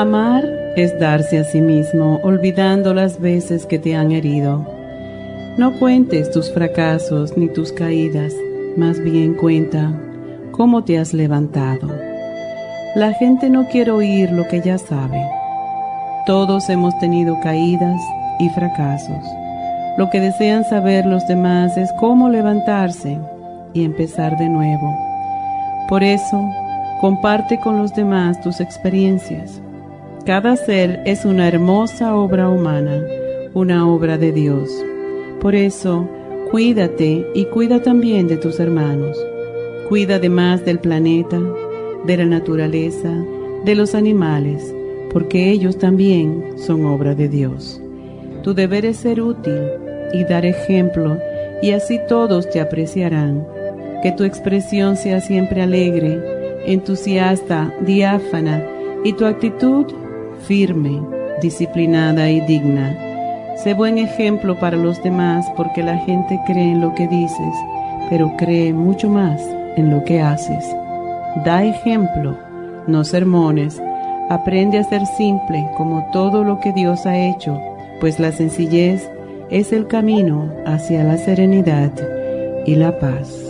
Amar es darse a sí mismo, olvidando las veces que te han herido. No cuentes tus fracasos ni tus caídas, más bien cuenta cómo te has levantado. La gente no quiere oír lo que ya sabe. Todos hemos tenido caídas y fracasos. Lo que desean saber los demás es cómo levantarse y empezar de nuevo. Por eso, comparte con los demás tus experiencias cada ser es una hermosa obra humana, una obra de Dios. Por eso, cuídate y cuida también de tus hermanos. Cuida además del planeta, de la naturaleza, de los animales, porque ellos también son obra de Dios. Tu deber es ser útil y dar ejemplo, y así todos te apreciarán. Que tu expresión sea siempre alegre, entusiasta, diáfana, y tu actitud firme, disciplinada y digna. Sé buen ejemplo para los demás porque la gente cree en lo que dices, pero cree mucho más en lo que haces. Da ejemplo, no sermones. Aprende a ser simple como todo lo que Dios ha hecho, pues la sencillez es el camino hacia la serenidad y la paz.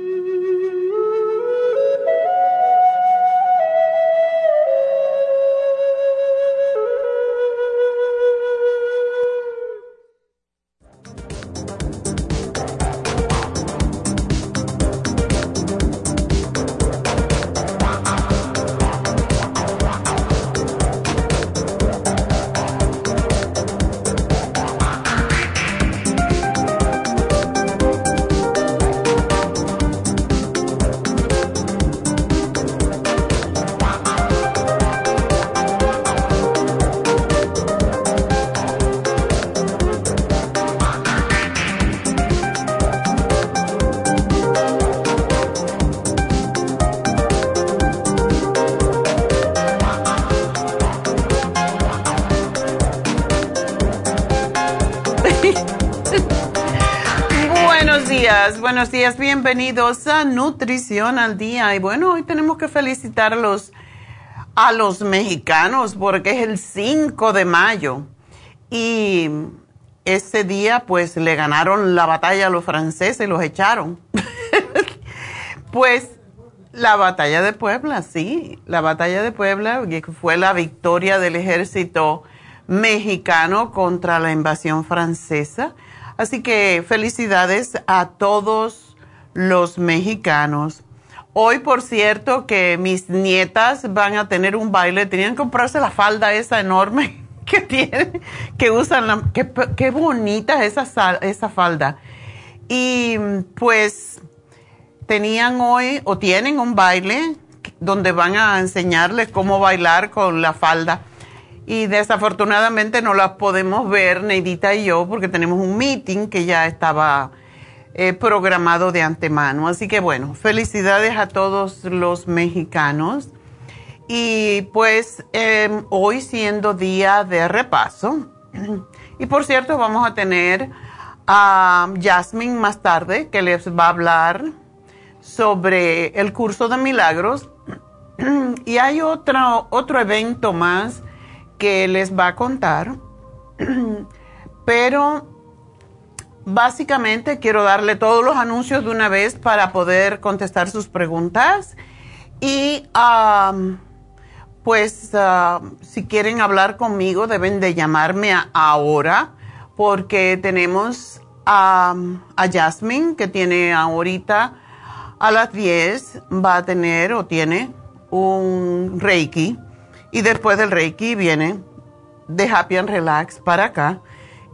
818-841-1422. buenos días, bienvenidos a Nutrición al Día. Y bueno, hoy tenemos que felicitar a los, a los mexicanos porque es el 5 de mayo. Y ese día pues le ganaron la batalla a los franceses y los echaron. pues la batalla de Puebla, sí, la batalla de Puebla fue la victoria del ejército mexicano contra la invasión francesa. Así que felicidades a todos los mexicanos. Hoy, por cierto, que mis nietas van a tener un baile, tenían que comprarse la falda esa enorme que tienen, que usan, la, qué, bonita esa, esa falda. Y pues tenían hoy o tienen un baile donde van a enseñarles cómo bailar con la falda. Y desafortunadamente no las podemos ver, Neidita y yo, porque tenemos un meeting que ya estaba eh, programado de antemano. Así que bueno, felicidades a todos los mexicanos. Y pues em, hoy siendo día de repaso. Y por cierto, vamos a tener a Jasmine más tarde que les va a hablar sobre el curso de milagros. Y hay otro, otro evento más que les va a contar. Pero básicamente quiero darle todos los anuncios de una vez para poder contestar sus preguntas. Y pues si quieren hablar conmigo deben de llamarme ahora porque tenemos a, a Jasmine que tiene ahorita a las 10 va a tener o tiene un Reiki y después del Reiki viene de Happy and Relax para acá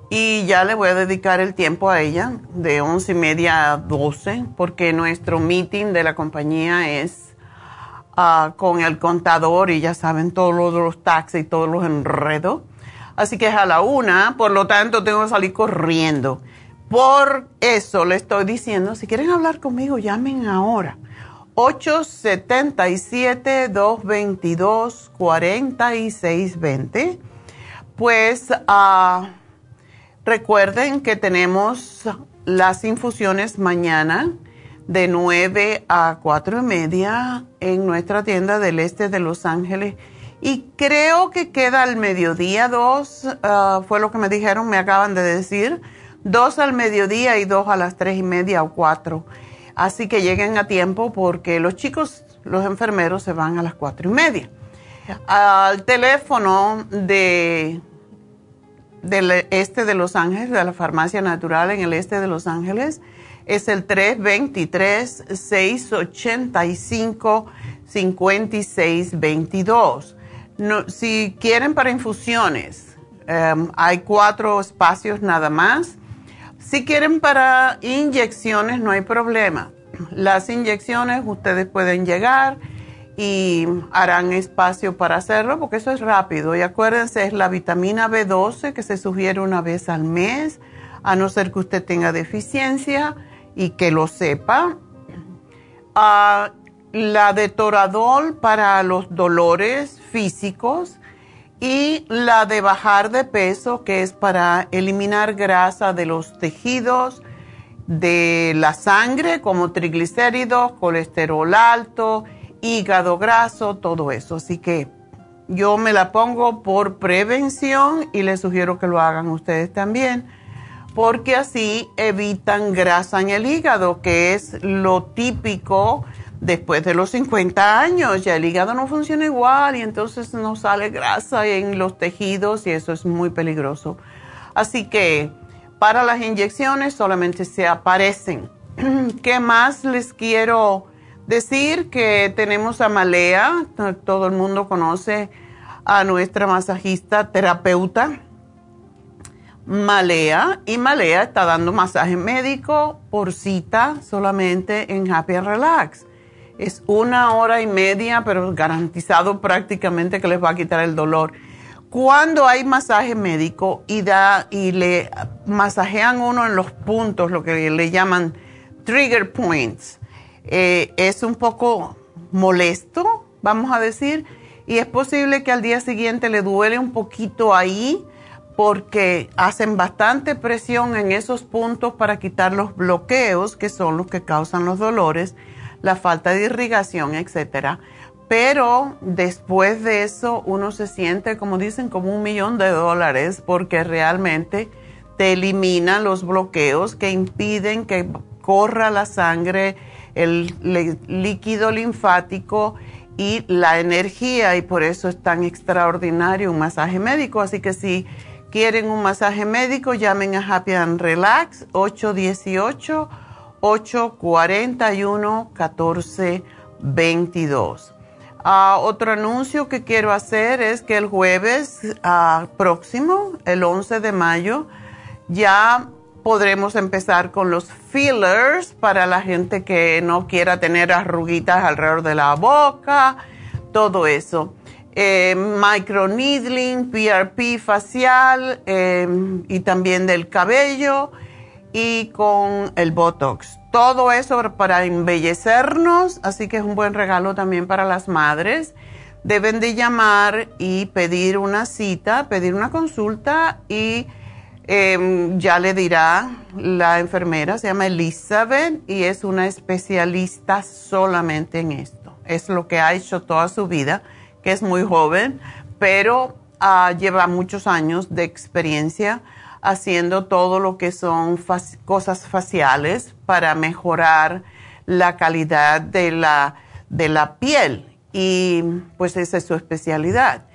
y ya le voy a dedicar el tiempo a ella de once y media a 12 porque nuestro meeting de la compañía es ah, con el contador y ya saben todos los, taxes y todos los enredos. Así que es a la una, por lo tanto tengo que salir corriendo. Por eso le estoy diciendo, si quieren hablar conmigo, llamen ahora. 877-222-4620. Pues uh, Recuerden que tenemos las infusiones mañana de 9 a 4 y media en nuestra tienda del este de Los Ángeles. Y creo que queda al mediodía dos, ah, fue lo que me dijeron, me acaban de decir, dos al mediodía y dos a las tres y media o cuatro. Así que lleguen a tiempo porque los chicos, los enfermeros se van a las cuatro y media. Al teléfono de del este de Los Ángeles, de la farmacia natural en el este de Los Ángeles, es el 323-685-5622. No, si quieren para infusiones, em, hay cuatro espacios nada más. Si quieren para inyecciones, no hay problema. Las inyecciones ustedes pueden llegar y harán espacio para hacerlo porque eso es rápido. Y acuérdense, es la vitamina B12 que se sugiere una vez al mes, a no ser que usted tenga deficiencia y que lo sepa. Ah, la de Toradol para los dolores físicos y la de bajar de peso que es para eliminar grasa de los tejidos, de la sangre como triglicéridos, colesterol alto hígado graso, todo eso. Así que yo me la pongo por prevención y les sugiero que lo hagan ustedes también, porque así evitan grasa en el hígado, que es lo típico después de los 50 años. Ya el hígado no funciona igual y entonces no sale grasa en los tejidos y eso es muy peligroso. Así que para las inyecciones solamente se aparecen. ¿Qué más les quiero Decir que tenemos a Malea, todo el mundo conoce a nuestra masajista terapeuta Malea y Malea está dando masaje médico por cita solamente en Happy and Relax. Es una hora y media, pero garantizado prácticamente que les va a quitar el dolor. Cuando hay masaje médico y, da, y le masajean uno en los puntos, lo que le llaman trigger points, eh, es un poco molesto, vamos a decir, y es posible que al día siguiente le duele un poquito ahí porque hacen bastante presión en esos puntos para quitar los bloqueos que son los que causan los dolores, la falta de irrigación, etcétera. Pero después de eso uno se siente, como dicen, como un millón de dólares porque realmente te elimina los bloqueos que impiden que corra la sangre el líquido linfático y la energía y por eso es tan extraordinario un masaje médico. Así que si quieren un masaje médico, llamen a Happy and Relax 818-841-1422. Ah, otro anuncio que quiero hacer es que el jueves ah, próximo, el 11 de mayo, ya podremos empezar con los fillers para la gente que no quiera tener arruguitas alrededor de la boca, todo eso. Eh, microneedling, PRP facial em, y también del cabello y con el Botox. Todo eso para embellecernos, así que es un buen regalo también para las madres. Deben de llamar y pedir una cita, pedir una consulta y Em, ya le dirá la enfermera, se llama Elizabeth y es una especialista solamente en esto. Es lo que ha hecho toda su vida, que es muy joven, pero ah, lleva muchos años de experiencia haciendo todo lo que son cosas faciales para mejorar la calidad de la, de la piel. Y pues esa es su especialidad.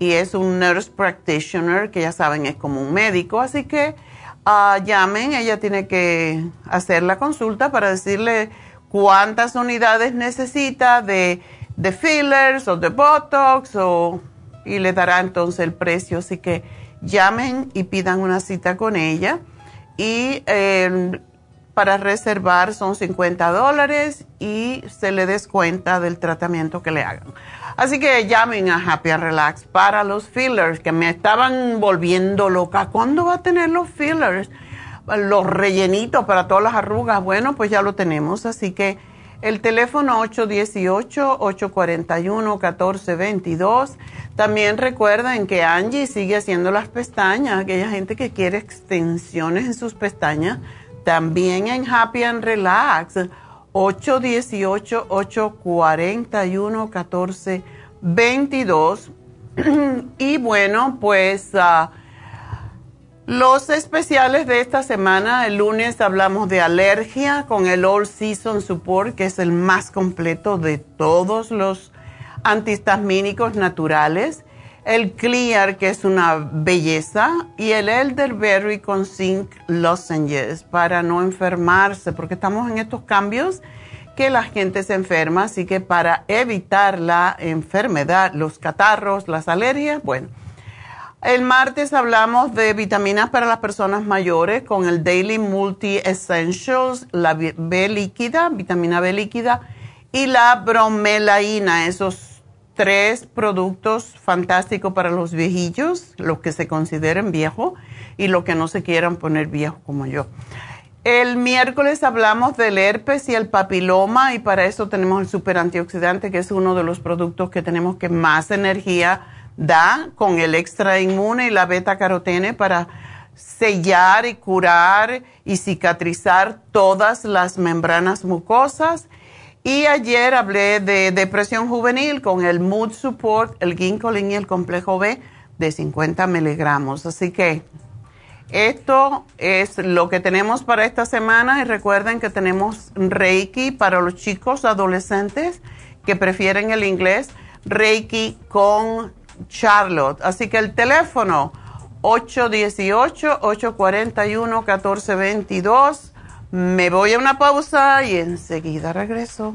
Y es un nurse practitioner, que ya saben es como un médico, así que uh, llamen, ella tiene que hacer la consulta para decirle cuántas unidades necesita de, de fillers o de Botox o, y le dará entonces el precio, así que llamen y pidan una cita con ella y eh, para reservar son 50 dólares y se le descuenta del tratamiento que le hagan. Así que llamen a Happy and Relax para los fillers que me estaban volviendo loca. ¿Cuándo va a tener los fillers? Los rellenitos para todas las arrugas. Bueno, pues ya lo tenemos. Así que el teléfono 818-841-1422. También recuerden que Angie sigue haciendo las pestañas. Aquella gente que quiere extensiones en sus pestañas también en Happy and Relax, 818-841-1422. y bueno, pues ah, los especiales de esta semana, el lunes hablamos de alergia con el All Season Support, que es el más completo de todos los antihistamínicos naturales el Clear, que es una belleza, y el Elderberry con Zinc Lozenges para no enfermarse, porque estamos en estos cambios que la gente se enferma, así que para evitar la enfermedad, los catarros, las alergias, bueno. El martes hablamos de vitaminas para las personas mayores con el Daily Multi Essentials, la B líquida, vitamina B líquida y la bromelaína, esos tres productos fantásticos para los viejillos, los que se consideren viejos y los que no se quieran poner viejos como yo. El miércoles hablamos del herpes y el papiloma y para eso tenemos el super antioxidante que es uno de los productos que tenemos que más energía da con el extra inmune y la beta carotene para sellar y curar y cicatrizar todas las membranas mucosas. Y ayer hablé de depresión juvenil con el Mood Support, el Ginkolin y el complejo B de 50 miligramos. Así que esto es lo que tenemos para esta semana. Y recuerden que tenemos Reiki para los chicos adolescentes que prefieren el inglés, Reiki con Charlotte. Así que el teléfono 818-841-1422 me voy a una pausa y enseguida regreso.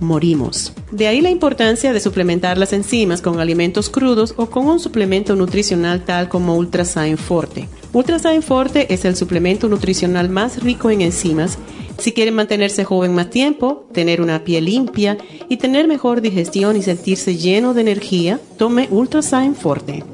morimos. De ahí la importancia de suplementar las enzimas con alimentos crudos o con un suplemento nutricional tal como Ultrasign Forte. Ultrasign Forte es el suplemento nutricional más rico en enzimas si quieren mantenerse joven más tiempo, tener una piel limpia y tener mejor digestión y sentirse lleno de energía, tome Ultrasign Forte.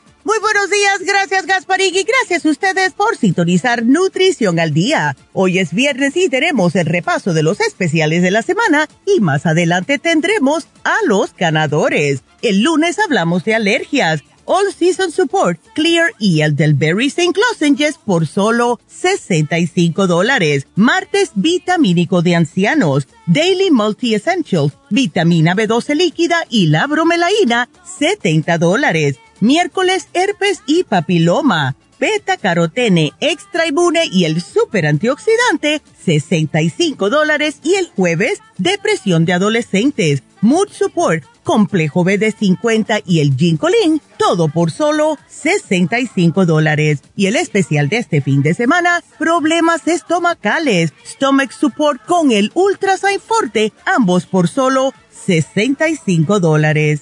Muy buenos días, gracias Gasparín y gracias a ustedes por sintonizar Nutrición al Día. Hoy es viernes y tenemos el repaso de los especiales de la semana y más adelante tendremos a los ganadores. El lunes hablamos de alergias All Season Support, Clear y el del Berry St. Lozenges por solo 65 dólares. Martes, vitamínico de ancianos, Daily Multi Essentials, vitamina B12 líquida y la bromelaína, 70 dólares. Miércoles, herpes y papiloma, beta carotene, extra inmune y el super antioxidante, 65 dólares. Y el jueves, depresión de adolescentes, Mood Support, complejo B de 50 y el Ginkolin, todo por solo 65 dólares. Y el especial de este fin de semana, problemas estomacales, Stomach Support con el Ultrasign Forte, ambos por solo 65 dólares.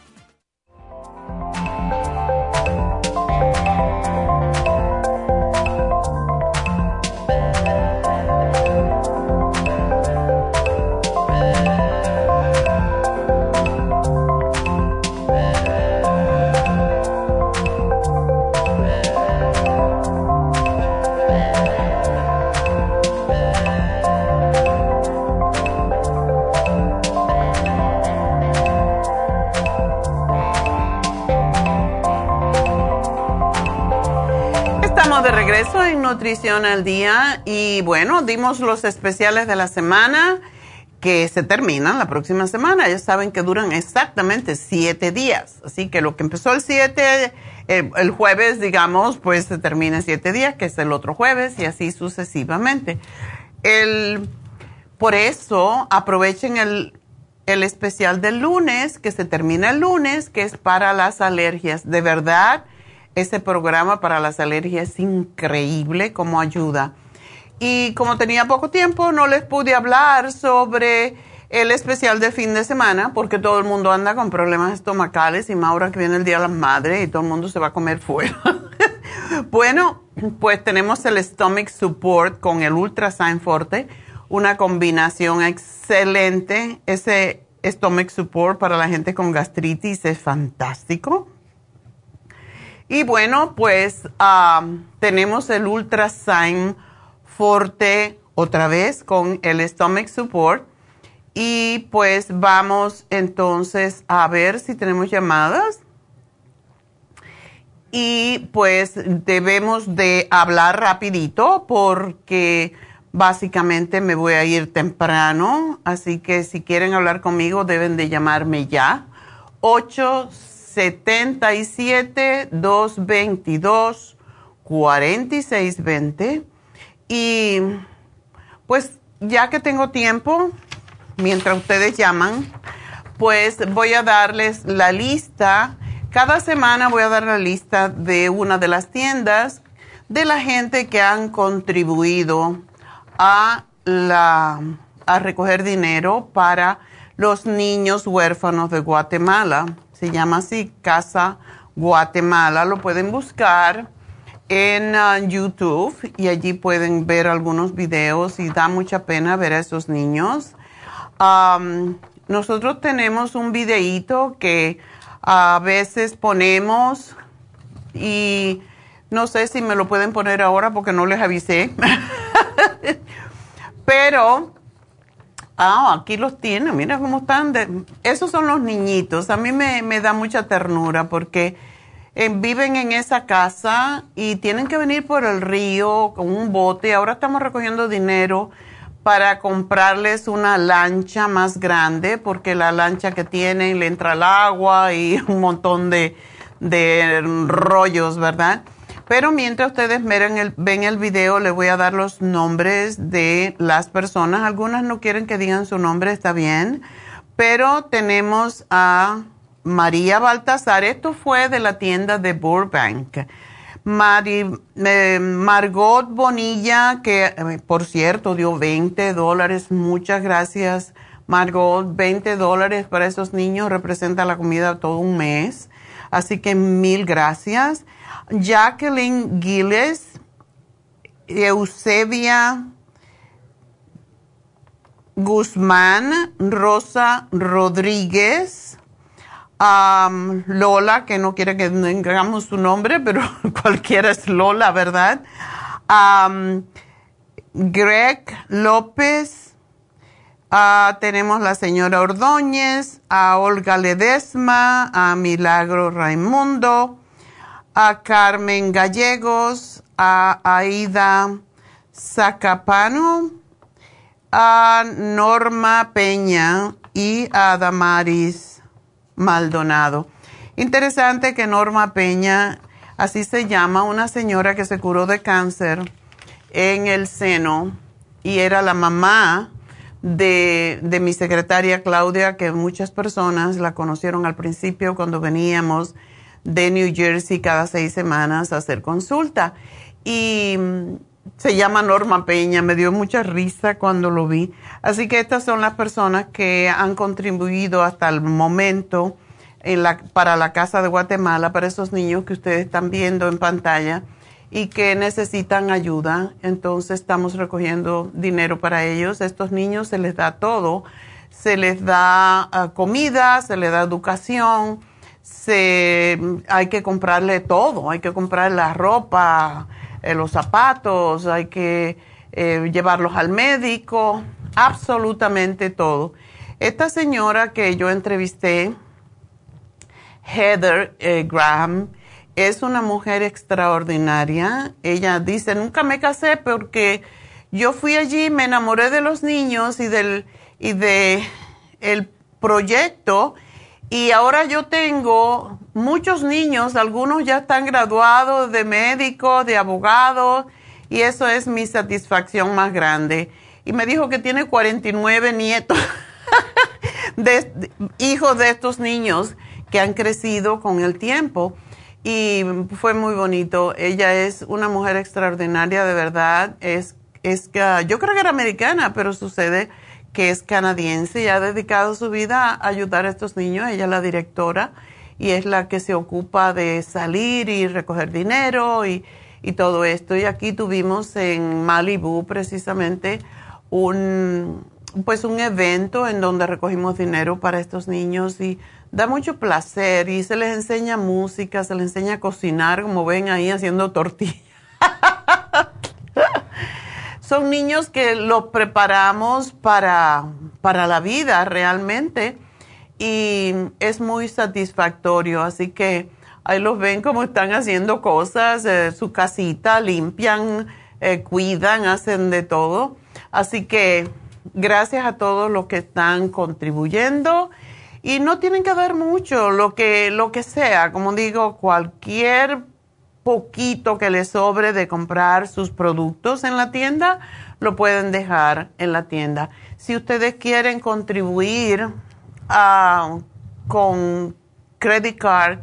Nutrición al Día y bueno, dimos los especiales de la semana que se terminan la próxima semana. Ya saben que duran exactamente siete días. Así que lo que empezó el 7, el, jueves, digamos, pues se termina siete días, que es el otro jueves, y así sucesivamente. El, por eso aprovechen el, el especial del lunes, que se termina el lunes, que es para las alergias. De verdad, ese programa para las alergias es increíble como ayuda. Y como tenía poco tiempo, no les pude hablar sobre el especial de fin de semana, porque todo el mundo anda con problemas estomacales y Maura que viene el Día de las Madres y todo el mundo se va a comer fuera. bueno, pues tenemos el Stomach Support con el Ultrasign Forte, una combinación excelente. Ese Stomach Support para la gente con gastritis es fantástico. Y bueno, pues tenemos el Ultrasign Forte otra vez con el Stomach Support. Y pues vamos entonces a ver si tenemos llamadas. Y pues debemos de hablar rapidito porque básicamente me voy a ir temprano. Así que si quieren hablar conmigo deben de llamarme ya. 877-222-4620. Y pues ya que tengo tiempo, mientras ustedes llaman, pues voy a darles la lista. Cada semana voy a dar la lista de una de las tiendas de la gente que han contribuido a, la, a recoger dinero para los niños huérfanos de Guatemala. Se llama así Casa Guatemala. Lo pueden buscar en uh, YouTube y allí pueden ver algunos videos y da mucha pena ver a esos niños. Nosotros tenemos un videíto que a veces ponemos y no sé si me lo pueden poner ahora porque no les avisé. Pero, ah, aquí los tienen, mira cómo están. Esos son los niñitos. A mí me, me da mucha ternura porque eh, viven en esa casa y tienen que venir por el río con un bote. Ahora estamos recogiendo dinero para comprarles una lancha más grande porque la lancha que tienen le entra el agua y un montón de, de rollos, ¿verdad? Pero mientras ustedes ven el, ven el video, les voy a dar los nombres de las personas. Algunas no quieren que digan su nombre, está bien. Pero tenemos a María Baltasar. Esto fue de la tienda de Burbank. Eh, Margot Bonilla, que eh, por cierto dio 20 dólares. Muchas gracias, Margot. 20 dólares para esos niños representa la comida todo un mes. Así que mil gracias. Jacqueline Giles, Eusebia Guzmán, Rosa Rodríguez, Lola, que no quiere que tengamos su nombre, pero cualquiera es Lola, ¿verdad? Greg López, ah, tenemos la señora Ordóñez, a Olga Ledesma, a Milagro Raimundo, a Carmen Gallegos, a Aida Zacapano, a Norma Peña y a Damaris Maldonado. Interesante que Norma Peña, así se llama, una señora que se curó de cáncer en el seno y era la mamá de, de, mi secretaria Claudia, que muchas personas la conocieron al principio cuando veníamos de New Jersey cada seis semanas a hacer consulta. Y mm, se llama Norma Peña, me dio mucha risa cuando lo vi. Así que estas son las personas que han contribuido hasta el momento en la, para la Casa de Guatemala, para esos niños que ustedes están viendo en pantalla y que necesitan ayuda. Entonces estamos recogiendo dinero para ellos. estos niños se les da todo. Se les da ah, comida, se les da educación se, hay que comprarle todo, hay que comprarle la ropa, eh, los zapatos, hay que eh, llevarlos al médico, absolutamente todo. Esta señora que yo entrevisté, Heather eh, Graham, es una mujer extraordinaria. Ella dice, nunca me casé porque yo fui allí, me enamoré de los niños y del y de el proyecto y ahora yo tengo muchos niños, algunos ya están graduados de médicos, de abogados, y eso es mi satisfacción más grande. Y me dijo que tiene 49 nietos, de, hijos de estos niños que han crecido con el tiempo. Y fue muy bonito. Ella es una mujer extraordinaria, de verdad. Es, es que yo creo que era americana, pero sucede que es canadiense y ha dedicado su vida a ayudar a estos niños. Ella es la directora y es la que se ocupa de salir y recoger dinero y, todo esto. Y aquí tuvimos en Malibu precisamente un, pues un evento en donde recogimos dinero para estos niños y da mucho placer y se les enseña música, se les enseña a cocinar, como ven ahí haciendo tortillas. son niños que los preparamos para, para la vida realmente y es muy satisfactorio. Así que ahí los ven como están haciendo cosas, eh, su casita, limpian, eh, cuidan, hacen de todo. Así que gracias a todos los que están contribuyendo y no tienen que dar mucho, lo que, lo que sea, como digo, cualquier poquito que les sobre de comprar sus productos en la tienda, lo pueden dejar en la tienda. Si ustedes quieren contribuir ah, con credit card,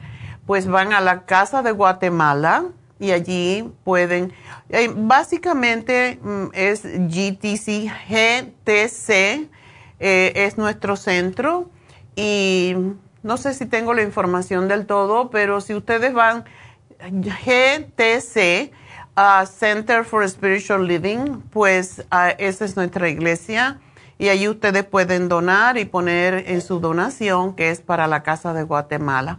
pues van a la Casa de Guatemala y allí pueden, eh, básicamente mm, es GTC, GTC eh, es nuestro centro y no sé si tengo la información del todo, pero si ustedes van GTC, uh, Center for Spiritual Living, pues uh, esa es nuestra iglesia y allí ustedes pueden donar y poner en su donación que es para la Casa de Guatemala.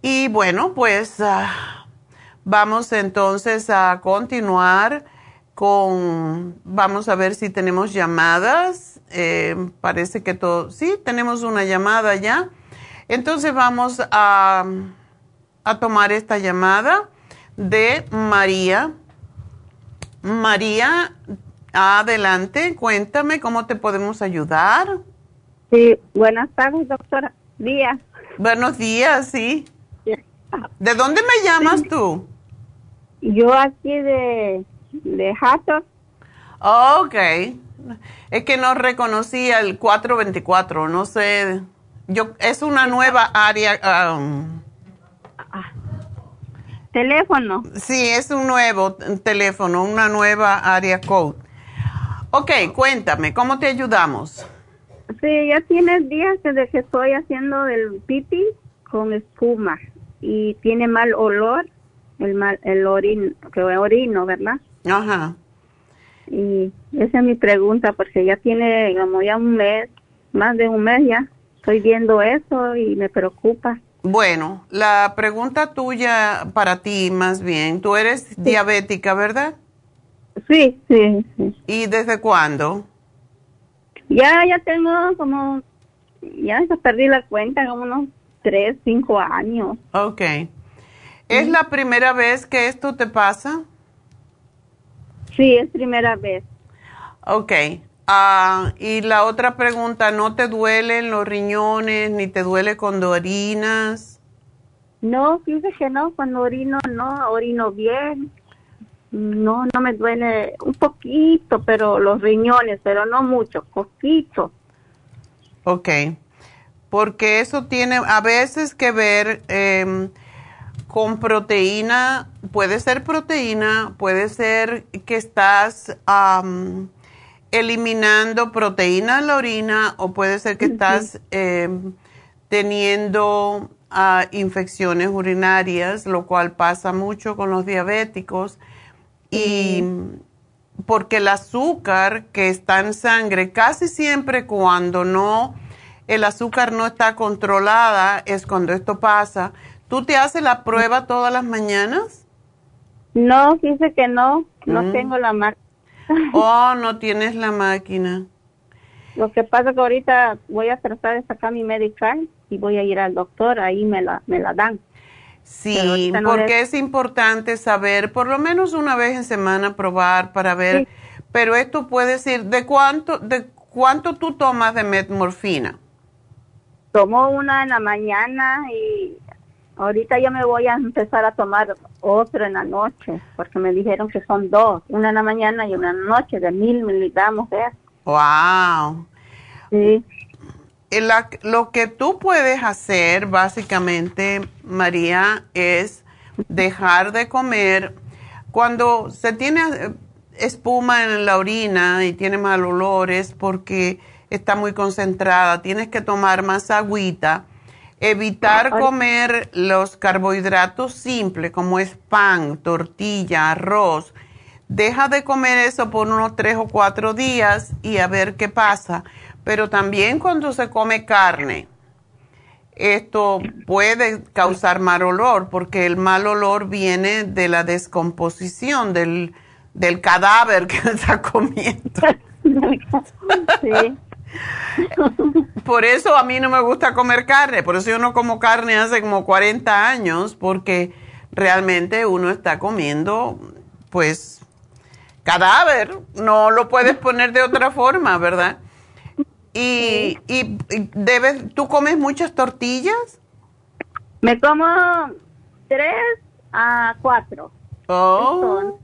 Y bueno, pues uh, vamos entonces a continuar con, vamos a ver si tenemos llamadas. Eh, parece que todo, sí, tenemos una llamada ya. Entonces vamos a a tomar esta llamada de María. María, adelante, cuéntame cómo te podemos ayudar. Sí, buenas tardes, doctora. Días. Buenos días, sí. ¿De dónde me llamas tú? Yo aquí de, de Hathor. Ok. Es que no reconocía el 424, no sé. Yo, es una nueva área. um, Teléfono. sí, es un nuevo teléfono, una nueva área code. Ok, cuéntame, ¿cómo te ayudamos? Sí, ya tiene días desde que estoy haciendo el pipi con espuma y tiene mal olor, el mal, el orino, que orino, ¿verdad? Ajá. Y esa es mi pregunta porque ya tiene como ya un mes, más de un mes ya. Estoy viendo eso y me preocupa. Bueno, la pregunta tuya para ti más bien, tú eres diabética, ¿verdad? Sí, sí, sí. ¿Y desde cuándo? Ya, ya tengo como, ya perdí la cuenta, como unos tres, cinco años. Ok. ¿Es la primera vez que esto te pasa? Sí, es primera vez. Ok. Ah, y la otra pregunta, ¿no te duelen los riñones ni te duele cuando orinas? No, fíjese que no, cuando orino, no, orino bien. No, no me duele un poquito, pero los riñones, pero no mucho, poquito. Ok. Porque eso tiene a veces que ver em, con proteína, puede ser proteína, puede ser que estás eliminando proteína en la orina o puede ser que estás em, teniendo ah, infecciones urinarias, lo cual pasa mucho con los diabéticos. Y porque el azúcar que está en sangre, casi siempre cuando no, el azúcar no está controlada, es cuando esto pasa. ¿Tú te haces la prueba todas las mañanas? No, fíjese que no, no Mm. tengo la marca. Oh, no tienes la máquina. Lo que pasa que ahorita voy a tratar de sacar mi medical y voy a ir al doctor, ahí me la, me la dan. Sí, no porque es importante saber, por lo menos una vez en semana, probar para ver. Sí. Pero esto puede decir, ¿de cuánto, de cuánto tú tomas de metmorfina? Tomo una en la mañana y ahorita ya me voy a empezar a tomar otro en la noche, porque me dijeron que son dos, una en la mañana y una en la noche, de mil miligramos de. Wow. Sí, Eh, la- lo que tú puedes hacer, básicamente, María, es dejar de comer. Cuando se tiene eh, espuma en la orina y tiene mal olor, es porque está muy concentrada. Tienes que tomar más agüita. Evitar Ay. comer los carbohidratos simples, como es pan, tortilla, arroz. Deja de comer eso por unos tres o cuatro días y a ver qué pasa. Pero también cuando se come carne, esto puede causar mal olor, porque el mal olor viene de la descomposición del, del cadáver que está comiendo. sí. Por eso a mí no me gusta comer carne, por eso yo no como carne hace como 40 años, porque realmente uno está comiendo, pues, cadáver, no lo puedes poner de otra forma, ¿verdad? Y, y, y debes, ¿tú comes muchas tortillas? Me como tres a cuatro. Oh,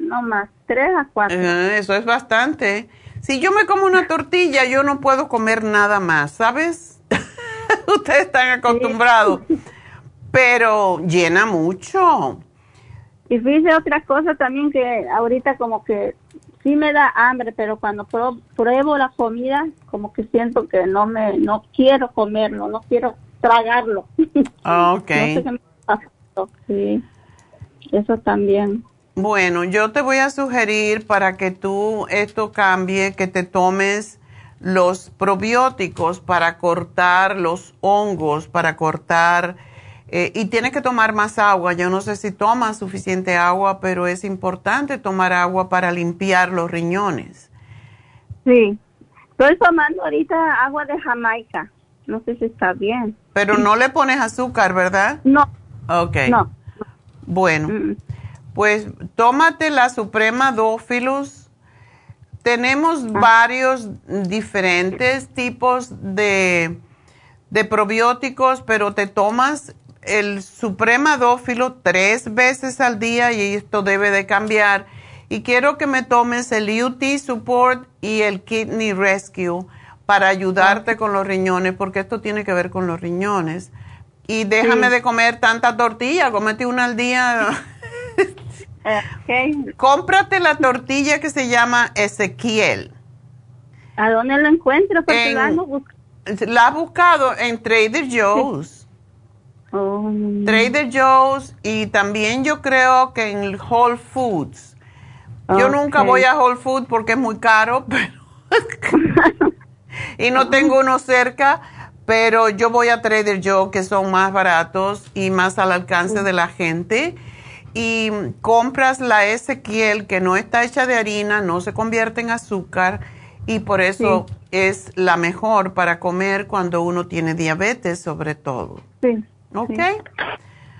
No más, tres a cuatro. eso es bastante. Si yo me como una tortilla, yo no puedo comer nada más, ¿sabes? Ustedes están acostumbrados, pero llena mucho. Y fíjese otra cosa también que ahorita como que sí me da hambre, pero cuando pruebo, pruebo la comida, como que siento que no me, no quiero comerlo, no quiero tragarlo. Ah, Ok. No sé qué me pasa. Sí, eso también. Bueno, yo te voy a sugerir para que tú esto cambie, que te tomes los probióticos para cortar los hongos, para cortar, eh, y tienes que tomar más agua. Yo no sé si tomas suficiente agua, pero es importante tomar agua para limpiar los riñones. Sí. Estoy tomando ahorita agua de Jamaica. No sé si está bien. Pero no le pones azúcar, ¿verdad? No, Ok. no. Bueno. Mm. Pues tómate la Suprema Dófilus. Tenemos varios diferentes tipos de, de probióticos, pero te tomas el supremadófilo tres veces al día y esto debe de cambiar. Y quiero que me tomes el UT Support y el Kidney Rescue para ayudarte con los riñones, porque esto tiene que ver con los riñones. Y déjame de comer tanta tortilla, comete una al día. Okay. Cómprate la tortilla que se llama Ezequiel. ¿A dónde lo encuentro? Porque En- la has buscado en Trader Joe's. Oh, Trader Joe's y también yo creo que en Whole Foods. Yo nunca voy a Whole Foods porque es muy caro, pero y no tengo uno cerca, pero yo voy a Trader Joe's que son más baratos y más al alcance de la gente. Y compras la Ezequiel que no está hecha de harina, no se convierte en azúcar y por eso es la mejor para comer cuando uno tiene diabetes sobre todo. sí, ¿Ok?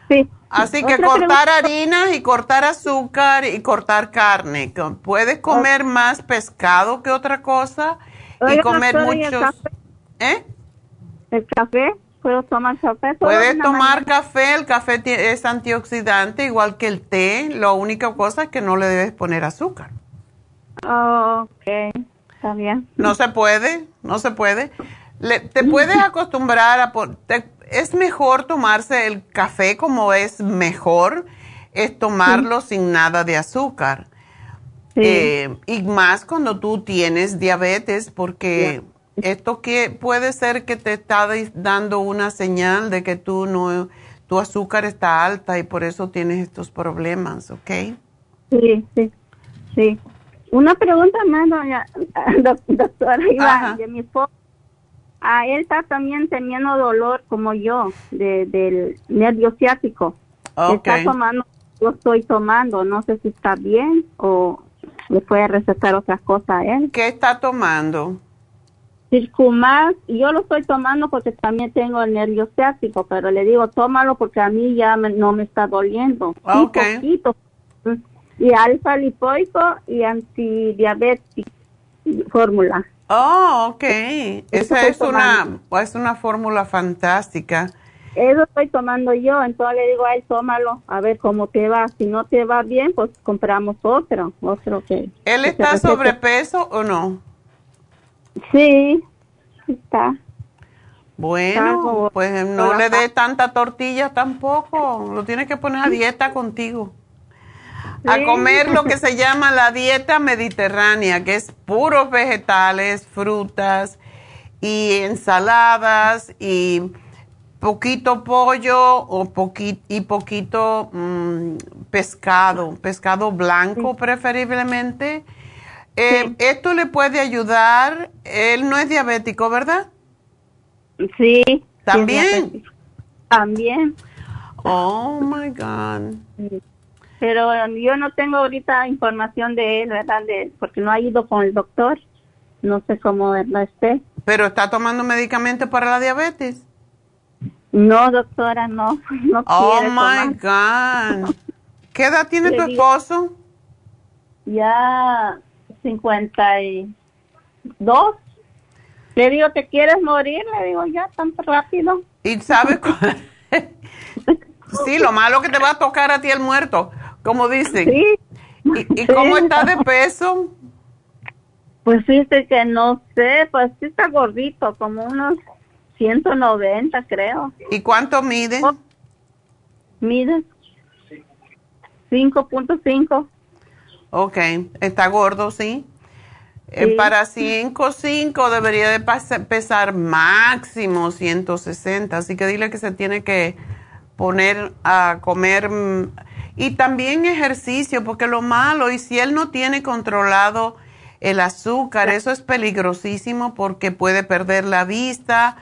sí. Así que Otra cortar harinas y cortar azúcar y cortar carne. Puedes comer más pescado que otra cosa y comer doctora, ¿y el muchos... café? ¿Eh? ¿El café? ¿Puedo tomar café? ¿Puedo Puedes tomar mañana? café, el café es antioxidante igual que el té. La única cosa es que no le debes poner azúcar. Oh, ok, está bien. No se puede, no se puede. Le- te puedes acostumbrar a... te- es mejor tomarse el café como es mejor, es tomarlo sin nada de azúcar. Sí. Eh, y más cuando tú tienes diabetes, porque esto que puede ser que te está dando una señal de que tú no, tu azúcar está alta y por eso tienes estos problemas, ¿ok? Sí, sí, sí. Una pregunta más, doña doc- doctora. Iván, de mi esposo. A él está también teniendo dolor como yo, de, del nervio ciático. Ok. Está tomando, yo estoy tomando, no sé si está bien o le puede recetar otras cosas a él. ¿Qué está tomando? Circumax, y yo lo estoy tomando porque también tengo el nervio ciático, pero le digo, tómalo porque a mí ya me- no me está doliendo. Sí, Ok. poquito. Y alfa lipoico y antidiabético fórmula. Oh, ok. Esa es una, es una fórmula fantástica. Eso estoy tomando yo, entonces le digo a él, tómalo, a ver cómo te va. Si no te va bien, pues compramos otro, otro que... ¿Él que está sobrepeso o no? Sí, está. Bueno, pues no le dé tanta tortilla tampoco. Lo tiene que poner a dieta contigo. A comer lo que se llama la dieta mediterránea, que es puros vegetales, frutas y ensaladas y poquito pollo o poqui- y poquito mm, pescado, pescado blanco preferiblemente. Eh, Esto le puede ayudar. Él no es diabético, ¿verdad? Sí. ¿También? También. Oh my God. Pero um, yo no tengo ahorita información de él, ¿verdad? De, porque no ha ido con el doctor. No sé cómo esté. Pero está tomando medicamento para la diabetes. No, doctora, no. No Oh my tomar. God. ¿Qué edad tiene tu esposo? Ya 52. Le digo, ¿te quieres morir? Le digo, ya, tan rápido. ¿Y sabes cuál? sí, lo malo que te va a tocar a ti el muerto, como dicen. Sí. ¿Y, y cómo Sí. está de peso? Pues fíjate que no sé, pues sí está gordito, como unos 190 creo. ¿Y cuánto mide? Oh. Mide 5.5. Ok, está gordo, sí. Eh, Sí. para 5.5 debería de pesar máximo 160, así que dile que se tiene que poner a comer mm, y también ejercicio, porque lo malo, y si él no tiene controlado el azúcar, eso es peligrosísimo porque puede perder la vista,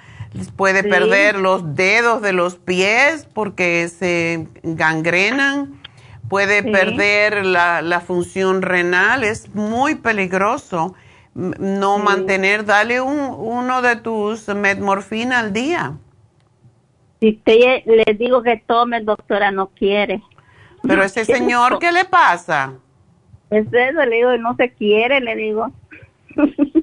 puede Sí. perder los dedos de los pies porque se gangrenan, puede Sí. perder la, la función renal, es muy peligroso no Sí. mantener, dale un, uno de tus metmorfina al día. Si te, le digo que tome, doctora, no quiere. Pero ese señor, ¿qué le pasa? Es eso, le digo, no se quiere, le digo.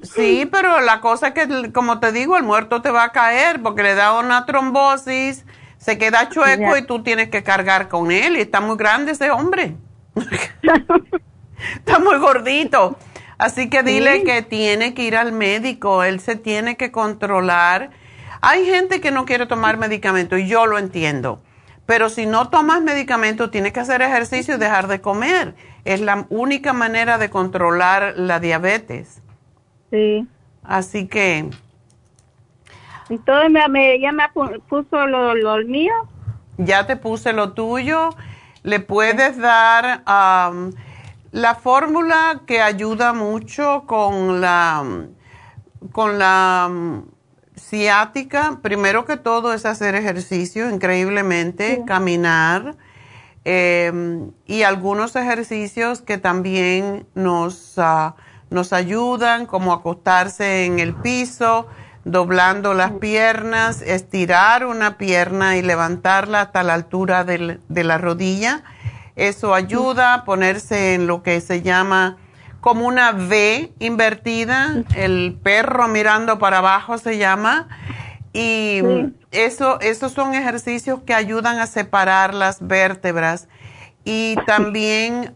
Sí, pero la cosa es que, como te digo, el muerto te va a caer porque le da una trombosis, Se queda chueco y tú tienes que cargar con él y está muy grande ese hombre. está muy gordito. Así que dile que tiene que ir al médico, él se tiene que controlar. Hay gente que no quiere tomar medicamento y yo lo entiendo, pero si no tomas medicamento tienes que hacer ejercicio y dejar de comer. Es la única manera de controlar la diabetes. Sí. Así que... Entonces me, ya me puso lo, mío. Ya te puse lo tuyo. Le puedes dar la fórmula que ayuda mucho con la, con la ciática. Primero que todo es hacer ejercicio increíblemente, caminar. Em, y algunos ejercicios que también nos, ah, nos ayudan, como acostarse en el piso, doblando las piernas, estirar una pierna y levantarla hasta la altura de la rodilla. Eso ayuda a ponerse en lo que se llama como una V invertida, el perro mirando para abajo se llama. Y eso, esos son ejercicios que ayudan a separar las vértebras. Y también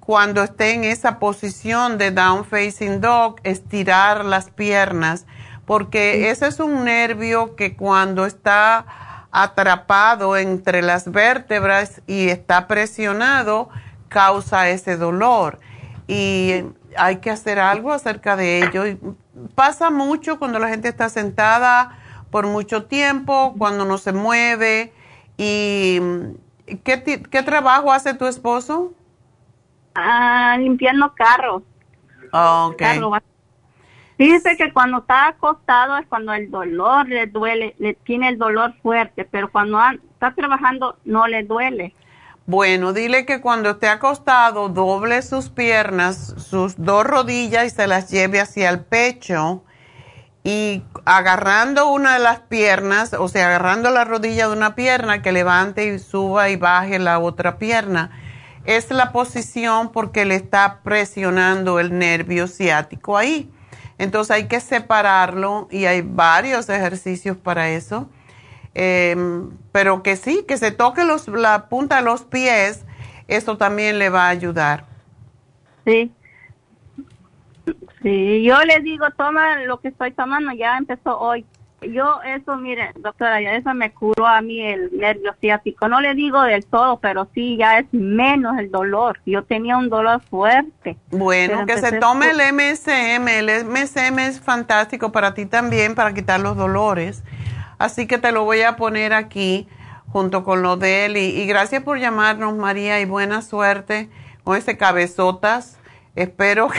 cuando esté en esa posición de down facing dog, estirar las piernas, porque ese es un nervio que cuando está atrapado entre las vértebras y está presionado, causa ese dolor. Y hay que hacer algo acerca de ello. pasa mucho cuando la gente está sentada por mucho tiempo, cuando no se mueve. ¿Y qué, qué trabajo hace tu esposo? Ah, limpiando carros. Oh, Dice que cuando está acostado es cuando el dolor le duele, le tiene el dolor fuerte, pero cuando está trabajando no le duele. Bueno, dile que cuando esté acostado doble sus piernas, sus dos rodillas y se las lleve hacia el pecho y agarrando una de las piernas, o sea, agarrando la rodilla de una pierna, que levante y suba y baje la otra pierna. Es la posición porque le está presionando el nervio ciático ahí. Entonces hay que separarlo y hay varios ejercicios para eso. Em, pero que sí, que se toque los, la punta de los pies, eso también le va a ayudar. Sí. Sí, yo le digo, toma lo que estoy tomando, ya empezó hoy. Yo eso, mire, doctora, ya eso me curó a mí el nervio ciático. No le digo del todo, pero sí, ya es menos el dolor. Yo tenía un dolor fuerte. Bueno, que se tome el MSM. El MSM es fantástico para ti también, para quitar los dolores. Así que te lo voy a poner aquí junto con lo de él. Y, gracias por llamarnos, María, y buena suerte con ese cabezotas. Espero que,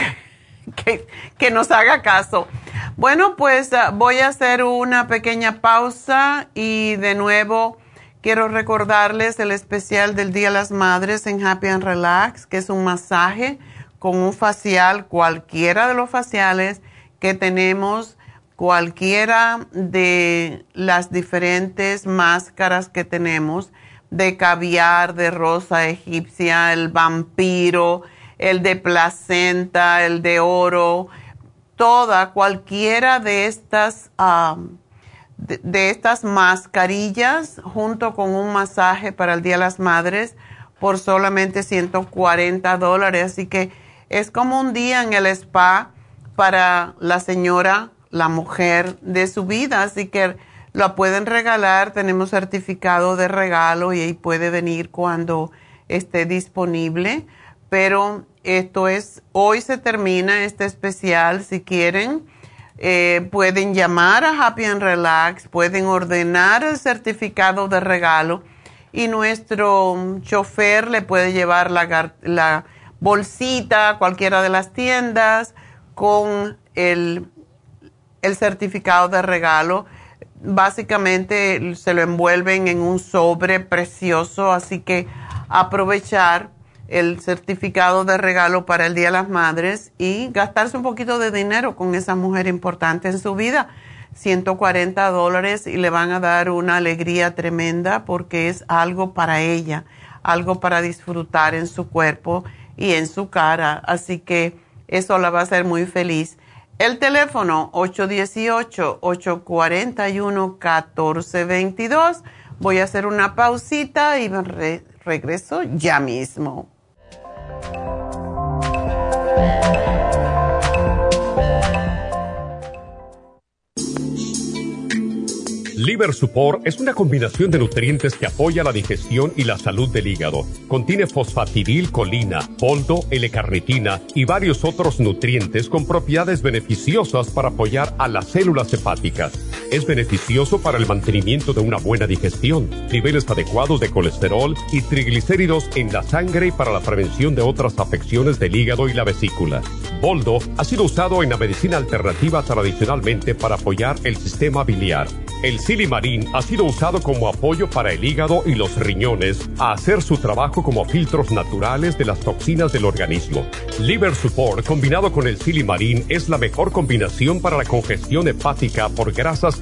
que, nos haga caso. Bueno, pues ah, voy a hacer una pequeña pausa y de nuevo quiero recordarles el especial del Día de las Madres en Happy and Relax, que es un masaje con un facial, cualquiera de los faciales que tenemos cualquiera de las diferentes máscaras que tenemos, de caviar, de rosa egipcia, el vampiro, el de placenta, el de oro, toda, cualquiera de estas, de, estas mascarillas junto con un masaje para el Día de las Madres por solamente 140 dólares. Así que es como un día en el spa para la señora la mujer de su vida, así que lo pueden regalar, tenemos certificado de regalo y ahí puede venir cuando esté disponible, pero esto es, hoy se termina este especial, si quieren, eh, pueden llamar a Happy and Relax, pueden ordenar el certificado de regalo y nuestro chofer le puede llevar la, la bolsita a cualquiera de las tiendas con el el certificado de regalo. Básicamente se lo envuelven en un sobre precioso, así que aprovechar el certificado de regalo para el Día de las Madres y gastarse un poquito de dinero con esa mujer importante en su vida. 140 dólares y le van a dar una alegría tremenda porque es algo para ella, algo para disfrutar en su cuerpo y en su cara. Así que eso la va a hacer muy feliz. El teléfono 818-841-1422. Voy a hacer una pausita y regreso ya mismo. Liver Support es una combinación de nutrientes que apoya la digestión y la salud del hígado. Contiene fosfatidilcolina, poldo, L-carnitina y varios otros nutrientes con propiedades beneficiosas para apoyar a las células hepáticas. Es beneficioso para el mantenimiento de una buena digestión, niveles adecuados de colesterol y triglicéridos en la sangre y para la prevención de otras afecciones del hígado y la vesícula. Boldo ha sido usado en la medicina alternativa tradicionalmente para apoyar el sistema biliar. El silimarín ha sido usado como apoyo para el hígado y los riñones a hacer su trabajo como filtros naturales de las toxinas del organismo. Liver Support combinado con el silimarín es la mejor combinación para la congestión hepática por grasas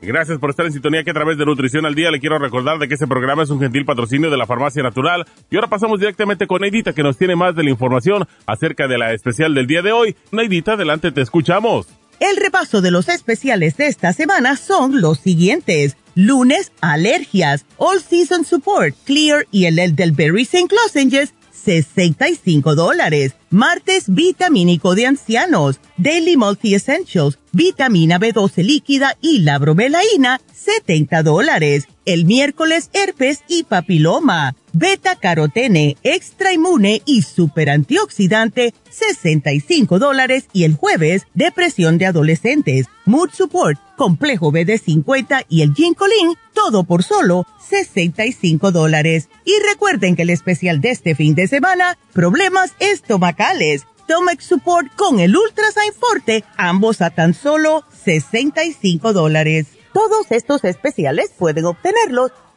Gracias por estar en sintonía que a través de Nutrición al Día le quiero recordar de que este programa es un gentil patrocinio de la Farmacia Natural. Y ahora pasamos directamente con Neidita que nos tiene más de la información acerca de la especial del día de hoy. Neidita, adelante, te escuchamos. El repaso de los especiales de esta semana son los siguientes. Lunes, alergias, All Season Support, Clear y el Elderberry St. Lozenges, 65 dólares. Martes, vitamínico de ancianos, Daily Multi Essentials, vitamina B12 líquida y la bromelaína, 70 dólares. El miércoles, herpes y papiloma, beta carotene, extra inmune y super antioxidante, 65 dólares. Y el jueves, depresión de adolescentes, mood support, complejo BD50 y el ginkolin, todo por solo 65 dólares. Y recuerden que el especial de este fin de semana, problemas estomacales Stomach Support con el Ultrasign Forte, ambos a tan solo 65 dólares. Todos estos especiales pueden obtenerlos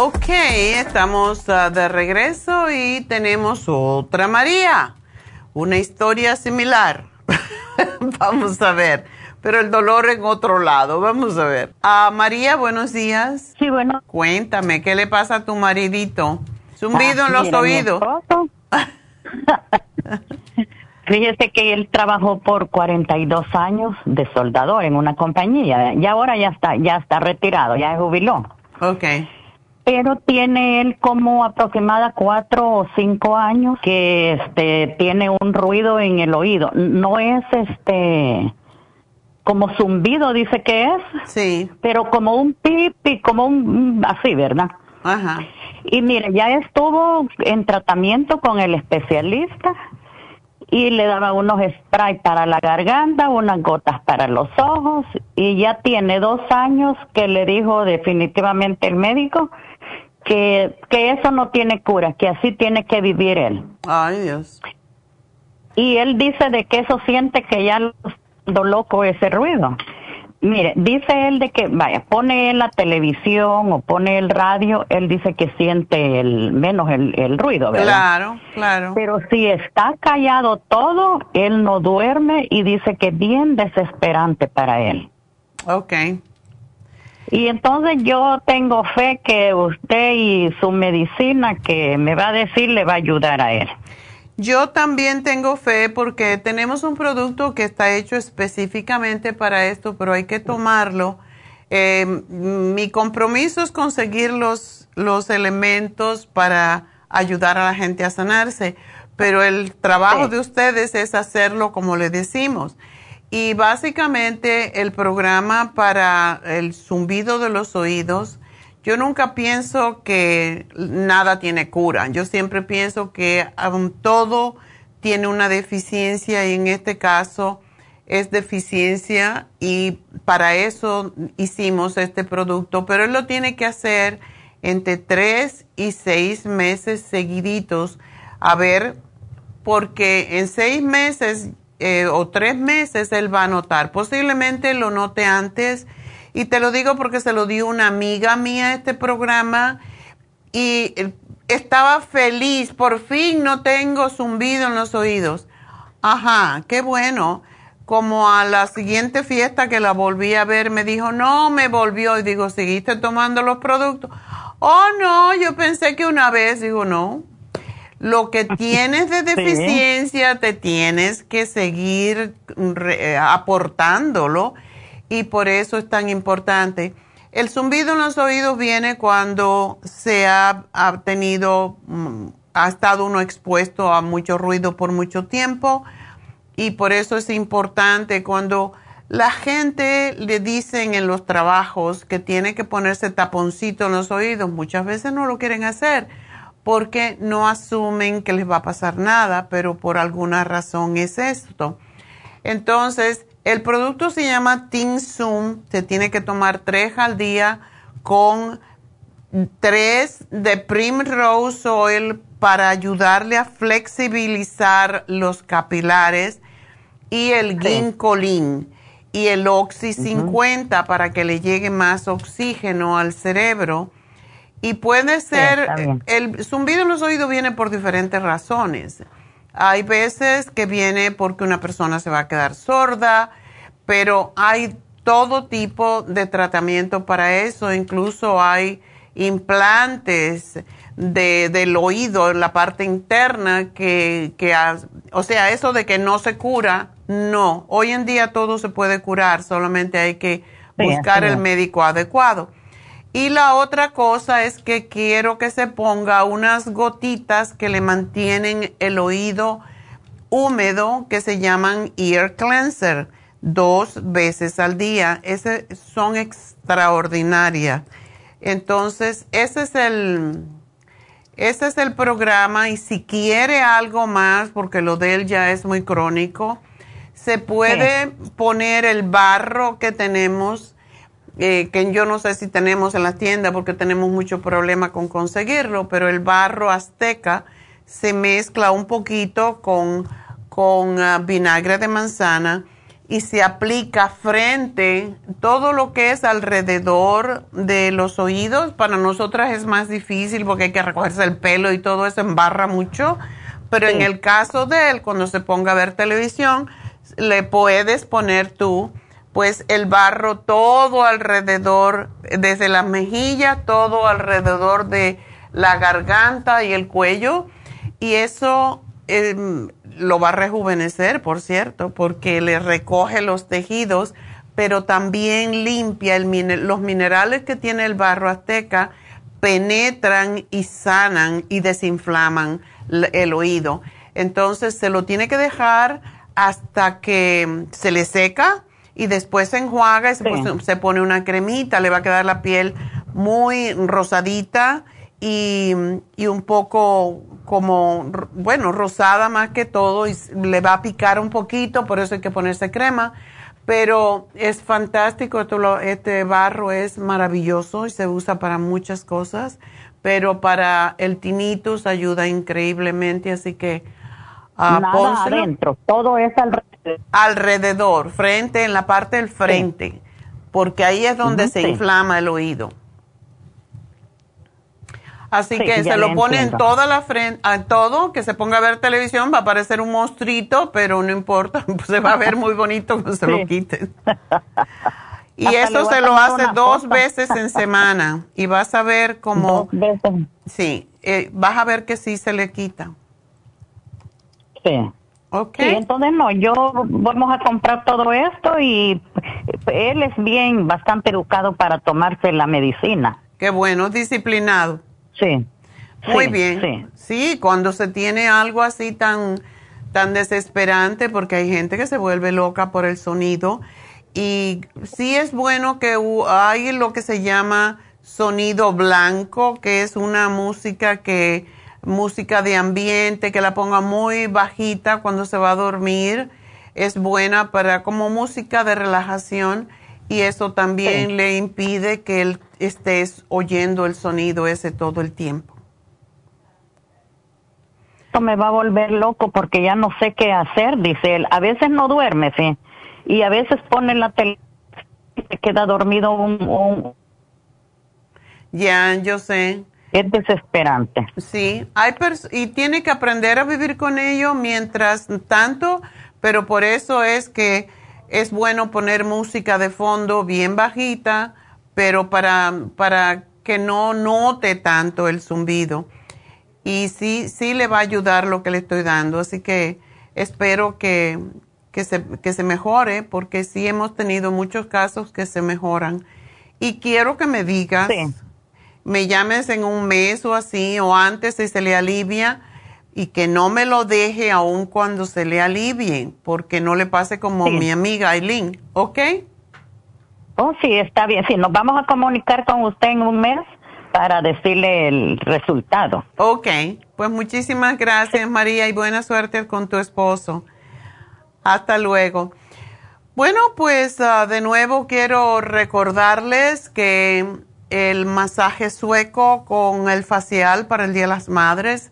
Ok, estamos ah, de regreso y tenemos otra María. Una historia similar. Vamos a ver. Pero el dolor en otro lado. Vamos a ver. Ah, María, buenos días. Sí, bueno. Cuéntame, ¿qué le pasa a tu maridito? Zumbido en los oídos. Fíjese que él trabajó por 42 años de soldador en una compañía y ahora ya está, ya está retirado, ya es jubiló. Okay pero tiene él como aproximada cuatro o cinco años que este tiene un ruido en el oído. No es este como zumbido dice que es. Sí. Pero como un pipi, como un así, ¿verdad? Ajá. Y mire, ya estuvo en tratamiento con el especialista y le daba unos sprays para la garganta, unas gotas para los ojos y ya tiene dos años que le dijo definitivamente el médico que, que eso no tiene cura, que así tiene que vivir él. Ay, Dios. Y él dice de que eso siente que ya lo loco ese ruido. Mire, dice él de que, vaya, pone la televisión o pone el radio, él dice que siente el menos el, el ruido, ¿verdad? Claro, claro. Pero si está callado todo, él no duerme y dice que es bien desesperante para él. Okay. Y entonces yo tengo fe que usted y su medicina que me va a decir le va a ayudar a él. Yo también tengo fe porque tenemos un producto que está hecho específicamente para esto, pero hay que tomarlo. Eh, mi compromiso es conseguir los, los elementos para ayudar a la gente a sanarse, pero el trabajo de ustedes es hacerlo como le decimos. Y básicamente el programa para el zumbido de los oídos, yo nunca pienso que nada tiene cura. Yo siempre pienso que todo tiene una deficiencia y en este caso es deficiencia y para eso hicimos este producto, pero él lo tiene que hacer entre tres y seis meses seguiditos. A ver, porque en seis meses eh, o tres meses él va a notar. Posiblemente lo note antes. Y te lo digo porque se lo dio una amiga mía este programa y eh, estaba feliz. Por fin no tengo zumbido en los oídos. Ajá, qué bueno. Como a la siguiente fiesta que la volví a ver, me dijo, no, me volvió. Y digo, ¿seguiste tomando los productos? Oh, no, yo pensé que una vez. Digo, no, lo que tienes de deficiencia te tienes que seguir eh, aportándolo y por eso es tan importante. El zumbido en los oídos viene cuando se ha, tenido, mm, ha estado uno expuesto a mucho ruido por mucho tiempo y por eso es importante cuando la gente le dicen en los trabajos que tiene que ponerse taponcito en los oídos, muchas veces no lo quieren hacer porque no asumen que les va a pasar nada, pero por alguna razón es esto. Entonces, el producto se llama Zoom, se tiene que tomar tres al día con tres de Primrose Oil para ayudarle a flexibilizar los capilares y el ginkolin y el Oxy 50 para que le llegue más oxígeno al cerebro y puede ser, el zumbido en los oídos viene por diferentes razones. Hay veces que viene porque una persona se va a quedar sorda, pero hay todo tipo de tratamiento para eso. Incluso hay implantes de, del oído, en la parte interna, que, que, o sea, eso de que no se cura, no. Hoy en día todo se puede curar, solamente hay que buscar el médico adecuado. Y la otra cosa es que quiero que se ponga unas gotitas que le mantienen el oído húmedo que se llaman ear cleanser dos veces al día. Ese son extraordinarias. Entonces, ese es el ese es el programa y si quiere algo más, porque lo de él ya es muy crónico, se puede poner el barro que tenemos eh, que yo no sé si tenemos en la tienda porque tenemos mucho problema con conseguirlo, pero el barro azteca se mezcla un poquito con, con ah, vinagre de manzana y se aplica frente todo lo que es alrededor de los oídos. Para nosotras es más difícil porque hay que recogerse el pelo y todo eso embarra mucho, pero en el caso de él, cuando se ponga a ver televisión, le puedes poner tú pues el barro todo alrededor, desde la mejilla, todo alrededor de la garganta y el cuello. Y eso em, lo va a rejuvenecer, por cierto, porque le recoge los tejidos, pero también limpia los minerales que tiene el barro azteca, penetran y sanan y desinflaman el oído. Entonces se lo tiene que dejar hasta que se le seca y después se enjuaga y se, pone una cremita, le va a quedar la piel muy rosadita y, un poco como, bueno, rosada más que todo y le va a picar un poquito, por eso hay que ponerse crema. Pero es fantástico, este barro es maravilloso y se usa para muchas cosas, pero para el tinnitus ayuda increíblemente, así que... Uh, Nada adentro, todo es alrededor. Alrededor, frente, en la parte del frente, porque ahí es donde se inflama el oído. Así que se lo pone en toda la frente, a todo, que se ponga a ver televisión, va a parecer un monstruito, pero no importa, se va a ver muy bonito cuando se lo quiten. Y eso se lo hace dos veces en semana y vas a ver cómo... Sí, eh, vas a ver que sí se le quita. Sí. Okay. entonces no, yo vamos a comprar todo esto y él es bien, bastante educado para tomarse la medicina. Qué bueno, disciplinado. Sí. Muy bien. Sí. sí, cuando se tiene algo así tan, tan desesperante, porque hay gente que se vuelve loca por el sonido, y sí es bueno que hay lo que se llama sonido blanco, que es una música que música de ambiente, que la ponga muy bajita cuando se va a dormir. Es buena para como música de relajación y eso también le impide que él estés oyendo el sonido ese todo el tiempo. Esto me va a volver loco porque ya no sé qué hacer, dice él. A veces no duerme, sí, y a veces pone la tele y se queda dormido un... Ya, yo sé. Es desesperante. Sí, hay y tiene que aprender a vivir con ello mientras tanto, pero por eso es que es bueno poner música de fondo bien bajita, pero para, para que no note tanto el zumbido. Y sí, sí le va a ayudar lo que le estoy dando. Así que espero que, que, se, que se mejore, porque sí hemos tenido muchos casos que se mejoran. Y quiero que me digas, me llames en un mes o así, o antes si se le alivia y que no me lo deje aún cuando se le alivie, porque no le pase como mi amiga Aileen, ¿ok? Oh, sí, está bien. Sí, nos vamos a comunicar con usted en un mes para decirle el resultado. Ok, pues muchísimas gracias María y buena suerte con tu esposo. Hasta luego. Bueno, pues ah, de nuevo quiero recordarles que el masaje sueco con el facial para el Día de las Madres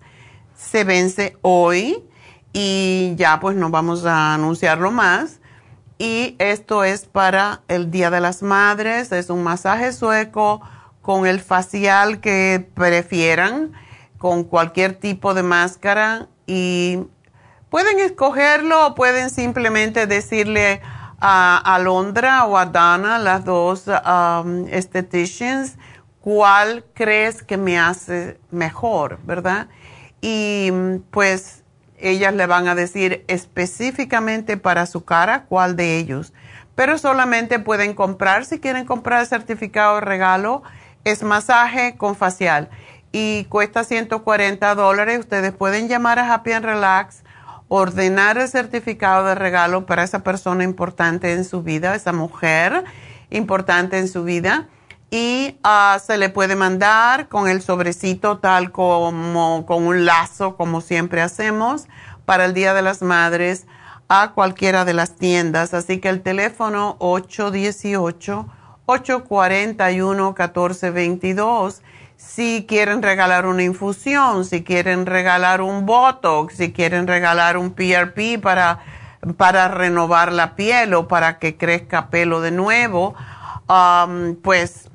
se vence hoy y ya pues no vamos a anunciarlo más. Y esto es para el Día de las Madres, es un masaje sueco con el facial que prefieran, con cualquier tipo de máscara y pueden escogerlo o pueden simplemente decirle a Alondra o a Dana, las dos um, estheticians, cuál crees que me hace mejor, ¿verdad? y pues ellas le van a decir específicamente para su cara cuál de ellos. Pero solamente pueden comprar, si quieren comprar el certificado de regalo, es masaje con facial y cuesta 140 dólares. Ustedes pueden llamar a Happy and Relax, ordenar el certificado de regalo para esa persona importante en su vida, esa mujer importante en su vida y ah, se le puede mandar con el sobrecito tal como con un lazo como siempre hacemos para el Día de las Madres a cualquiera de las tiendas. Así que el teléfono 818-841-1422. Si quieren regalar una infusión, si quieren regalar un Botox, si quieren regalar un PRP para, para renovar la piel o para que crezca pelo de nuevo, um, pues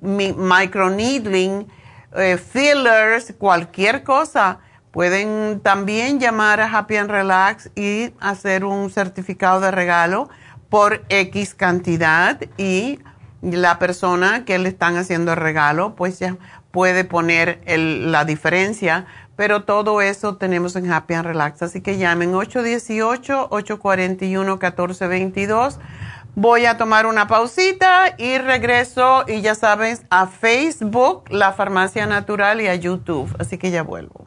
microneedling, eh, fillers, cualquier cosa. Pueden también llamar a Happy and Relax y hacer un certificado de regalo por X cantidad y la persona que le están haciendo el regalo pues ya puede poner la diferencia, pero todo eso tenemos en Happy and Relax. Así que llamen 818-841-1422 Voy a tomar una pausita y regreso y ya sabes a Facebook, La Farmacia Natural y a YouTube. Así que ya vuelvo.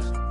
podcast.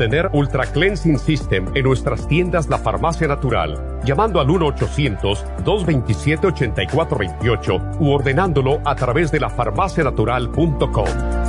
Ultra Cleansing System en nuestras tiendas La Farmacia Natural, llamando al 1-800-227-8428 u ordenándolo a través de lafarmacianatural.com.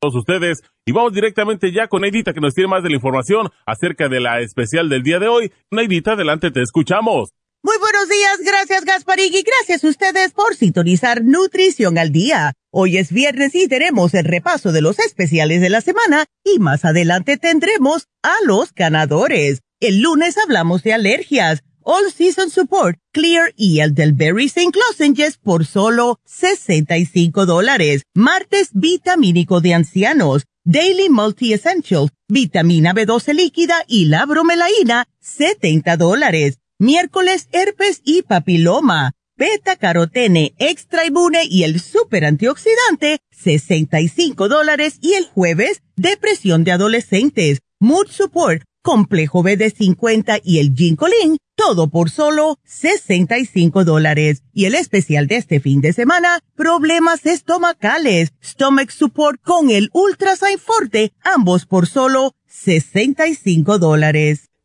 todos ustedes y vamos directamente ya con Neidita que nos tiene más de la información acerca de la especial del día de hoy. Neidita, adelante, te escuchamos. Muy buenos días, gracias Gasparín y gracias a ustedes por sintonizar Nutrición al Día. Hoy es viernes y tenemos el repaso de los especiales de la semana y más adelante tendremos a los ganadores. El lunes hablamos de alergias, All Season Support, Clear y el del Berry St. Lozenges por solo 65 dólares. Martes, vitamínico de ancianos, Daily Multi Essentials, vitamina B12 líquida y la bromelaína, 70 dólares miércoles herpes y papiloma, beta carotene extra inmune y el super antioxidante, 65 dólares y el jueves depresión de adolescentes, mood support, complejo B de 50 y el ginkolin, todo por solo 65 dólares. Y el especial de este fin de semana, problemas estomacales, stomach support con el Ultrasign Forte, ambos por solo 65 dólares.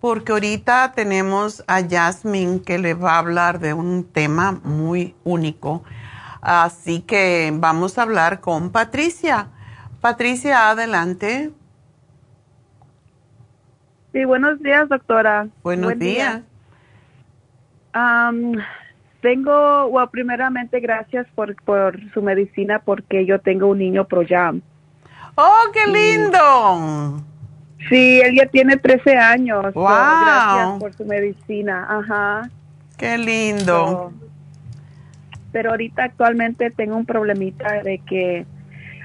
porque ahorita tenemos a Jasmine que le va a hablar de un tema muy único. Así que vamos a hablar con Patricia. Patricia, adelante. Sí, buenos días, doctora. Buenos Buen días. día. Am, tengo, bueno, primeramente gracias por, por su medicina porque yo tengo un niño ProYam. ¡Oh, qué lindo! Sí, él ya tiene 13 años. so, Wow. gracias por su medicina. Ajá. ¡Qué lindo! So, pero ahorita actualmente tengo un problemita de que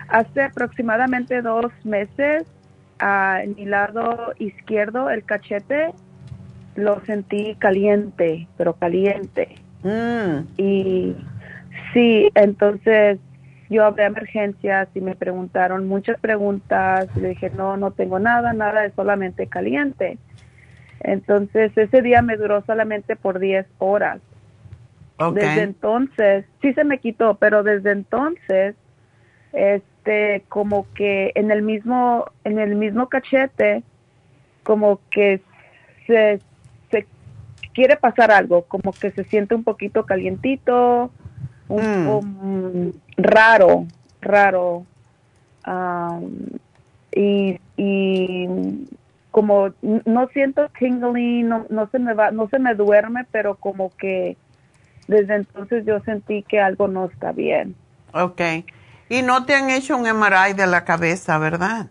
hace aproximadamente dos meses a mi lado izquierdo, el cachete, lo sentí caliente, pero caliente. Mm, Y sí, entonces yo hablé a emergencias y me preguntaron muchas preguntas y le dije, no, no tengo nada, nada, es solamente caliente. Entonces ese día me duró solamente por 10 horas. Desde entonces, sí se me quitó, pero desde entonces, este, como que en el mismo, en el mismo cachete, como que se, se quiere pasar algo, como que se siente un poquito calientito, un, Mm. un- raro, raro, am, y, y como no siento tingling, no, no se me va, no se me duerme, pero como que desde entonces yo sentí que algo no está bien. Ok. Y no te han hecho un MRI de la cabeza, ¿verdad?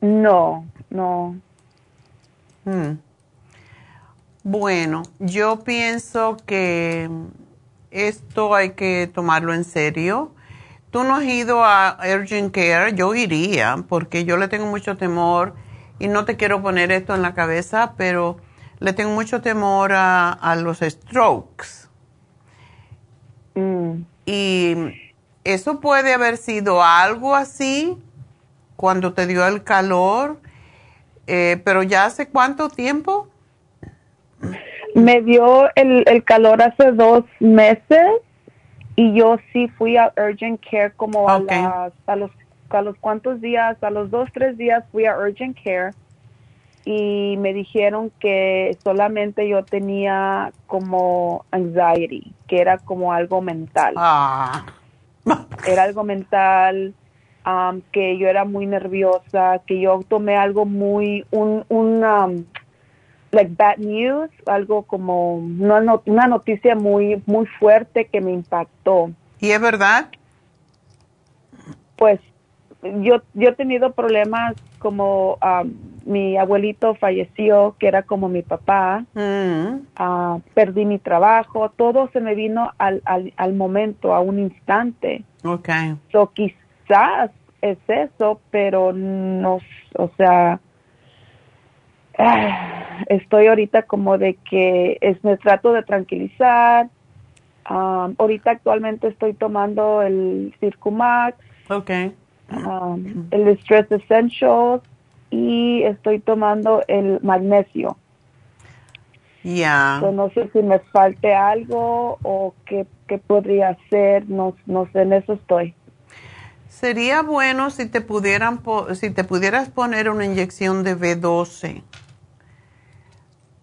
No, no. Mm. Bueno, yo pienso que esto hay que tomarlo en serio. Tú no has ido a Urgent Care, yo iría, porque yo le tengo mucho temor y no te quiero poner esto en la cabeza, pero le tengo mucho temor a, a los strokes. Mm. Y eso puede haber sido algo así cuando te dio el calor, eh, pero ya hace cuánto tiempo? Me dio el, el calor hace dos meses y yo sí fui a Urgent Care como a, las, a los a los cuantos días, a los dos, tres días fui a Urgent Care y me dijeron que solamente yo tenía como anxiety, que era como algo mental. Ah. Era algo mental, um, que yo era muy nerviosa, que yo tomé algo muy, un, un um, like bad news, algo como una, no- una noticia muy, muy fuerte que me impactó. ¿Y es verdad? Pues yo, yo he tenido problemas como um, mi abuelito falleció, que era como mi papá, Mm. ah, perdí mi trabajo, todo se me vino al, al, al momento, a un instante. Ok. So, quizás es eso, pero no, o sea, ah, estoy ahorita como de que es, me trato de tranquilizar. Um, ahorita actualmente estoy tomando el Circumax, Ok. um, el Stress Essentials y estoy tomando el magnesio. Ya. So, no sé si me falte algo o qué, qué podría hacer, no, no sé, en eso estoy. Sería bueno si te pudieran po- si te pudieras poner una inyección de B12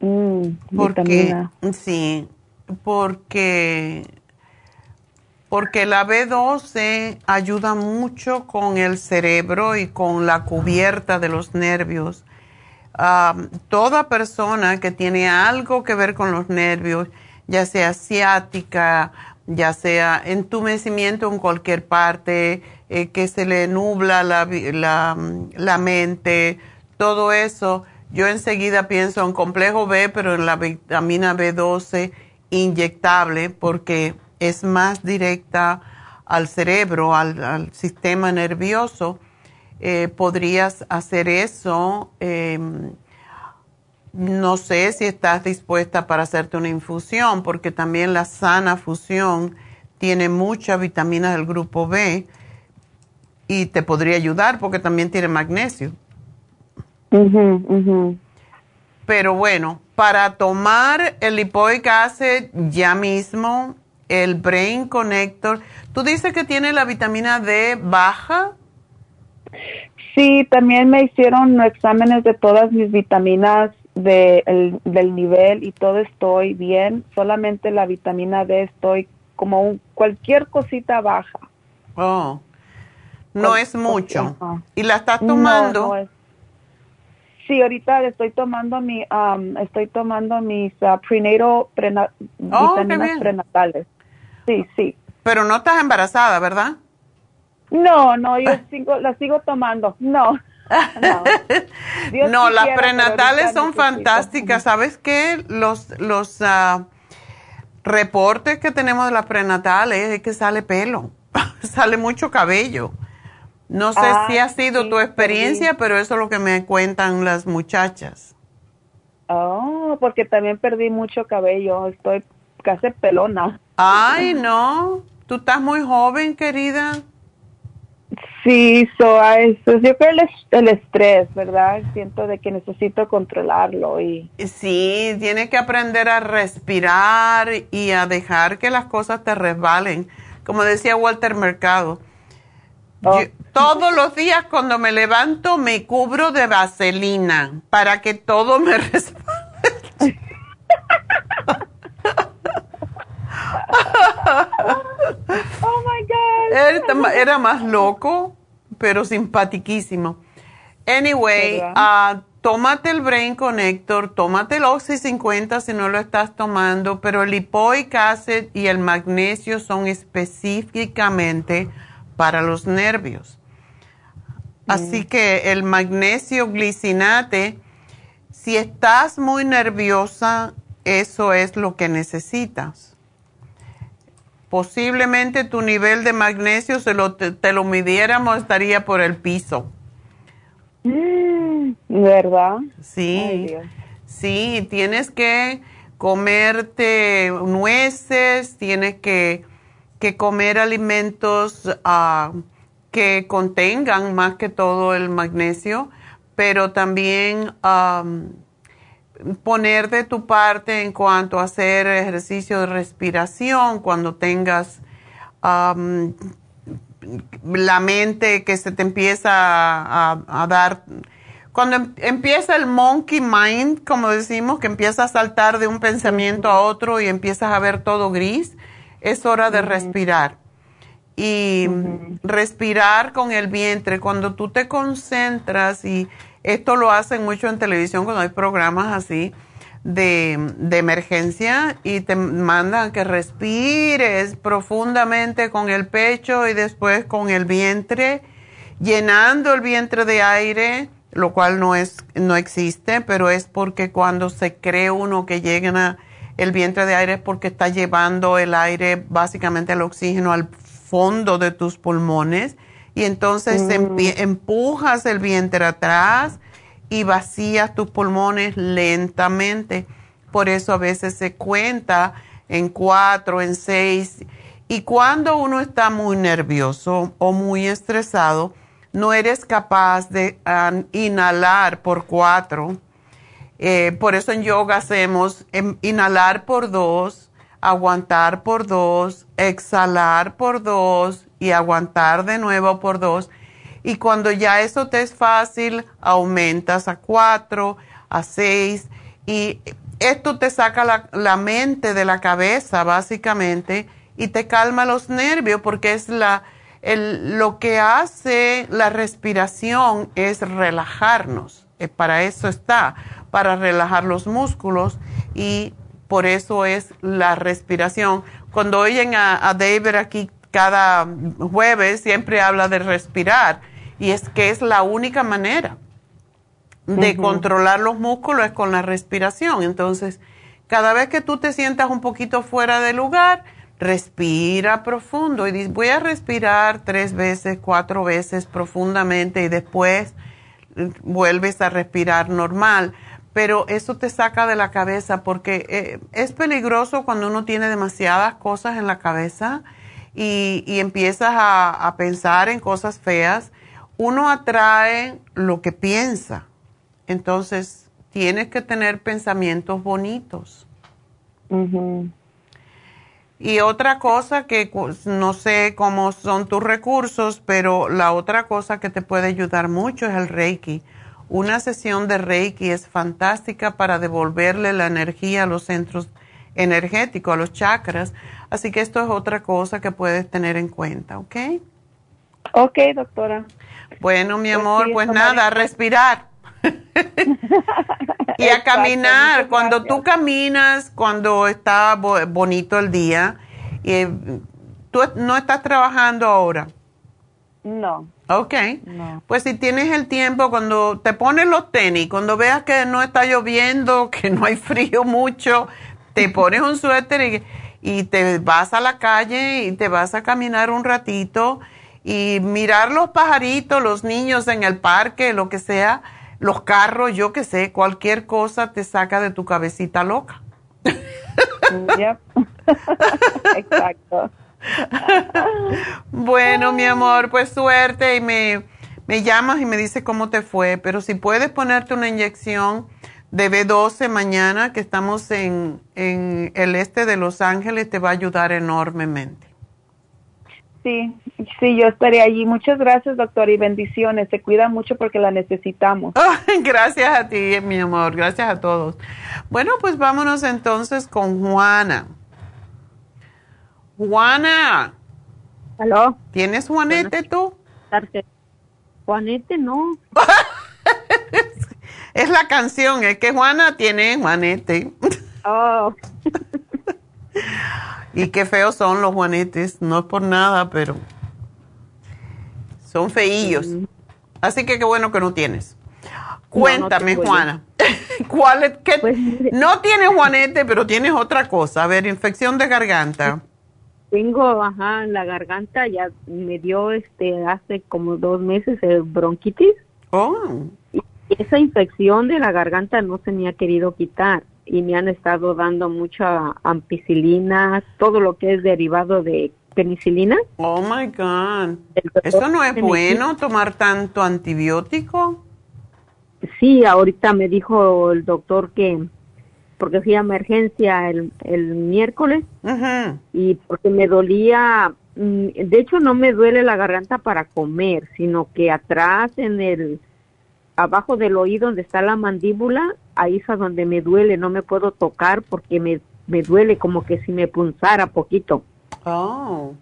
Mm, porque vitamina. sí, porque porque la B12 ayuda mucho con el cerebro y con la cubierta de los nervios. Toda persona que tiene algo que ver con los nervios, ya sea ciática, ya sea entumecimiento en cualquier parte, eh, que se le nubla la, la, la mente, todo eso, yo enseguida pienso en complejo B, pero en la vitamina B12 inyectable, porque es más directa al cerebro, al, sistema nervioso. Eh, podrías hacer eso. em, no sé si estás dispuesta para hacerte una infusión, porque también la sana fusión tiene muchas vitaminas del grupo B y te podría ayudar porque también tiene magnesio. Pero bueno, para tomar el lipoic acid ya mismo, el Brain Connector, tú dices que tiene la vitamina D baja. Sí, también me hicieron exámenes de todas mis vitaminas de el- del nivel y todo estoy bien. Solamente la vitamina D estoy como un- cualquier cosita baja. Oh, no es mucho. ¿Y la estás No, tomando? no es- Sí, ahorita estoy tomando mi, um, estoy tomando mis uh, prenatal prena- Oh, vitaminas prenatales. Sí, sí. Pero no estás embarazada, ¿verdad? No, no, yo sigo, la sigo tomando. No. No, las prenatales son necesito. fantásticas. ¿Sabes qué? Los, los ah, reportes que tenemos de las prenatales es que sale pelo, sale mucho cabello. No sé Ah, si ha sido sí, tu experiencia, pero eso es lo que me cuentan las muchachas. Oh, porque también perdí mucho cabello. Estoy casi pelona. Ay, no. Tú estás muy joven, querida. Sí, so, eso, yo creo el, el estrés, ¿verdad? Siento de que necesito controlarlo y Sí, tienes que aprender a respirar y a dejar que las cosas te resbalen. Como decía Walter Mercado, Oh. yo- todos los días cuando me levanto me cubro de vaselina para que todo me resbale. Oh my God. Era, más loco, pero simpatiquísimo. Anyway, ah, tómate el Brain Connector, tómate el Oxy 50 si no lo estás tomando, pero el lipoic acid y el magnesio son específicamente para los nervios. Así que el magnesio glicinate, si estás muy nerviosa, eso es lo que necesitas. Posiblemente tu nivel de magnesio, se lo, te, te lo midiéramos, estaría por el piso. Mm, ¿Verdad? Sí, Ay, sí, tienes que comerte nueces, tienes que, que comer alimentos ah, que contengan más que todo el magnesio, pero también am, poner de tu parte en cuanto a hacer ejercicio de respiración cuando tengas am, la mente que se te empieza a, a dar, cuando em- empieza el monkey mind, como decimos, que empieza a saltar de un pensamiento a otro y empiezas a ver todo gris, es hora de respirar. Y respirar con el vientre, cuando tú te concentras, y esto lo hacen mucho en televisión cuando hay programas así de, de emergencia y te mandan que respires profundamente con el pecho y después con el vientre, llenando el vientre de aire, lo cual no es no existe, pero es porque cuando se cree uno que llena el vientre de aire es porque está llevando el aire, básicamente el oxígeno al fondo de tus pulmones y entonces empie- empujas el vientre atrás y vacías tus pulmones lentamente. Por eso a veces se cuenta en cuatro, en seis. Y cuando uno está muy nervioso o muy estresado, no eres capaz de ah, inhalar por cuatro. Eh, por eso en yoga hacemos em, inhalar por dos, aguantar por dos, exhalar por dos y aguantar de nuevo por dos. Y cuando ya eso te es fácil, aumentas a cuatro, a seis. Y esto te saca la, la mente de la cabeza, básicamente, y te calma los nervios, porque es la, el- lo que hace la respiración es relajarnos. Eh, para eso está, para relajar los músculos y por eso es la respiración. Cuando oyen a, a David aquí cada jueves, siempre habla de respirar y es que es la única manera de controlar los músculos es con la respiración. Entonces, cada vez que tú te sientas un poquito fuera de lugar, respira profundo y dices, voy a respirar tres veces, cuatro veces profundamente y después eh, vuelves a respirar normal. Pero eso te saca de la cabeza porque eh, es peligroso cuando uno tiene demasiadas cosas en la cabeza y, y empiezas a, a pensar en cosas feas. Uno atrae lo que piensa. Entonces, tienes que tener pensamientos bonitos. Y otra cosa que cu- no sé cómo son tus recursos, pero la otra cosa que te puede ayudar mucho es el Reiki. Una sesión de Reiki es fantástica para devolverle la energía a los centros energéticos, a los chakras. Así que esto es otra cosa que puedes tener en cuenta, ¿ok? Ok, doctora. Bueno, mi Pues amor, sí, pues nada, a respirar. y a caminar. Cuando tú caminas, cuando está bo- bonito el día, eh, tú no estás trabajando ahora. No. Ok. No. Pues si tienes el tiempo, cuando te pones los tenis, cuando veas que no está lloviendo, que no hay frío mucho, te pones un suéter y, y te vas a la calle y te vas a caminar un ratito y mirar los pajaritos, los niños en el parque, lo que sea, los carros, yo que sé, cualquier cosa te saca de tu cabecita loca. Yep. Exacto. Bueno, mi amor, pues suerte y me, me llamas y me dices cómo te fue. Pero si puedes ponerte una inyección de B12 mañana, que estamos en, en el este de Los Ángeles, te va a ayudar enormemente. Sí, sí, yo estaré allí. Muchas gracias, doctor, y bendiciones. Se cuida mucho porque la necesitamos. Gracias a ti, mi amor, gracias a todos. Bueno, pues vámonos entonces con Juana. Juana. ¿Aló? ¿Tienes Juanete tú? Juanete no. Es la canción, es que Juana tiene Juanete. Oh. y qué feos son los Juanetes, no es por nada, pero son feillos. Así que qué bueno que no tienes. Cuéntame. Juana. ¿Cuál es, qué- no tienes Juanete, pero tienes otra cosa. A ver, infección de garganta. Tengo, ajá, en la garganta ya me dio este hace como dos meses el bronquitis. Oh. Y esa infección de la garganta no se me ha querido quitar y me han estado dando mucha ampicilina, todo lo que es derivado de penicilina. Oh my God. ¿Eso no es bueno tomar tanto antibiótico? sí, ahorita me dijo el doctor que, porque fui a emergencia el, el miércoles y porque me dolía, mm, de hecho no me duele la garganta para comer, sino que atrás en el, abajo del oído donde está la mandíbula, ahí es a donde me duele, no me puedo tocar porque me, me duele como que si me punzara poquito. Oh.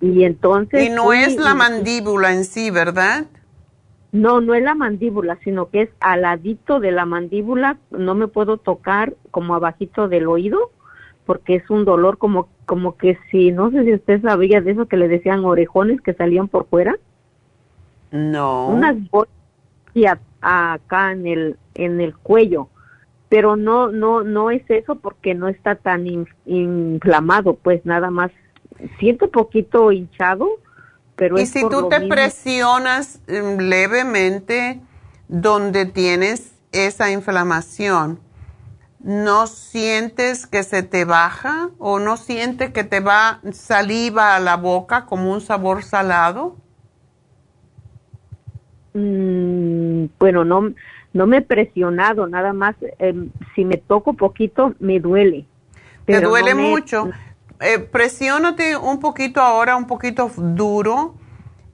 Y entonces... Y no fui es la mandíbula en sí, ¿verdad? No, no es la mandíbula, sino que es al ladito de la mandíbula, no me puedo tocar como abajito del oído, porque es un dolor como, como que si, no sé si usted sabía de eso que le decían orejones que salían por fuera, No. unas a- acá en el, en el cuello, pero no, no, no es eso porque no está tan in- inflamado, pues nada más siento poquito hinchado, pero Y es si por tú te mismo. presionas mm, levemente donde tienes esa inflamación, ¿no sientes que se te baja o no sientes que te va saliva a la boca como un sabor salado? Mm, bueno, no, no me he presionado, nada más em, si me toco poquito me duele. ¿Te duele no me- mucho? Eh, presiónate un poquito ahora, un poquito duro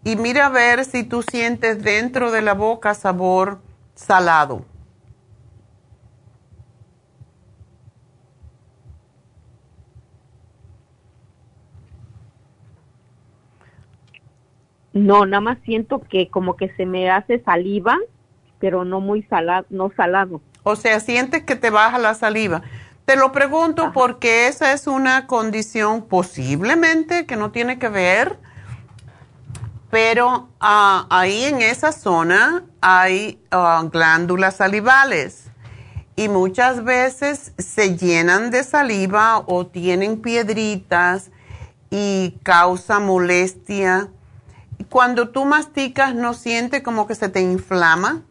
y mira a ver si tú sientes dentro de la boca sabor salado. No, nada más siento que como que se me hace saliva, pero no muy salado, no salado. O sea, sientes que te baja la saliva. Te lo pregunto porque esa es una condición posiblemente que no tiene que ver, pero ah, ahí en esa zona hay ah, glándulas salivales y muchas veces se llenan de saliva o tienen piedritas y causa molestia. Cuando tú masticas, ¿no sientes como que se te inflama?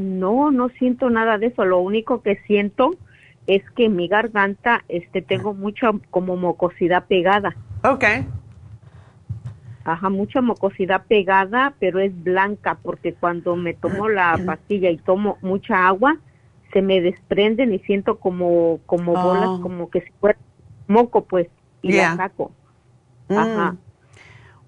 No, no siento nada de eso. Lo único que siento es que en mi garganta este tengo mucha como mucosidad pegada. Ok. Ajá, mucha mucosidad pegada, pero es blanca porque cuando me tomo la pastilla y tomo mucha agua, se me desprenden y siento como como Oh. bolas, como que si fuera moco, pues, y Yeah. la saco. Mm. Ajá.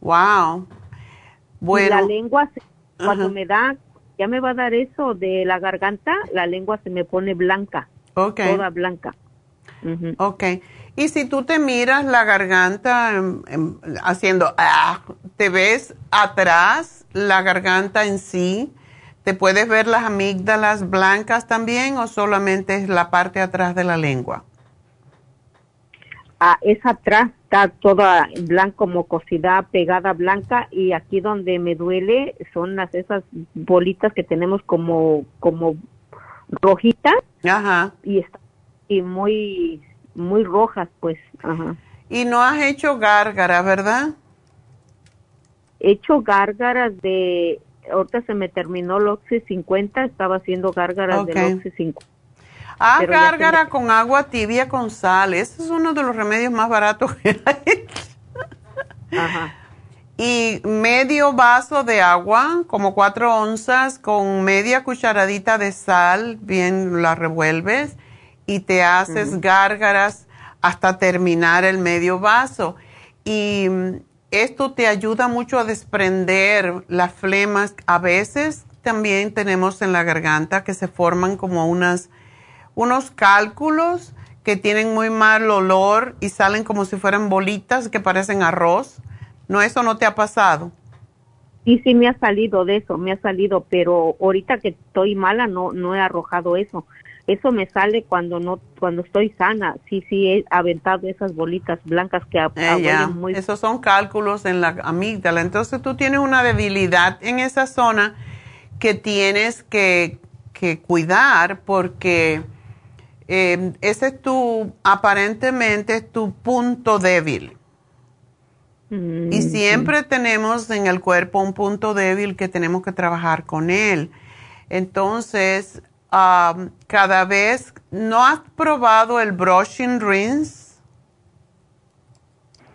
Wow. Y Bueno. la lengua, se- cuando me da, ya me va a dar eso de la garganta, la lengua se me pone blanca, Ok. toda blanca. Ujú. Ok. Y si tú te miras la garganta em, em, haciendo, ah, te ves atrás la garganta en sí, ¿te puedes ver las amígdalas blancas también o solamente es la parte atrás de la lengua? Ah, es atrás, está toda blanco, mucosidad pegada blanca y aquí donde me duele son las esas bolitas que tenemos como como rojitas Ajá. y está y muy muy rojas, pues, ajá. Y no has hecho gárgara, ¿verdad? He hecho gárgaras de ahorita se me terminó el Oxy 50, estaba haciendo gárgaras Ok. del Oxy 50. Se gárgara con agua tibia con sal. Ese es uno de los remedios más baratos que hay. Ajá. Y medio vaso de agua, como cuatro onzas, con media cucharadita de sal, bien la revuelves y te haces gárgaras hasta terminar el medio vaso. Y mm, esto te ayuda mucho a desprender las flemas. A veces también tenemos en la garganta que se forman como unas, unos cálculos que tienen muy mal olor y salen como si fueran bolitas que parecen arroz. ¿No, eso no te ha pasado? Sí, sí me ha salido de eso, me ha salido, pero ahorita que estoy mala no no he arrojado eso. Eso me sale cuando no cuando estoy sana. Sí, sí he aventado esas bolitas blancas que Eh, ya. muy Esos son cálculos en la amígdala. Entonces tú tienes una debilidad en esa zona que tienes que, que cuidar porque eh, ese es tu, aparentemente es tu punto débil. Mm, Y siempre tenemos en el cuerpo un punto débil que tenemos que trabajar con él. Entonces, cada vez, ¿no has probado el brushing rinse?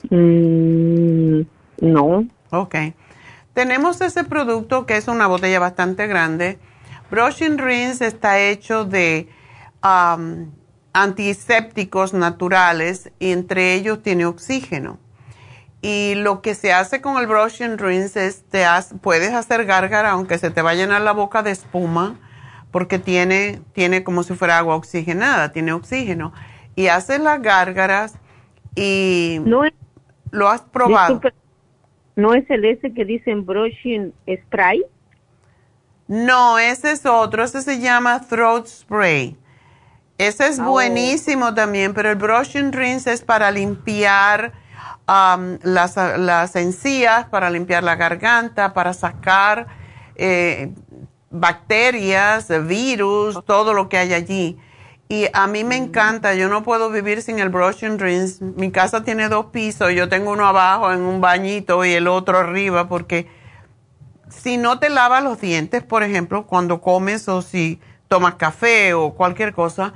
Mm, no. Ok. Tenemos ese producto que es una botella bastante grande Brushing Rinse está hecho de um, antisépticos naturales y entre ellos tiene oxígeno. Y lo que se hace con el Brushing Rinse es, te puedes hacer gárgara aunque se te va a llenar la boca de espuma, porque tiene, tiene como si fuera agua oxigenada, tiene oxígeno. Y haces las gárgaras y no lo has probado. ¿No es el ese que dicen brushing spray? No, ese es otro, ese se llama throat spray. Ese es oh. buenísimo también, pero el brushing rinse es para limpiar um, las, las, encías, para limpiar la garganta, para sacar eh, bacterias, virus, todo lo que hay allí. Y a mí me encanta, yo no puedo vivir sin el brush and rinse. Mi casa tiene dos pisos, yo tengo uno abajo en un bañito y el otro arriba, porque si no te lavas los dientes, por ejemplo, cuando comes o si tomas café o cualquier cosa,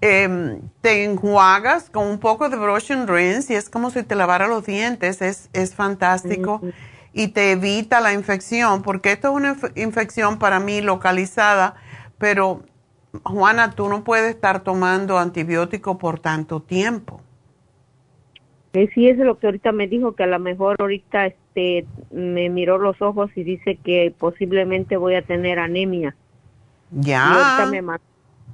em, te enjuagas con un poco de brush and rinse y es como si te lavara los dientes, es, es fantástico y te evita la infección, porque esto es una infección para mí localizada, pero Juana, tú no puedes estar tomando antibiótico por tanto tiempo. sí, es lo que ahorita me dijo, que a lo mejor ahorita este, me miró los ojos y dice que posiblemente voy a tener anemia. Ya. Y ahorita me mandó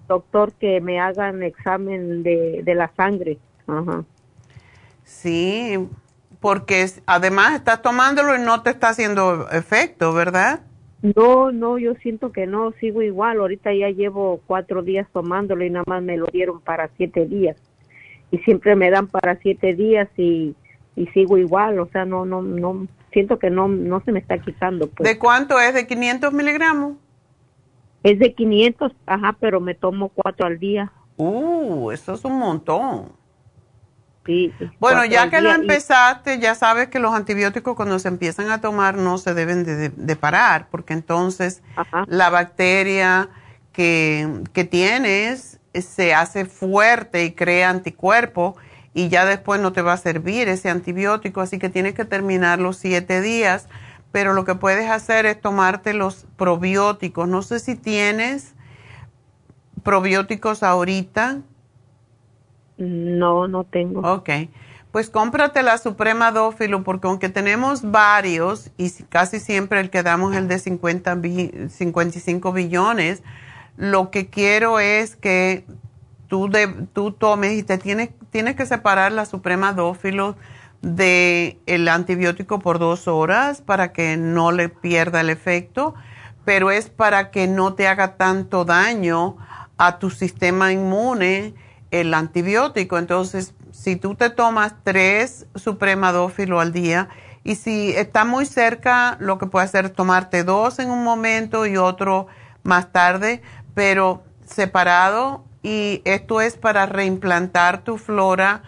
doctor que me hagan examen de, de la sangre. Ajá. Sí, porque además estás tomándolo y no te está haciendo efecto, ¿verdad? No, no, yo siento que no, sigo igual. Ahorita ya llevo cuatro días tomándolo y nada más me lo dieron para siete días. Y siempre me dan para siete días y, y sigo igual. O sea, no, no, no, siento que no, no se me está quitando. Pues. ¿De cuánto es? ¿De 500 miligramos? Es de 500, ajá, pero me tomo cuatro al día. Uh, eso es un montón. Sí, bueno, ya que lo empezaste, ya sabes que los antibióticos cuando se empiezan a tomar no se deben de, parar, porque entonces la bacteria que, que tienes se hace fuerte y crea anticuerpos y ya después no te va a servir ese antibiótico, así que tienes que terminar los siete días, pero lo que puedes hacer es tomarte los probióticos. No sé si tienes probióticos ahorita no, no tengo. Ok. Pues cómprate la Suprema Dófilo porque aunque tenemos varios y casi siempre el que damos es el de 50 55 billones, lo que quiero es que tú, de, tú tomes y te tienes, tienes que separar la Suprema Dófilo del el antibiótico por dos horas para que no le pierda el efecto, pero es para que no te haga tanto daño a tu sistema inmune el antibiótico. Entonces, si tú te tomas tres supremadófilo al día y si está muy cerca, lo que puede hacer es tomarte dos en un momento y otro más tarde, pero separado. Y esto es para reimplantar tu flora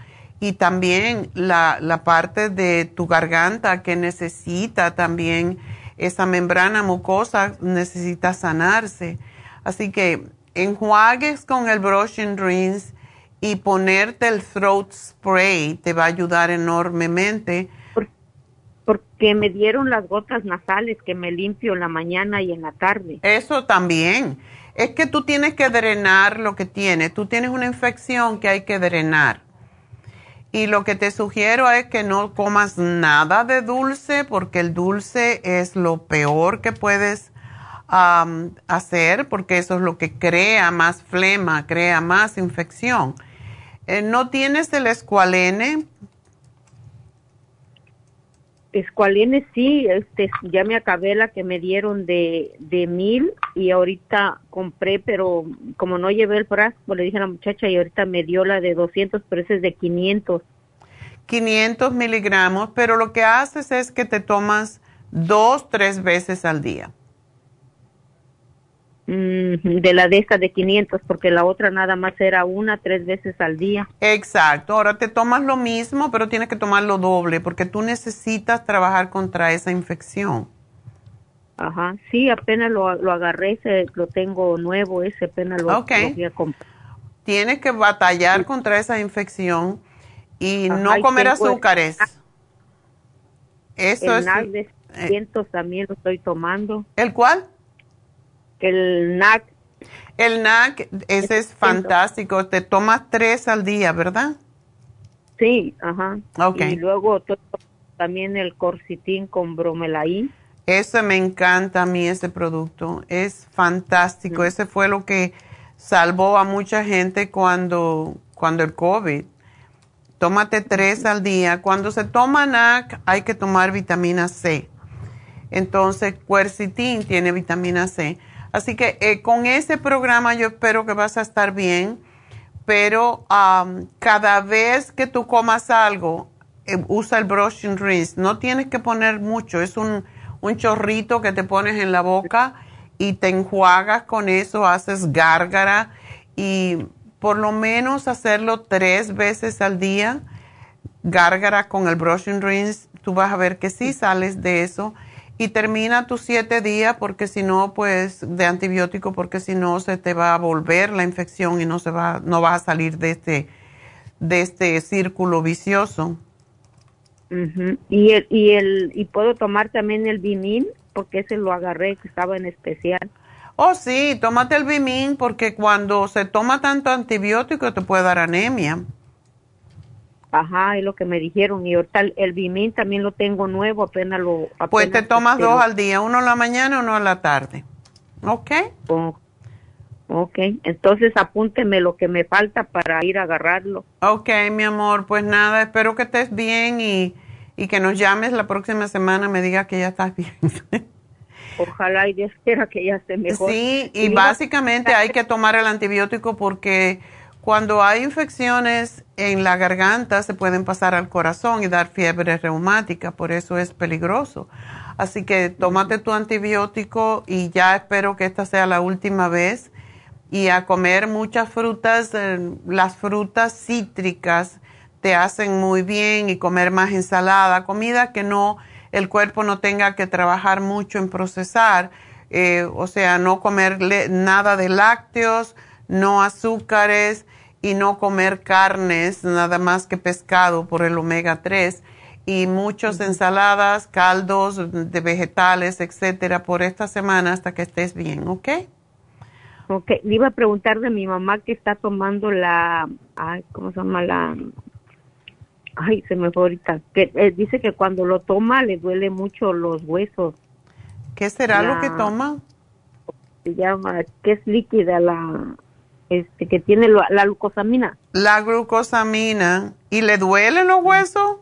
y también la, la parte de tu garganta que necesita también esa membrana mucosa, necesita sanarse. Así que enjuagues con el brush and rinse y ponerte el throat spray te va a ayudar enormemente. Porque me dieron las gotas nasales que me limpio en la mañana y en la tarde. Eso también. Es que tú tienes que drenar lo que tienes. Tú tienes una infección que hay que drenar. Y lo que te sugiero es que no comas nada de dulce porque el dulce es lo peor que puedes hacer porque eso es lo que crea más flema, crea más infección. Eh, ¿No tienes el escualene? Escualene sí, este, ya me acabé la que me dieron de, de mil y ahorita compré, pero como no llevé el frasco, le dije a la muchacha y ahorita me dio la de 200, pero ese es de 500. 500 miligramos, pero lo que haces es que te tomas dos, tres veces al día. Mm, de la de esta de 500 porque la otra nada más era una tres veces al día. Exacto, ahora te tomas lo mismo pero tienes que tomarlo doble porque tú necesitas trabajar contra esa infección. Ajá, sí, apenas lo, lo agarré, ese, lo tengo nuevo, ese apenas lo, okay. Tienes que batallar contra esa infección y no comer azúcares. Eso es... El de 500 también lo estoy tomando. ¿El cuál? El NAC. El NAC, ese es fantástico. Te tomas tres al día, ¿verdad? Sí, ajá. Ok. Y luego también el Corcitín con bromelaín. Ese me encanta a mí, ese producto. Es fantástico. Ese fue lo que salvó a mucha gente cuando, cuando el COVID. Tómate tres al día. Cuando se toma NAC, hay que tomar vitamina C. Entonces, Quercitin tiene vitamina C. Así que eh, con ese programa yo espero que vas a estar bien, pero am, cada vez que tú comas algo, eh, usa el brush and rinse. No tienes que poner mucho, es un, un chorrito que te pones en la boca y te enjuagas con eso, haces gárgara y por lo menos hacerlo tres veces al día, gárgara con el brush and rinse, tú vas a ver que sí sales de eso y termina tus siete días porque si no, pues de antibiótico, porque si no se te va a volver la infección y no se va, no vas a salir de este, de este círculo vicioso. Ujú. Y el y el y puedo tomar también el Bimin porque ese lo agarré que estaba en especial. Oh, sí, tómate el Bimin porque cuando se toma tanto antibiótico te puede dar anemia. Ajá, es lo que me dijeron. Y ahorita el, el Bimin también lo tengo nuevo, apenas lo. Pues te apenas, tomas dos al día, uno en la mañana y uno en la tarde. ¿Ok? Oh, ok, entonces apúnteme lo que me falta para ir a agarrarlo. Ok, mi amor, pues nada, espero que estés bien y, y que nos llames la próxima semana, me digas que ya estás bien. Ojalá y Dios quiera que ya esté mejor. Sí, y básicamente hay que tomar el antibiótico porque cuando hay infecciones en la garganta se pueden pasar al corazón y dar fiebre reumática, por eso es peligroso. Así que tómate tu antibiótico y ya espero que esta sea la última vez. Y a comer muchas frutas, eh, las frutas cítricas te hacen muy bien y comer más ensalada, comida que no, el cuerpo no tenga que trabajar mucho en procesar, eh, o sea, no comer nada de lácteos, no azúcares y no comer carnes, nada más que pescado por el omega 3 y muchas ensaladas, caldos de vegetales, etcétera, por esta semana hasta que estés bien, ¿ok? Ok, le iba a preguntar de mi mamá que está tomando la, ay, ¿cómo se llama la? Ay, se me fue ahorita. Que eh, dice que cuando lo toma le duele mucho los huesos. ¿Qué será lo que toma? Se llama, que es líquida la, este, que tiene la glucosamina. La glucosamina. ¿Y le duelen los huesos?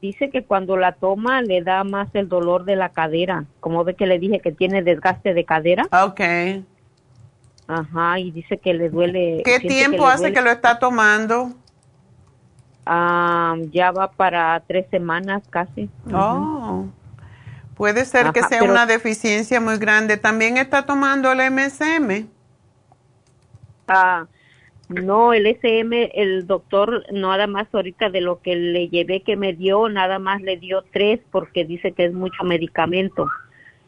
Dice que cuando la toma le da más el dolor de la cadera. Como ve que le dije que tiene desgaste de cadera. Ok. Ajá, y dice que le duele. ¿Qué tiempo hace duele. que lo está tomando? Ah, ya va para tres semanas casi. Oh. Puede ser que sea pero- una deficiencia muy grande. También está tomando el MSM. Ah, no, el SM, el doctor, nada más ahorita de lo que le llevé que me dio, nada más le dio tres porque dice que es mucho medicamento.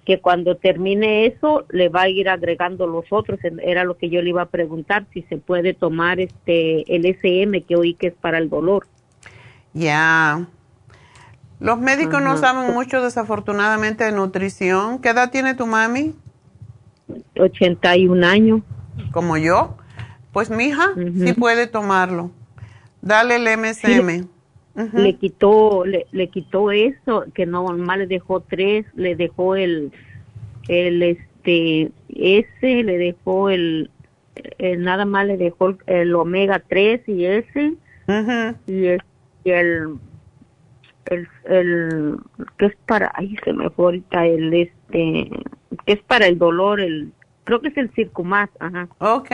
Que cuando termine eso, le va a ir agregando los otros. Era lo que yo le iba a preguntar, si se puede tomar este el SM que oí que es para el dolor. Ya. Los médicos no saben mucho, desafortunadamente, de nutrición. ¿Qué edad tiene tu mami? 81 años. Como yo. Pues, mija, sí puede tomarlo. Dale el MSM. Ujú. le quitó le, le quitó eso que nomás le dejó tres le dejó el el este ese le dejó el, el nada más le dejó el, el omega 3 y ese y el y el el, el que es para ay se me fue ahorita el este que es para el dolor el creo que es el circumat ajá Ok.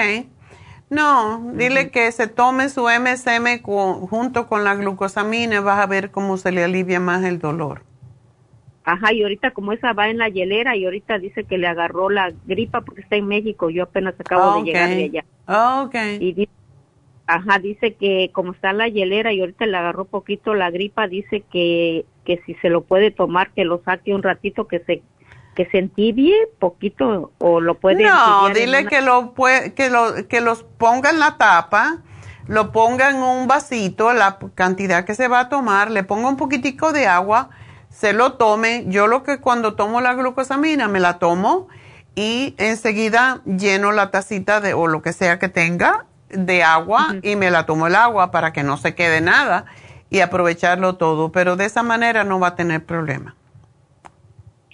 No, dile que se tome su MSM cu- junto con la glucosamina y vas a ver cómo se le alivia más el dolor. Ajá, y ahorita como esa va en la hielera y ahorita dice que le agarró la gripa porque está en México, yo apenas acabo de llegar de allá. Ok. Y dice, ajá, dice que como está en la hielera y ahorita le agarró poquito la gripa, dice que, que si se lo puede tomar, que lo saque un ratito, que se que se entibie poquito o lo puede No, dile una- que lo que lo que los ponga en la tapa, lo ponga en un vasito, la cantidad que se va a tomar, le ponga un poquitico de agua, se lo tome. Yo lo que cuando tomo la glucosamina me la tomo y enseguida lleno la tacita de o lo que sea que tenga de agua y me la tomo el agua para que no se quede nada y aprovecharlo todo, pero de esa manera no va a tener problema.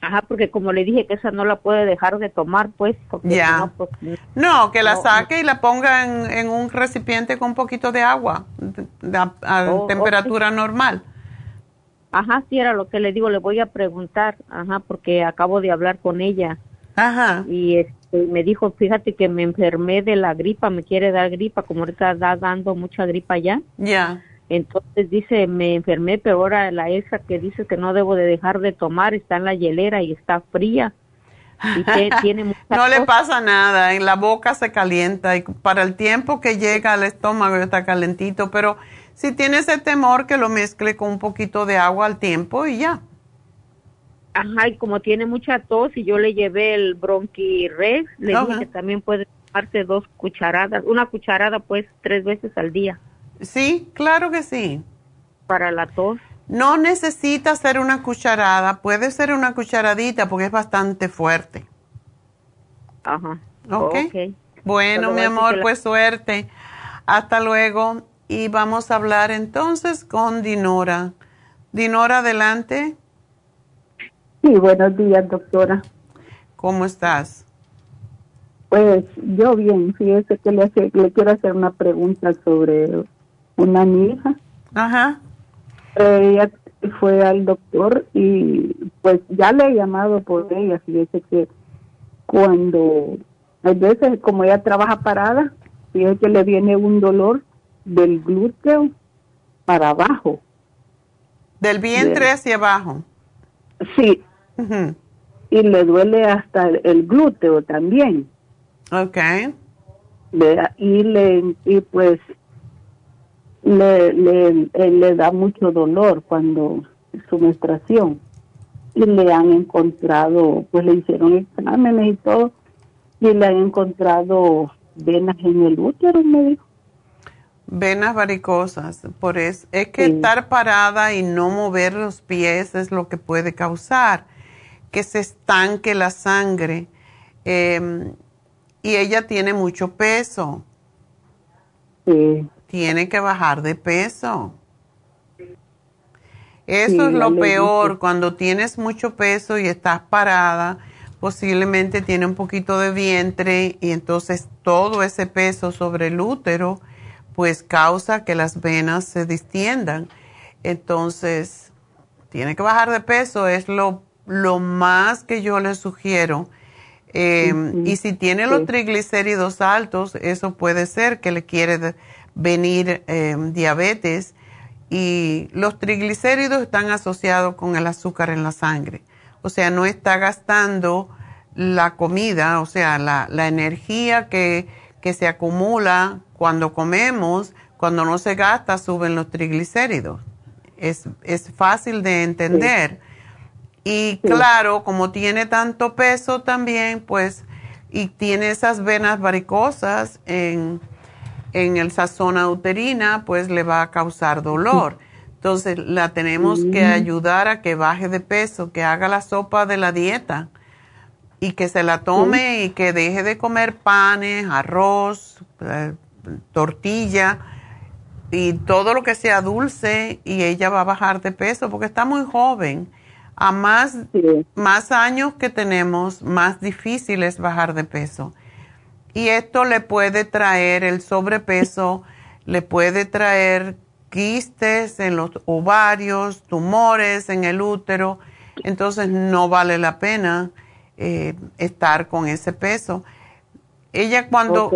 Ajá, porque como le dije que esa no la puede dejar de tomar, pues. Ya. pues, No, que la saque y la ponga en, en, un recipiente con un poquito de agua a, a Oh, temperatura normal. Ajá, sí era lo que le digo, le voy a preguntar, ajá, porque acabo de hablar con ella. Ajá. Y este, me dijo, fíjate que me enfermé de la gripa, me quiere dar gripa, como ahorita está dando mucha gripa ya. Ya. Entonces dice, me enfermé, pero ahora la esa que dice que no debo de dejar de tomar está en la hielera y está fría. Y que tiene mucha No le pasa nada, en la boca se calienta y para el tiempo que llega al estómago está calentito, pero si tiene ese temor que lo mezcle con un poquito de agua al tiempo y ya. Ajá, y como tiene mucha tos y yo le llevé el bronquirex, le Ajá. dije que también puede tomarse dos cucharadas, una cucharada pues tres veces al día. Sí, claro que sí. Para la tos. No necesita ser una cucharada, puede ser una cucharadita porque es bastante fuerte. Ajá. ¿Ok? Ok. Bueno, mi amor, la- pues suerte. Hasta luego. Y vamos a hablar entonces con Dinora. Dinora, adelante. Sí, buenos días, doctora. ¿Cómo estás? Pues yo bien, fíjese que le, hace- le quiero hacer una pregunta sobre una mi hija. Ajá. Ella fue al doctor y pues ya le he llamado por ella. Fíjese que cuando, a veces como ella trabaja parada, fíjese que le viene un dolor del glúteo para abajo. Del vientre hacia abajo. Sí. Y le duele hasta el- el glúteo también. Ok. y le y pues le, le, eh, le da mucho dolor cuando su menstruación y le han encontrado pues le hicieron exámenes y todo y le han encontrado venas en el útero me dijo Venas varicosas. Por eso, es que estar parada y no mover los pies es lo que puede causar que se estanque la sangre. Eh, y ella tiene mucho peso. Tiene que bajar de peso. Eso Sí, es lo peor, cuando tienes mucho peso y estás parada, posiblemente tiene un poquito de vientre y entonces todo ese peso sobre el útero pues causa que las venas se distiendan. Entonces, tiene que bajar de peso, es lo, lo más que yo le sugiero. Eh, Ujú. Y si tiene los triglicéridos altos, eso puede ser que le quiere venir eh, diabetes y los triglicéridos están asociados con el azúcar en la sangre. O sea, no está gastando la comida, o sea, la, la energía que, que se acumula cuando comemos, cuando no se gasta, suben los triglicéridos. Es, es fácil de entender. Y claro, como tiene tanto peso también, pues, y tiene esas venas varicosas en, en el esa zona uterina, pues le va a causar dolor. Entonces, la tenemos que Mm. ayudar a que baje de peso, que haga la sopa de la dieta y que se la tome y que deje de comer panes, arroz, eh, tortilla y todo lo que sea dulce y ella va a bajar de peso porque está muy joven. A más, más años que tenemos, más difícil es bajar de peso. Y esto le puede traer el sobrepeso, le puede traer quistes en los ovarios, tumores en el útero. Entonces no vale la pena eh, estar con ese peso. Ella cuando.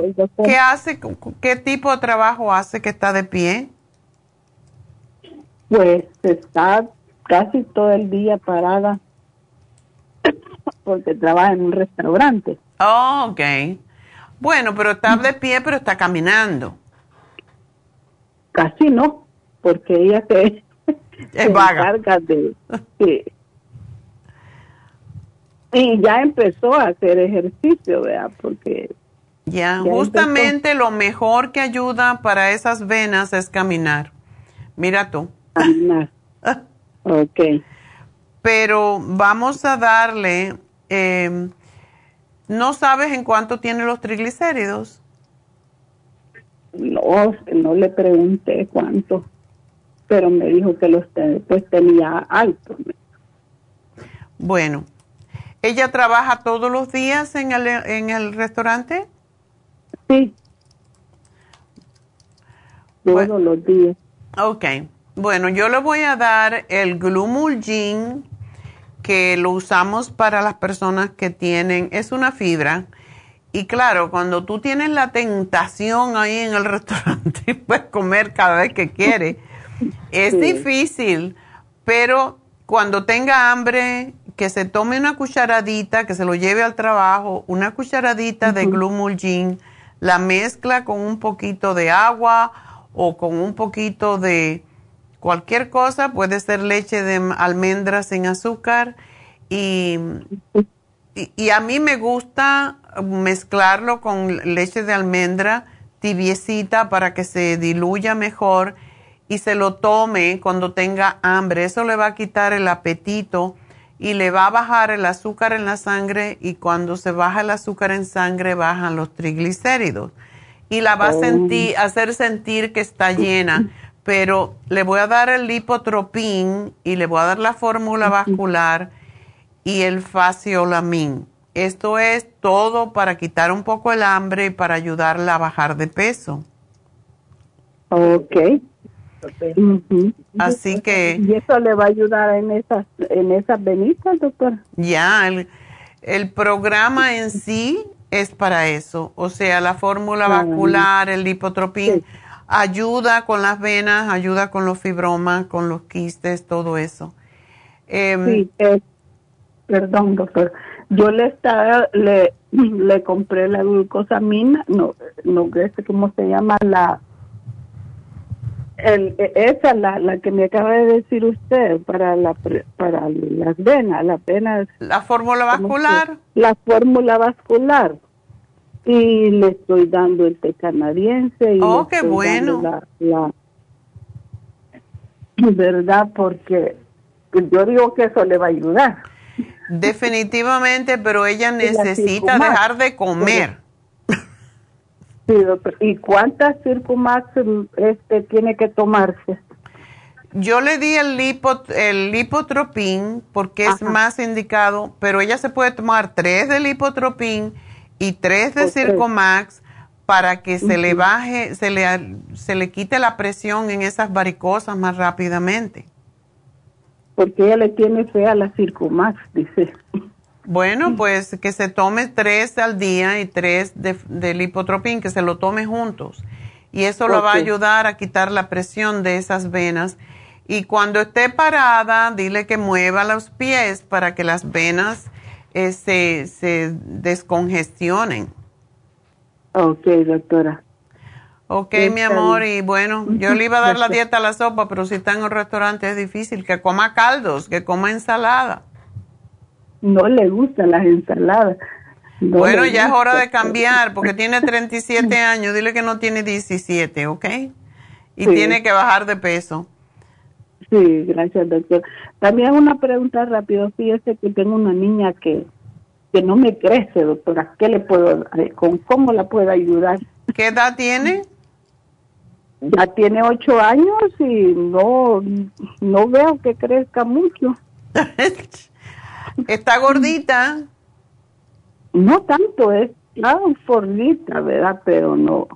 ¿qué hace? ¿Qué tipo de trabajo hace que está de pie? pues está casi todo el día parada porque trabaja en un restaurante Oh, ok. Bueno, pero está de pie, pero está caminando. casi no porque ella se, se vaga. encarga de sí. y ya empezó a hacer ejercicio vea porque Ya, Ya justamente lo mejor que ayuda para esas venas es caminar. Mira tú. Caminar. ok. Pero vamos a darle, eh, ¿No sabes en cuánto tiene los triglicéridos? No, no le pregunté cuánto, pero me dijo que los pues tenía altos. Bueno, ¿ella trabaja todos los días en el, en el restaurante? Sí. Todos los días. Ok. Bueno, yo le voy a dar el Glumulgin, que lo usamos para las personas que tienen, es una fibra. Y claro, cuando tú tienes la tentación ahí en el restaurante, puedes comer cada vez que quieres. Es difícil, pero cuando tenga hambre, que se tome una cucharadita, que se lo lleve al trabajo, una cucharadita de Glumulgin, la mezcla con un poquito de agua o con un poquito de cualquier cosa, puede ser leche de almendras sin azúcar y, y, a mí me gusta mezclarlo con leche de almendra tibiecita para que se diluya mejor y se lo tome cuando tenga hambre. Eso le va a quitar el apetito y le va a bajar el azúcar en la sangre y cuando se baja el azúcar en sangre bajan los triglicéridos y la va a sentir, oh. hacer sentir que está llena. Pero le voy a dar el lipotropín y le voy a dar la fórmula vascular y el faciolamin. Esto es todo para quitar un poco el hambre y para ayudarla a bajar de peso. Ok. Así que... ¿Y eso le va a ayudar en esas, en esas venitas, doctor? Ya, el, el programa en sí es para eso. O sea, la fórmula ah. vascular, el lipotropín, ayuda con las venas, ayuda con los fibromas, con los quistes, todo eso. Em, sí, perdón, doctor. Yo le estaba, le, le compré la glucosamina, no, no sé cómo se llama la, el, esa la, la que me acaba de decir usted para la para las venas, las venas. La fórmula vascular. La fórmula vascular y le estoy dando el té canadiense. Y oh, qué bueno. La, ¿Verdad? Porque yo digo que eso le va a ayudar. Definitivamente, pero ella necesita dejar de comer. Sí, doctor. ¿Y cuántas Circumax este, tiene que tomarse? Yo le di el, lipo, el lipotropín porque es más indicado, pero ella se puede tomar tres de lipotropín y tres de Circomax para que se le baje, se le, se le quite la presión en esas varicosas más rápidamente. Porque ella le tiene fe a la Circomax, dice. Bueno, pues que se tome tres al día y tres de, de lipotropín, que se lo tome juntos. Y eso lo va a ayudar a quitar la presión de esas venas. Y cuando esté parada, dile que mueva los pies para que las venas eh, se, descongestionen. Ok, doctora. Ok, mi amor, y bueno, yo le iba a dar la dieta a la sopa, pero si está en un restaurante es difícil, que coma caldos, que coma ensalada. No le gustan las ensaladas. bueno, ya es hora de cambiar, porque tiene 37 años, dile que no tiene 17, ¿ok? Y tiene que bajar de peso. Sí, gracias, doctor. También una pregunta rápido. Fíjese que tengo una niña que, que no me crece, doctora. ¿Qué le puedo, eh, con cómo la puedo ayudar? ¿Qué edad tiene? Ya tiene ocho años y no, no veo que crezca mucho. ¿Está gordita? No tanto, es tan gordita, ¿verdad? Pero no,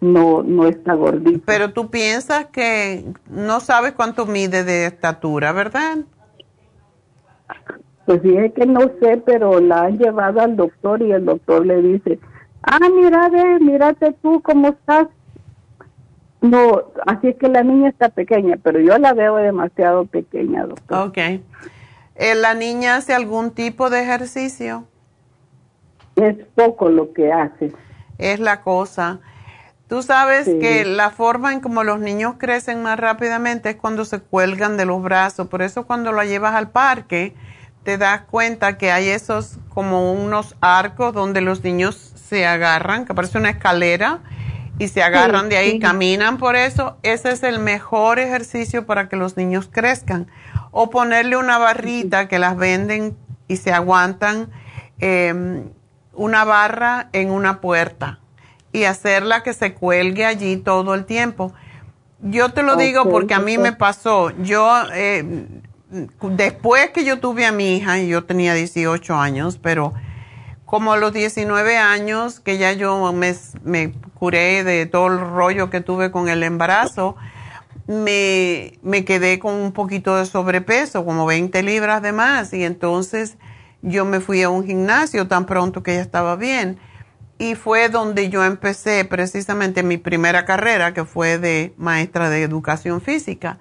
no, no está gordita. Pero tú piensas que no sabes cuánto mide de estatura, ¿verdad? Pues dije que no sé, pero la han llevado al doctor y el doctor le dice, ah, mira, ve, mírate tú cómo estás. No, así es que la niña está pequeña, pero yo la veo demasiado pequeña, doctor. Ok. Eh, ¿La niña hace algún tipo de ejercicio? Es poco lo que hace. Es la cosa. Tú sabes que la forma en como los niños crecen más rápidamente es cuando se cuelgan de los brazos. Por eso cuando la llevas al parque, te das cuenta que hay esos como unos arcos donde los niños se agarran, que parece una escalera, y se agarran de ahí, caminan por eso. Ese es el mejor ejercicio para que los niños crezcan. O ponerle una barrita que las venden y se aguantan em, una barra en una puerta y hacerla que se cuelgue allí todo el tiempo. Yo te lo digo porque a mí me pasó. Yo, eh, después que yo tuve a mi hija, y yo tenía 18 años, pero como a los 19 años, que ya yo me, me curé de todo el rollo que tuve con el embarazo, me, me quedé con un poquito de sobrepeso, como 20 libras de más, y entonces yo me fui a un gimnasio tan pronto que ya estaba bien. Y fue donde yo empecé precisamente mi primera carrera, que fue de maestra de educación física.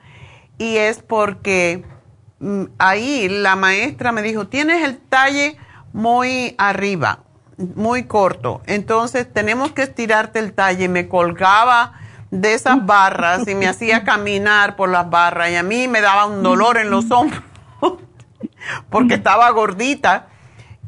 Y es porque mm, ahí la maestra me dijo, tienes el talle muy arriba, muy corto. Entonces tenemos que estirarte el talle. Me colgaba de esas barras y me hacía caminar por las barras y a mí me daba un dolor en los hombros porque estaba gordita.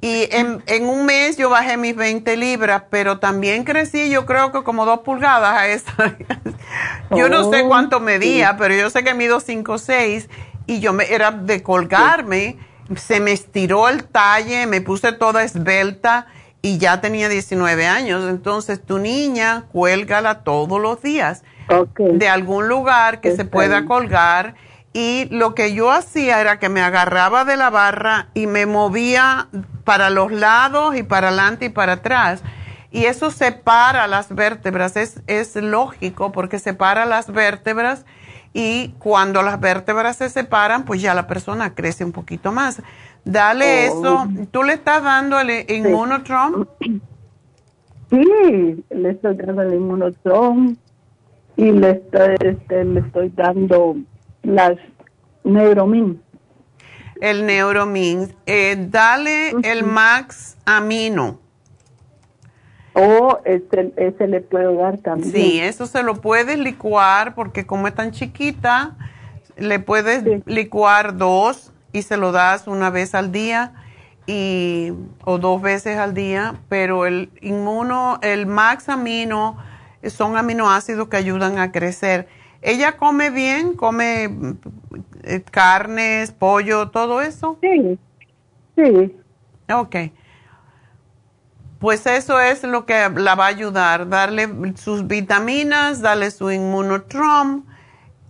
Y en, en, un mes yo bajé mis 20 libras, pero también crecí, yo creo que como dos pulgadas a esa. yo no sé oh, cuánto medía, pero yo sé que mido 5 o 6 y yo me, era de colgarme, se me estiró el talle, me puse toda esbelta y ya tenía 19 años. Entonces tu niña, cuélgala todos los días de algún lugar que se pueda colgar y lo que yo hacía era que me agarraba de la barra y me movía para los lados y para adelante y para atrás. Y eso separa las vértebras, es, es lógico porque separa las vértebras y cuando las vértebras se separan, pues ya la persona crece un poquito más. Dale oh. eso. ¿Tú le estás dando el inmunotron? Sí, le estoy dando el inmunotron y le estoy, este, le estoy dando las Neuromin. El Neuromin. Eh, dale el Max Amino. O ese, ese le puedo dar también. Sí, eso se lo puedes licuar porque como es tan chiquita, le puedes licuar dos y se lo das una vez al día y o dos veces al día, pero el inmuno, el Max Amino son aminoácidos que ayudan a crecer ¿Ella come bien? ¿Come eh, carnes, pollo, todo eso? Sí, sí. Ok. Pues eso es lo que la va a ayudar, darle sus vitaminas, darle su inmunotrom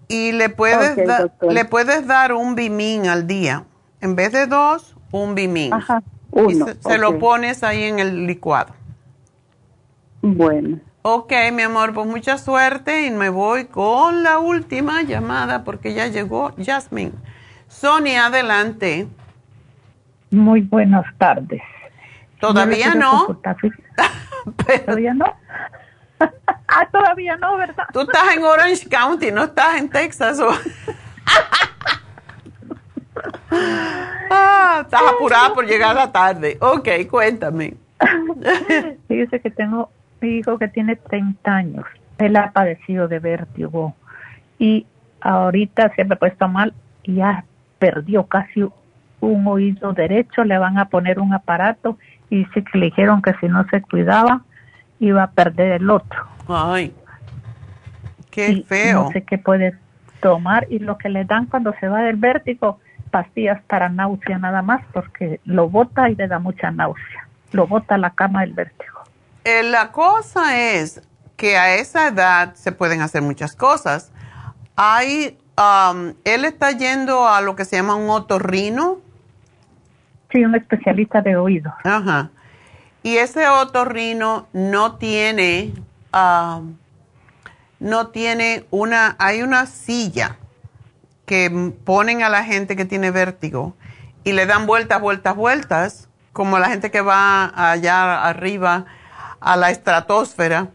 y le puedes, le puedes dar un bimín al día. En vez de dos, un bimín. Ajá, uno. Y se lo pones ahí en el licuado. Bueno. Ok, mi amor, pues mucha suerte y me voy con la última llamada porque ya llegó Jasmine. Sonia, adelante. Muy buenas tardes. Todavía no. Todavía no. ah, todavía no, ¿verdad? Tú estás en Orange County, no estás en Texas. ah, estás apurada por llegar a la tarde. Ok, cuéntame. Fíjese que tengo mi hijo que tiene 30 años, él ha padecido de vértigo y ahorita se me ha puesto mal y ya perdió casi un oído derecho, le van a poner un aparato y dice que le dijeron que si no se cuidaba iba a perder el otro. Ay, qué feo. No sé qué puede tomar y lo que le dan cuando se va del vértigo, pastillas para náusea nada más porque lo bota y le da mucha náusea. Lo bota a la cama del vértigo. Eh, la cosa es que a esa edad se pueden hacer muchas cosas. Hay, um, él está yendo a lo que se llama un otorrino. Sí, un especialista de oído. Ajá. Y ese otorrino no tiene, um, no tiene una, hay una silla que ponen a la gente que tiene vértigo y le dan vueltas, vueltas, vueltas, como la gente que va allá arriba a la estratosfera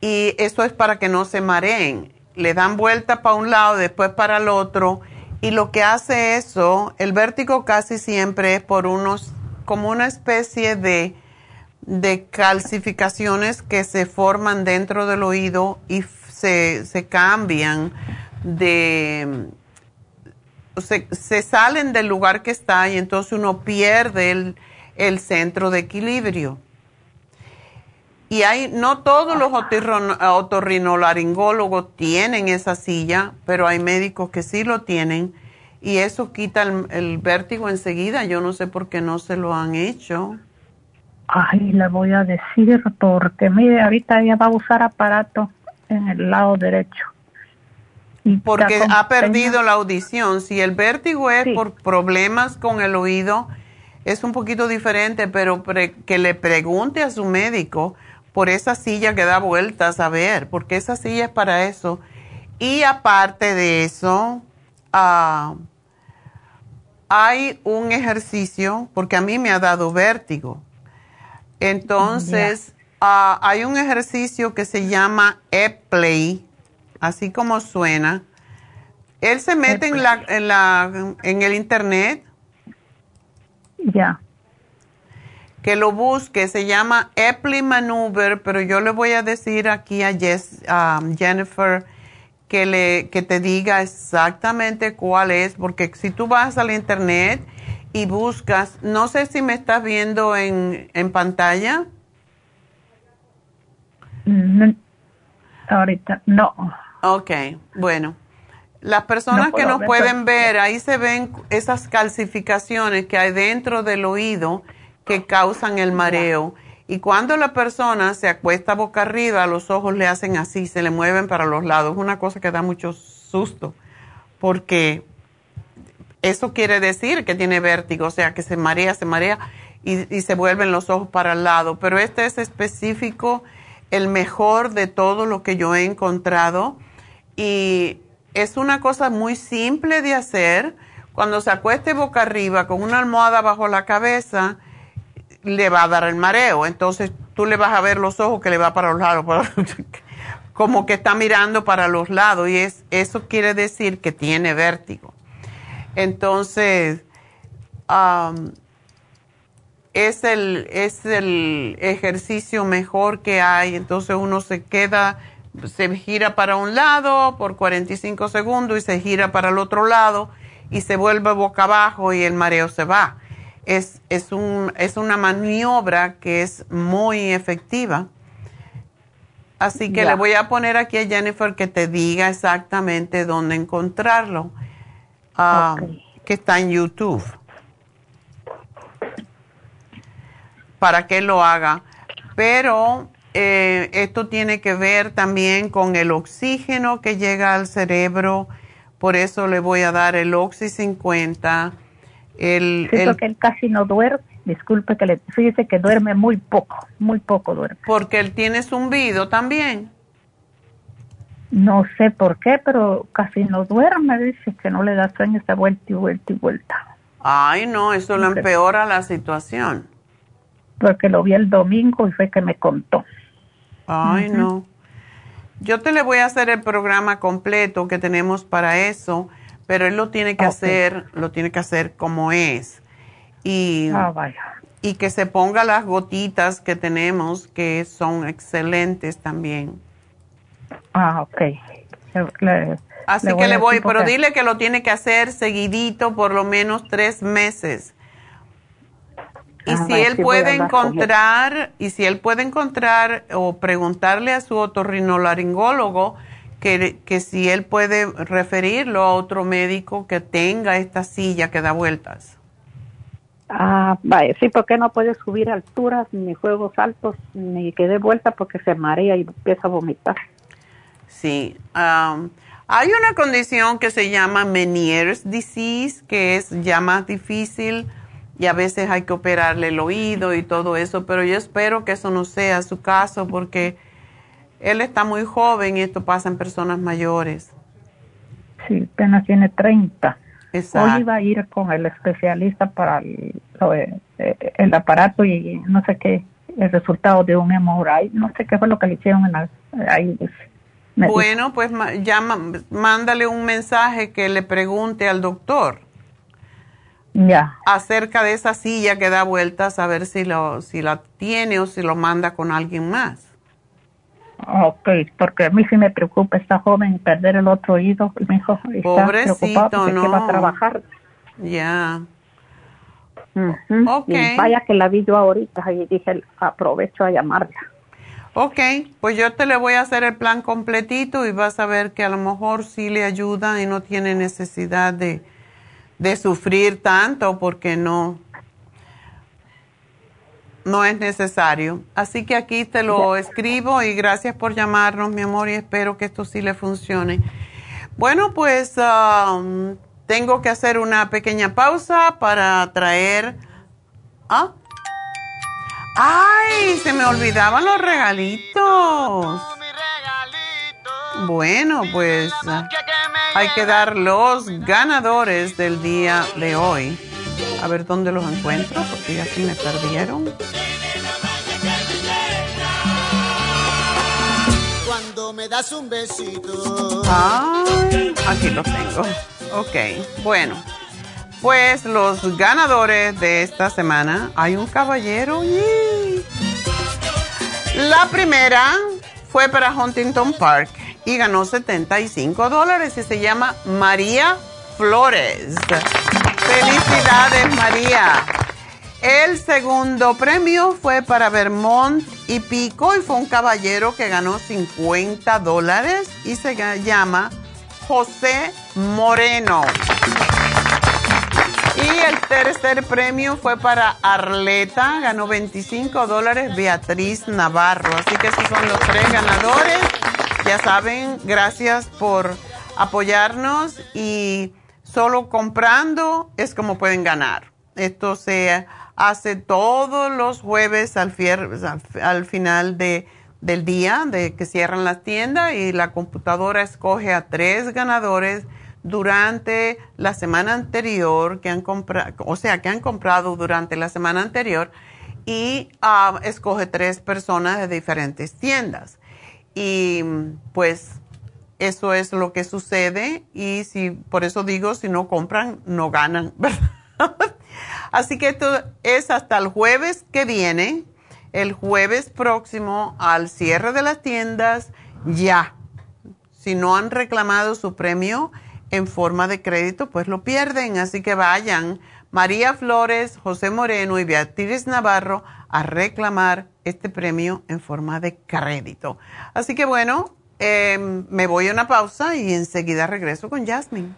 y eso es para que no se mareen. Le dan vuelta para un lado, después para el otro y lo que hace eso, el vértigo casi siempre es por unos, como una especie de, de calcificaciones que se forman dentro del oído y se, se cambian de, se, se, salen del lugar que está y entonces uno pierde el, el centro de equilibrio. Y hay, no todos los otorrinolaringólogos tienen esa silla, pero hay médicos que sí lo tienen y eso quita el, vértigo enseguida. Yo no sé por qué no se lo han hecho. Ay, le voy a decir porque mire, ahorita ella va a usar aparato en el lado derecho. Y porque ha perdido la audición. Si el vértigo es por problemas con el oído, es un poquito diferente, pero que le pregunte a su médico por esa silla que da vueltas a ver, porque esa silla es para eso. Y aparte de eso, ah, hay un ejercicio, porque a mí me ha dado vértigo. Entonces, ah, hay un ejercicio que se llama E-Play, así como suena. Él se mete en, la, en, la, en el internet. Ya. Que lo busque, se llama Epley Maneuver, pero yo le voy a decir aquí a, a Jennifer que, le, que te diga exactamente cuál es, porque si tú vas al internet y buscas, no sé si me estás viendo en, en pantalla. ahorita, no. Ok, bueno. Las personas que nos pueden ver, ahí se ven esas calcificaciones que hay dentro del oído que causan el mareo. Y cuando la persona se acuesta boca arriba, los ojos le hacen así, se le mueven para los lados. Es una cosa que da mucho susto, porque eso quiere decir que tiene vértigo, o sea, que se marea, se marea y, se vuelven los ojos para el lado. Pero este es específico, el mejor de todo lo que yo he encontrado. Y es una cosa muy simple de hacer. Cuando se acueste boca arriba con una almohada bajo la cabeza, le va a dar el mareo. Entonces tú le vas a ver los ojos que le va para los lados, como que está mirando para los lados y es, eso quiere decir que tiene vértigo. Entonces, es, el, es el ejercicio mejor que hay. Entonces uno se queda, se gira para un lado por 45 segundos y se gira para el otro lado y se vuelve boca abajo y el mareo se va es, es, un, es una maniobra que es muy efectiva. Así que le voy a poner aquí a Jennifer que te diga exactamente dónde encontrarlo, ah, que está en YouTube, para que lo haga. Pero eh, esto tiene que ver también con el oxígeno que llega al cerebro, por eso le voy a dar el Oxy 50 el, sí, porque él casi no duerme. Disculpe que le fíjese que duerme muy poco, muy poco duerme. Porque él tiene zumbido también. No sé por qué, pero casi no duerme. Dice que no le da sueño, está vuelta y vuelta y vuelta. Ay, no, eso lo empeora la situación. Porque lo vi el domingo y fue que me contó. Ay, no. Yo te le voy a hacer el programa completo que tenemos para eso pero él lo tiene que hacer, lo tiene que hacer como es. Y, ah, y que se ponga las gotitas que tenemos, que son excelentes también. Ah, ok. Así que le voy, pero dile que lo tiene que hacer seguidito por lo menos tres meses. Y ah, si él puede encontrar, y si él puede encontrar o preguntarle a su otorrinolaringólogo, que, si él puede referirlo a otro médico que tenga esta silla que da vueltas. Ah, vaya, sí, porque no puede subir alturas, ni juegos altos, ni que dé vuelta porque se marea y empieza a vomitar. Sí, hay una condición que se llama Meniere's disease, que es ya más difícil y a veces hay que operarle el oído y todo eso, pero yo espero que eso no sea su caso porque él está muy joven y esto pasa en personas mayores. Sí, apenas tiene 30. Exacto. Hoy iba a ir con el especialista para el, eh, el aparato y no sé qué, el resultado de un MRI, no sé qué fue lo que le hicieron en ahí. Pues, bueno, pues llama, mándale un mensaje que le pregunte al doctor. Ya. Acerca de esa silla que da vueltas, a ver si, lo, si la tiene o si lo manda con alguien más. Ok, porque a mí sí me preocupa esta joven perder el otro oído. Mi hijo está preocupado no. que va a trabajar. Ya. vaya que la vi yo ahorita y dije, aprovecho a llamarla. Ok, pues yo te le voy a hacer el plan completito y vas a ver que a lo mejor sí le ayuda y no tiene necesidad de, de sufrir tanto porque no, no es necesario. Así que aquí te lo escribo y gracias por llamarnos, mi amor, y espero que esto sí le funcione. Bueno, pues um, tengo que hacer una pequeña pausa para traer... ¿Ah? ¡Ay! Se me olvidaban los regalitos. Bueno, pues hay que dar los ganadores del día de hoy. A ver dónde los encuentro, porque ya sí me perdieron. Cuando me das un besito. Ay, aquí los tengo. Ok, bueno. Pues los ganadores de esta semana, hay un caballero. La primera fue para Huntington Park y ganó 75 dólares y se llama María Flores. Felicidades María. El segundo premio fue para Vermont y Pico y fue un caballero que ganó 50 dólares y se llama José Moreno. Y el tercer premio fue para Arleta, ganó 25 dólares Beatriz Navarro. Así que esos son los tres ganadores. Ya saben, gracias por apoyarnos y solo comprando es como pueden ganar. Esto se hace todos los jueves al, al final de, del día de que cierran las tiendas y la computadora escoge a tres ganadores durante la semana anterior que han comprado, o sea, que han comprado durante la semana anterior y ah, escoge tres personas de diferentes tiendas y pues eso es lo que sucede y si por eso digo si no compran no ganan así que esto es hasta el jueves que viene. El jueves próximo al cierre de las tiendas ya. Si no han reclamado su premio en forma de crédito pues lo pierden. Así que vayan. María Flores José Moreno y Beatriz Navarro a reclamar este premio en forma de crédito. Así que bueno, em, me voy a una pausa y enseguida regreso con Jasmine.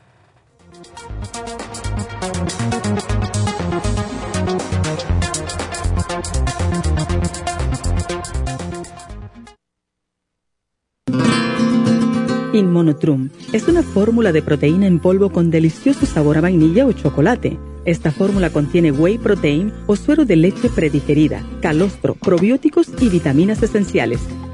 Inmonotrum es una fórmula de proteína en polvo con delicioso sabor a vainilla o chocolate esta fórmula contiene whey protein o suero de leche predigerida, calostro, probióticos y vitaminas esenciales.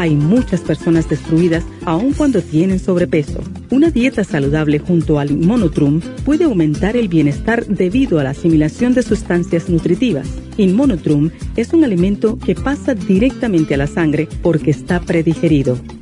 Hay muchas personas destruidas aun cuando tienen sobrepeso. Una dieta saludable junto al Inmonotrum puede aumentar el bienestar debido a la asimilación de sustancias nutritivas. Inmonotrum es un alimento que pasa directamente a la sangre porque está predigerido.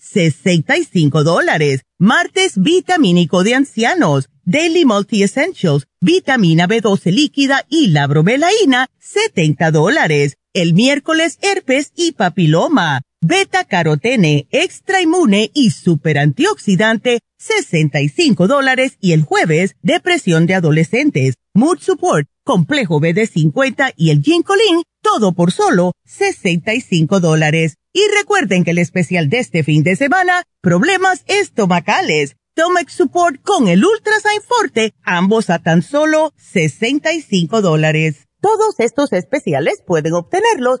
65 dólares. Martes, vitamínico de ancianos, Daily Multi Essentials, vitamina B12 líquida y la bromelaína, 70 dólares. El miércoles, herpes y papiloma, beta carotene, extra inmune y super antioxidante, 65 dólares. Y el jueves, depresión de adolescentes, mood support, complejo BD50 y el ginkolin, todo por solo 65 dólares. Y recuerden que el especial de este fin de semana, problemas estomacales, Stomach Support con el Ultrasign Forte, ambos a tan solo 65 dólares. Todos estos especiales pueden obtenerlos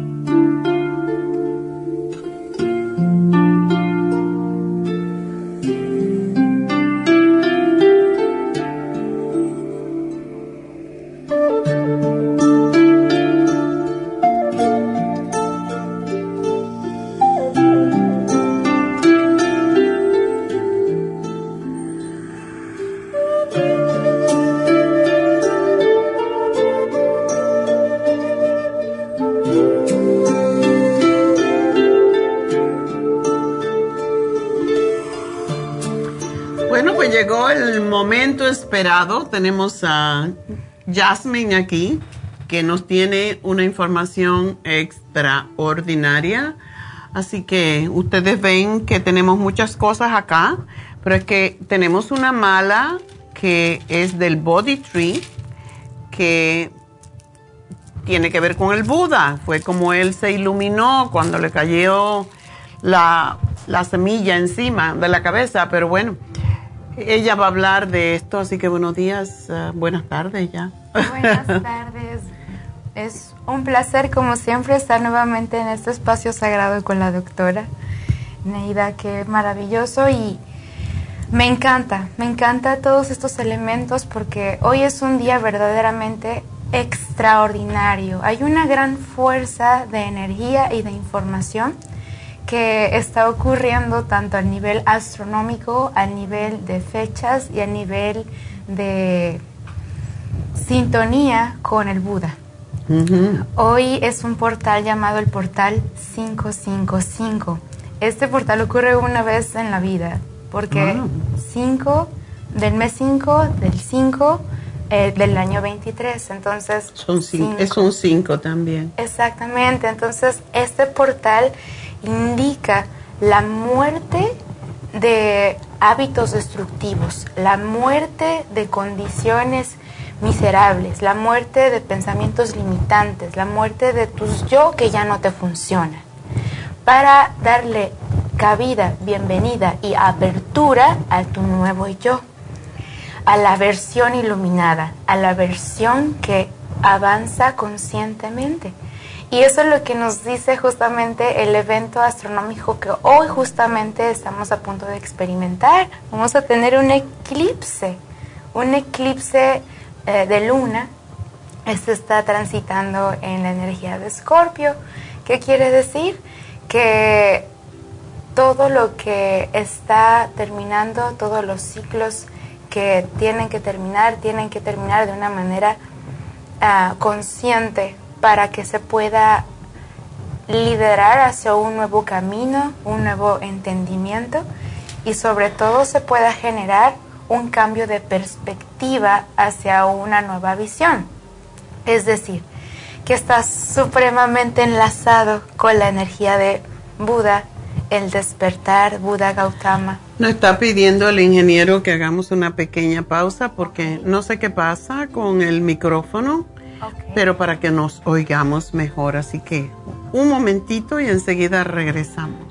Llegó el momento esperado. Tenemos a Jasmine aquí, que nos tiene una información extraordinaria. Así que ustedes ven que tenemos muchas cosas acá, pero es que tenemos una mala que es del Body Tree, que tiene que ver con el Buda. Fue como él se iluminó cuando le cayó la, la semilla encima de la cabeza, pero bueno ella va a hablar de esto, así que buenos días, eh, buenas tardes ya. Buenas tardes. Es un placer, como siempre, estar nuevamente en este espacio sagrado con la doctora Neida, qué maravilloso y me encanta, me encanta todos estos elementos porque hoy es un día verdaderamente extraordinario. Hay una gran fuerza de energía y de información que está ocurriendo tanto a nivel astronómico, a nivel de fechas y a nivel de sintonía con el Buda. Hoy es un portal llamado el portal 555. Este portal ocurre una vez en la vida, porque 5 del mes 5 del 5 eh, del año 23, entonces... Son cinco, es un 5 también. Exactamente, entonces este portal indica la muerte de hábitos destructivos, la muerte de condiciones miserables, la muerte de pensamientos limitantes, la muerte de tus yo que ya no te funcionan, para darle cabida, bienvenida y apertura a tu nuevo yo, a la versión iluminada, a la versión que avanza conscientemente y eso es lo que nos dice justamente el evento astronómico que hoy justamente estamos a punto de experimentar. Vamos a tener un eclipse, un eclipse eh, de luna. Este está transitando en la energía de Escorpio. ¿Qué quiere decir? Que todo lo que está terminando, todos los ciclos que tienen que terminar, tienen que terminar de una manera ah, consciente, para que se pueda liderar hacia un nuevo camino, un nuevo entendimiento y sobre todo se pueda generar un cambio de perspectiva hacia una nueva visión. Es decir, que está supremamente enlazado con la energía de Buda, el despertar Buda Gautama. Nos está pidiendo el ingeniero que hagamos una pequeña pausa porque no sé qué pasa con el micrófono pero para que nos oigamos mejor. Así que un momentito y enseguida regresamos.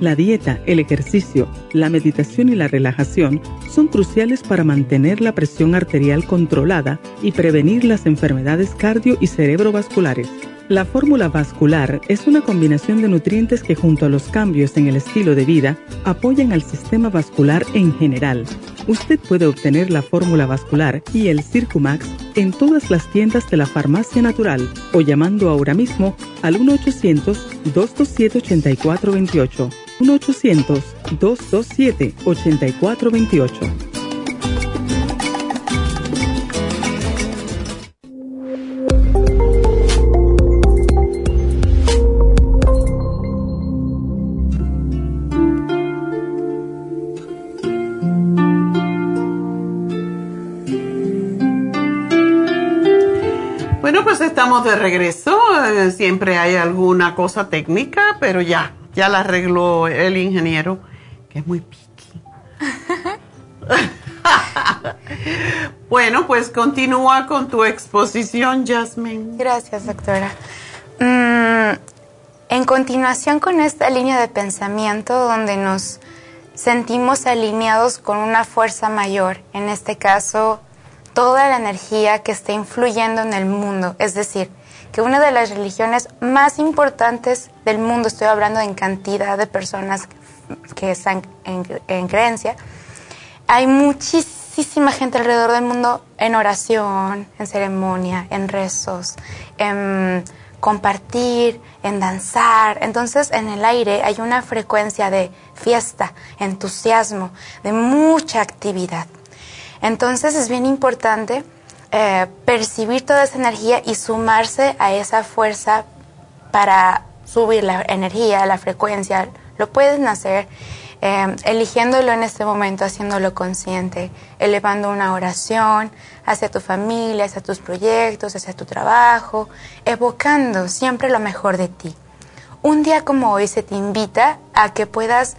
La dieta, el ejercicio, la meditación y la relajación son cruciales para mantener la presión arterial controlada y prevenir las enfermedades cardio y cerebrovasculares. La fórmula vascular es una combinación de nutrientes que junto a los cambios en el estilo de vida apoyan al sistema vascular en general. Usted puede obtener la fórmula vascular y el Circumax en todas las tiendas de la farmacia natural o llamando ahora mismo al 1-800-227-8428. 1-800-227-8428. De regreso. Eh, Siempre hay alguna cosa técnica, pero ya, ya la arregló el ingeniero, que es muy piqui. bueno, pues continúa con tu exposición, Jasmine. Gracias, doctora. Mm, en continuación con esta línea de pensamiento donde nos sentimos alineados con una fuerza mayor, en este caso, toda la energía que está influyendo en el mundo, es decir, que una de las religiones más importantes del mundo, estoy hablando en cantidad de personas que están en, en creencia, hay muchísima gente alrededor del mundo en oración, en ceremonia, en rezos, en compartir, en danzar. Entonces en el aire hay una frecuencia de fiesta, entusiasmo, de mucha actividad. Entonces es bien importante eh, percibir toda esa energía y sumarse a esa fuerza para subir la energía, la frecuencia. Lo pueden hacer eh, eligiéndolo en este momento, haciéndolo consciente, elevando una oración hacia tu familia, hacia tus proyectos, hacia tu trabajo, evocando siempre lo mejor de ti. Un día como hoy se te invita a que puedas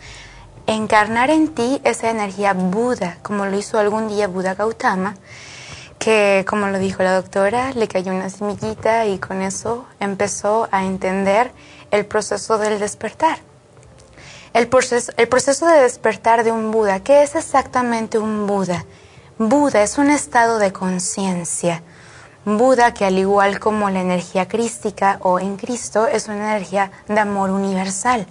encarnar en ti esa energía Buda, como lo hizo algún día Buda Gautama, que como lo dijo la doctora, le cayó una semillita y con eso empezó a entender el proceso del despertar. El proceso, el proceso de despertar de un Buda, ¿qué es exactamente un Buda? Buda es un estado de conciencia. Buda, que al igual como la energía crística o en Cristo, es una energía de amor universal.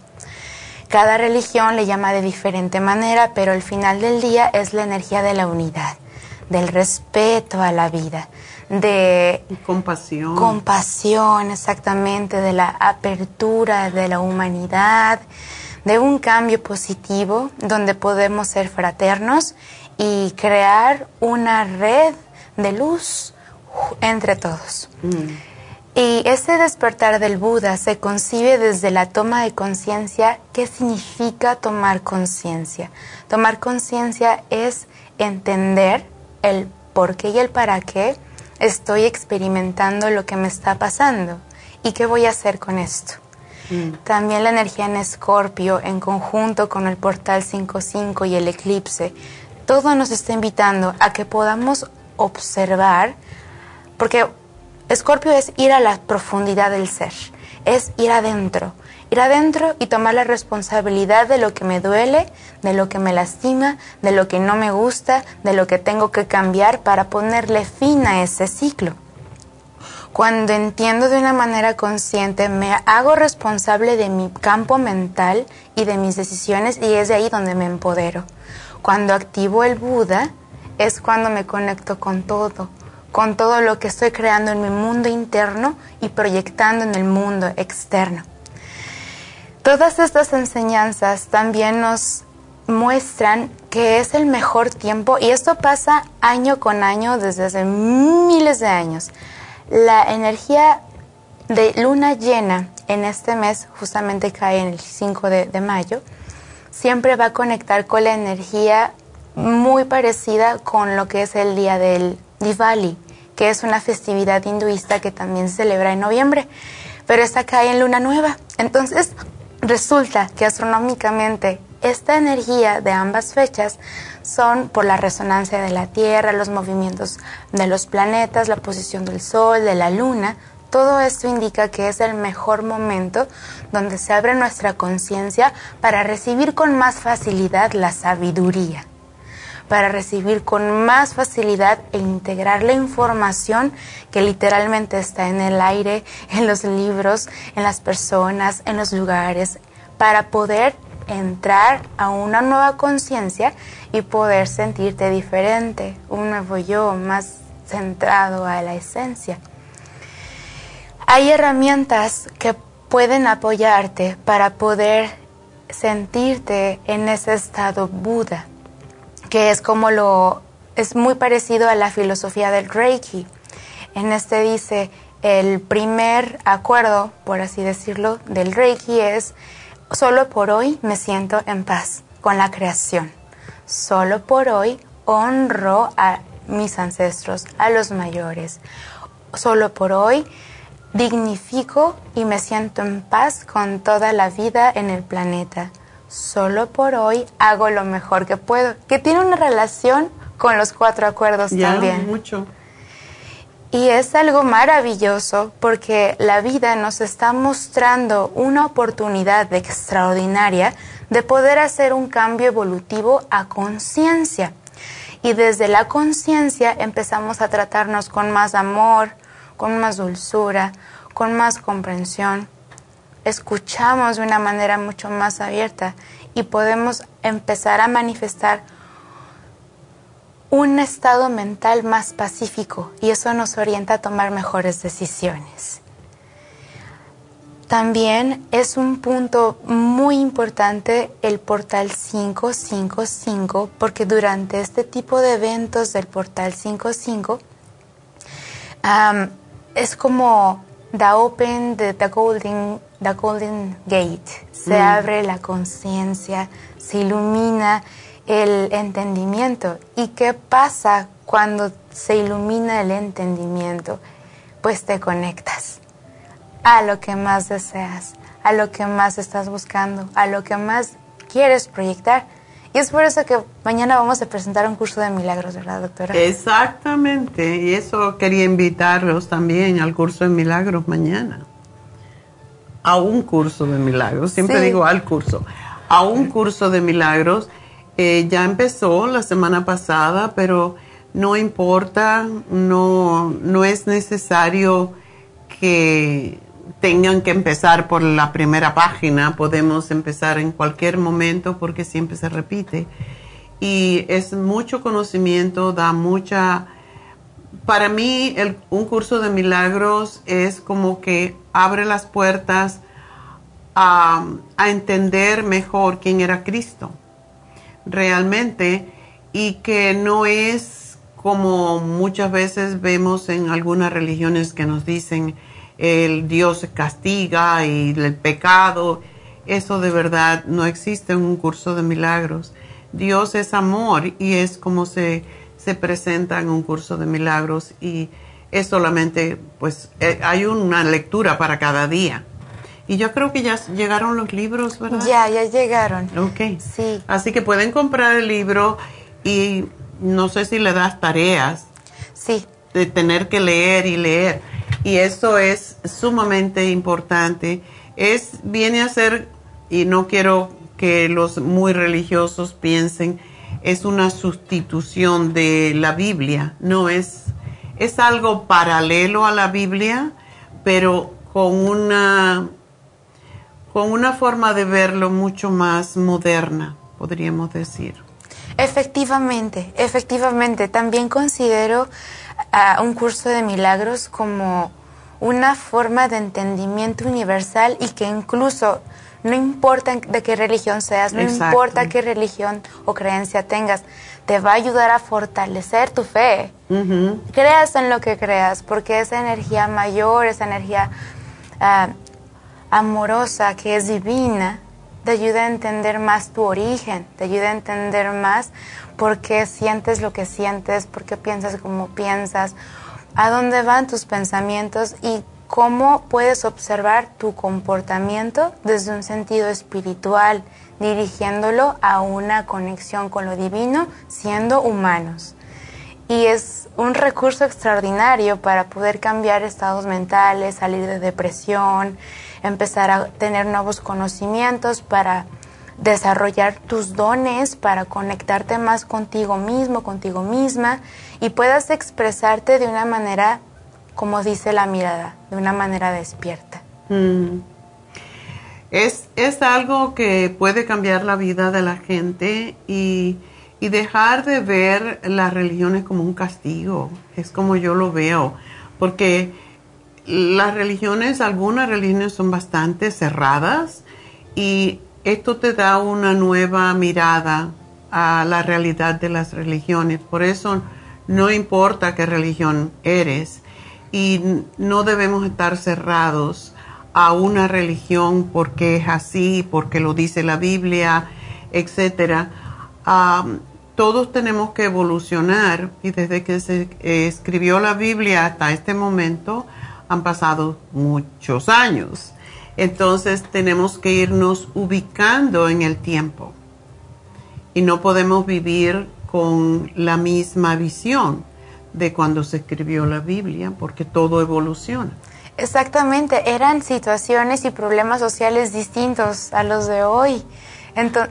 Cada religión le llama de diferente manera, pero al final del día es la energía de la unidad, del respeto a la vida, de compasión. Compasión, exactamente, de la apertura de la humanidad, de un cambio positivo donde podemos ser fraternos y crear una red de luz entre todos. Y ese despertar del Buda se concibe desde la toma de conciencia. ¿Qué significa tomar conciencia? Tomar conciencia es entender el por qué y el para qué estoy experimentando lo que me está pasando y qué voy a hacer con esto. También la energía en Escorpio, en conjunto con el portal 5.5 y el eclipse, todo nos está invitando a que podamos observar, porque Escorpio es ir a la profundidad del ser, es ir adentro, ir adentro y tomar la responsabilidad de lo que me duele, de lo que me lastima, de lo que no me gusta, de lo que tengo que cambiar para ponerle fin a ese ciclo. Cuando entiendo de una manera consciente, me hago responsable de mi campo mental y de mis decisiones y es de ahí donde me empodero. Cuando activo el Buda es cuando me conecto con todo, con todo lo que estoy creando en mi mundo interno y proyectando en el mundo externo. Todas estas enseñanzas también nos muestran que es el mejor tiempo y esto pasa año con año desde hace miles de años la energía de luna llena en este mes, justamente cae en el 5 de, mayo, siempre va a conectar con la energía muy parecida con lo que es el día del Diwali, que es una festividad hinduista que también se celebra en noviembre, pero esta cae en luna nueva. Entonces, resulta que astronómicamente esta energía de ambas fechas son por la resonancia de la Tierra, los movimientos de los planetas, la posición del Sol, de la Luna. Todo esto indica que es el mejor momento donde se abre nuestra conciencia para recibir con más facilidad la sabiduría, para recibir con más facilidad e integrar la información que literalmente está en el aire, en los libros, en las personas, en los lugares, para poder entrar a una nueva conciencia y poder sentirte diferente, un nuevo yo más centrado a la esencia. Hay herramientas que pueden apoyarte para poder sentirte en ese estado Buda, que es como lo es muy parecido a la filosofía del Reiki. En este dice, el primer acuerdo, por así decirlo, del Reiki es Solo por hoy me siento en paz con la creación. Solo por hoy honro a mis ancestros, a los mayores. Solo por hoy dignifico y me siento en paz con toda la vida en el planeta. Solo por hoy hago lo mejor que puedo, que tiene una relación con los cuatro acuerdos ya, también. mucho. Y es algo maravilloso porque la vida nos está mostrando una oportunidad extraordinaria de poder hacer un cambio evolutivo a conciencia. Y desde la conciencia empezamos a tratarnos con más amor, con más dulzura, con más comprensión. Escuchamos de una manera mucho más abierta y podemos empezar a manifestar un estado mental más pacífico y eso nos orienta a tomar mejores decisiones. También es un punto muy importante el portal 555 porque durante este tipo de eventos del portal 55 es como the open the, the, golden the golden gate se Mm. abre la conciencia se ilumina el entendimiento. ¿Y qué pasa cuando se ilumina el entendimiento? Pues te conectas a lo que más deseas, a lo que más estás buscando, a lo que más quieres proyectar. Y es por eso que mañana vamos a presentar un curso de milagros, ¿verdad, doctora? Exactamente, y eso quería invitarlos también al curso de milagros mañana. A un curso de milagros, siempre Sí. digo al curso, a un curso de milagros. Eh, ya empezó la semana pasada, pero no importa, no, no es necesario que tengan que empezar por la primera página, podemos empezar en cualquier momento porque siempre se repite. Y es mucho conocimiento, da mucha... Para mí el- un curso de milagros es como que abre las puertas a, a entender mejor quién era Cristo realmente y que no es como muchas veces vemos en algunas religiones que nos dicen el Dios castiga y el pecado. Eso de verdad no existe en un curso de milagros. Dios es amor y es como se, se presenta en un curso de milagros y es solamente, pues eh, hay una lectura para cada día. Y yo creo que ya llegaron los libros, ¿verdad? Ya, ya llegaron. Ok. Sí. Así que pueden comprar el libro y no sé si le das tareas. Sí. De tener que leer y leer. Y eso es sumamente importante. Es, viene a ser, y no quiero que los muy religiosos piensen, es una sustitución de la Biblia, no es, es algo paralelo a la Biblia, pero con una, con una forma de verlo mucho más moderna, podríamos decir. Efectivamente, efectivamente. También considero a un curso de milagros como una forma de entendimiento universal y que incluso no importa de qué religión seas, no importa qué religión o creencia tengas, te va a ayudar a fortalecer tu fe. Creas en lo que creas, porque esa energía mayor, esa energía ah, amorosa que es divina, te ayuda a entender más tu origen, te ayuda a entender más por qué sientes lo que sientes, por qué piensas como piensas, a dónde van tus pensamientos y cómo puedes observar tu comportamiento desde un sentido espiritual, dirigiéndolo a una conexión con lo divino, siendo humanos. Y es un recurso extraordinario para poder cambiar estados mentales, salir de depresión, empezar a tener nuevos conocimientos para desarrollar tus dones, para conectarte más contigo mismo, contigo misma y puedas expresarte de una manera, como dice la mirada, de una manera despierta. Mm. Es, es, algo que puede cambiar la vida de la gente y, y dejar de ver las religiones como un castigo. Es como yo lo veo, porque las religiones, algunas religiones son bastante cerradas y esto te da una nueva mirada a la realidad de las religiones. Por eso no importa qué religión eres y no debemos estar cerrados a una religión porque es así, porque lo dice la Biblia, etcétera. todos tenemos que evolucionar y desde que se escribió la Biblia hasta este momento han pasado muchos años. Entonces tenemos que irnos ubicando en el tiempo y no podemos vivir con la misma visión de cuando se escribió la Biblia porque todo evoluciona. Exactamente, eran situaciones y problemas sociales distintos a los de hoy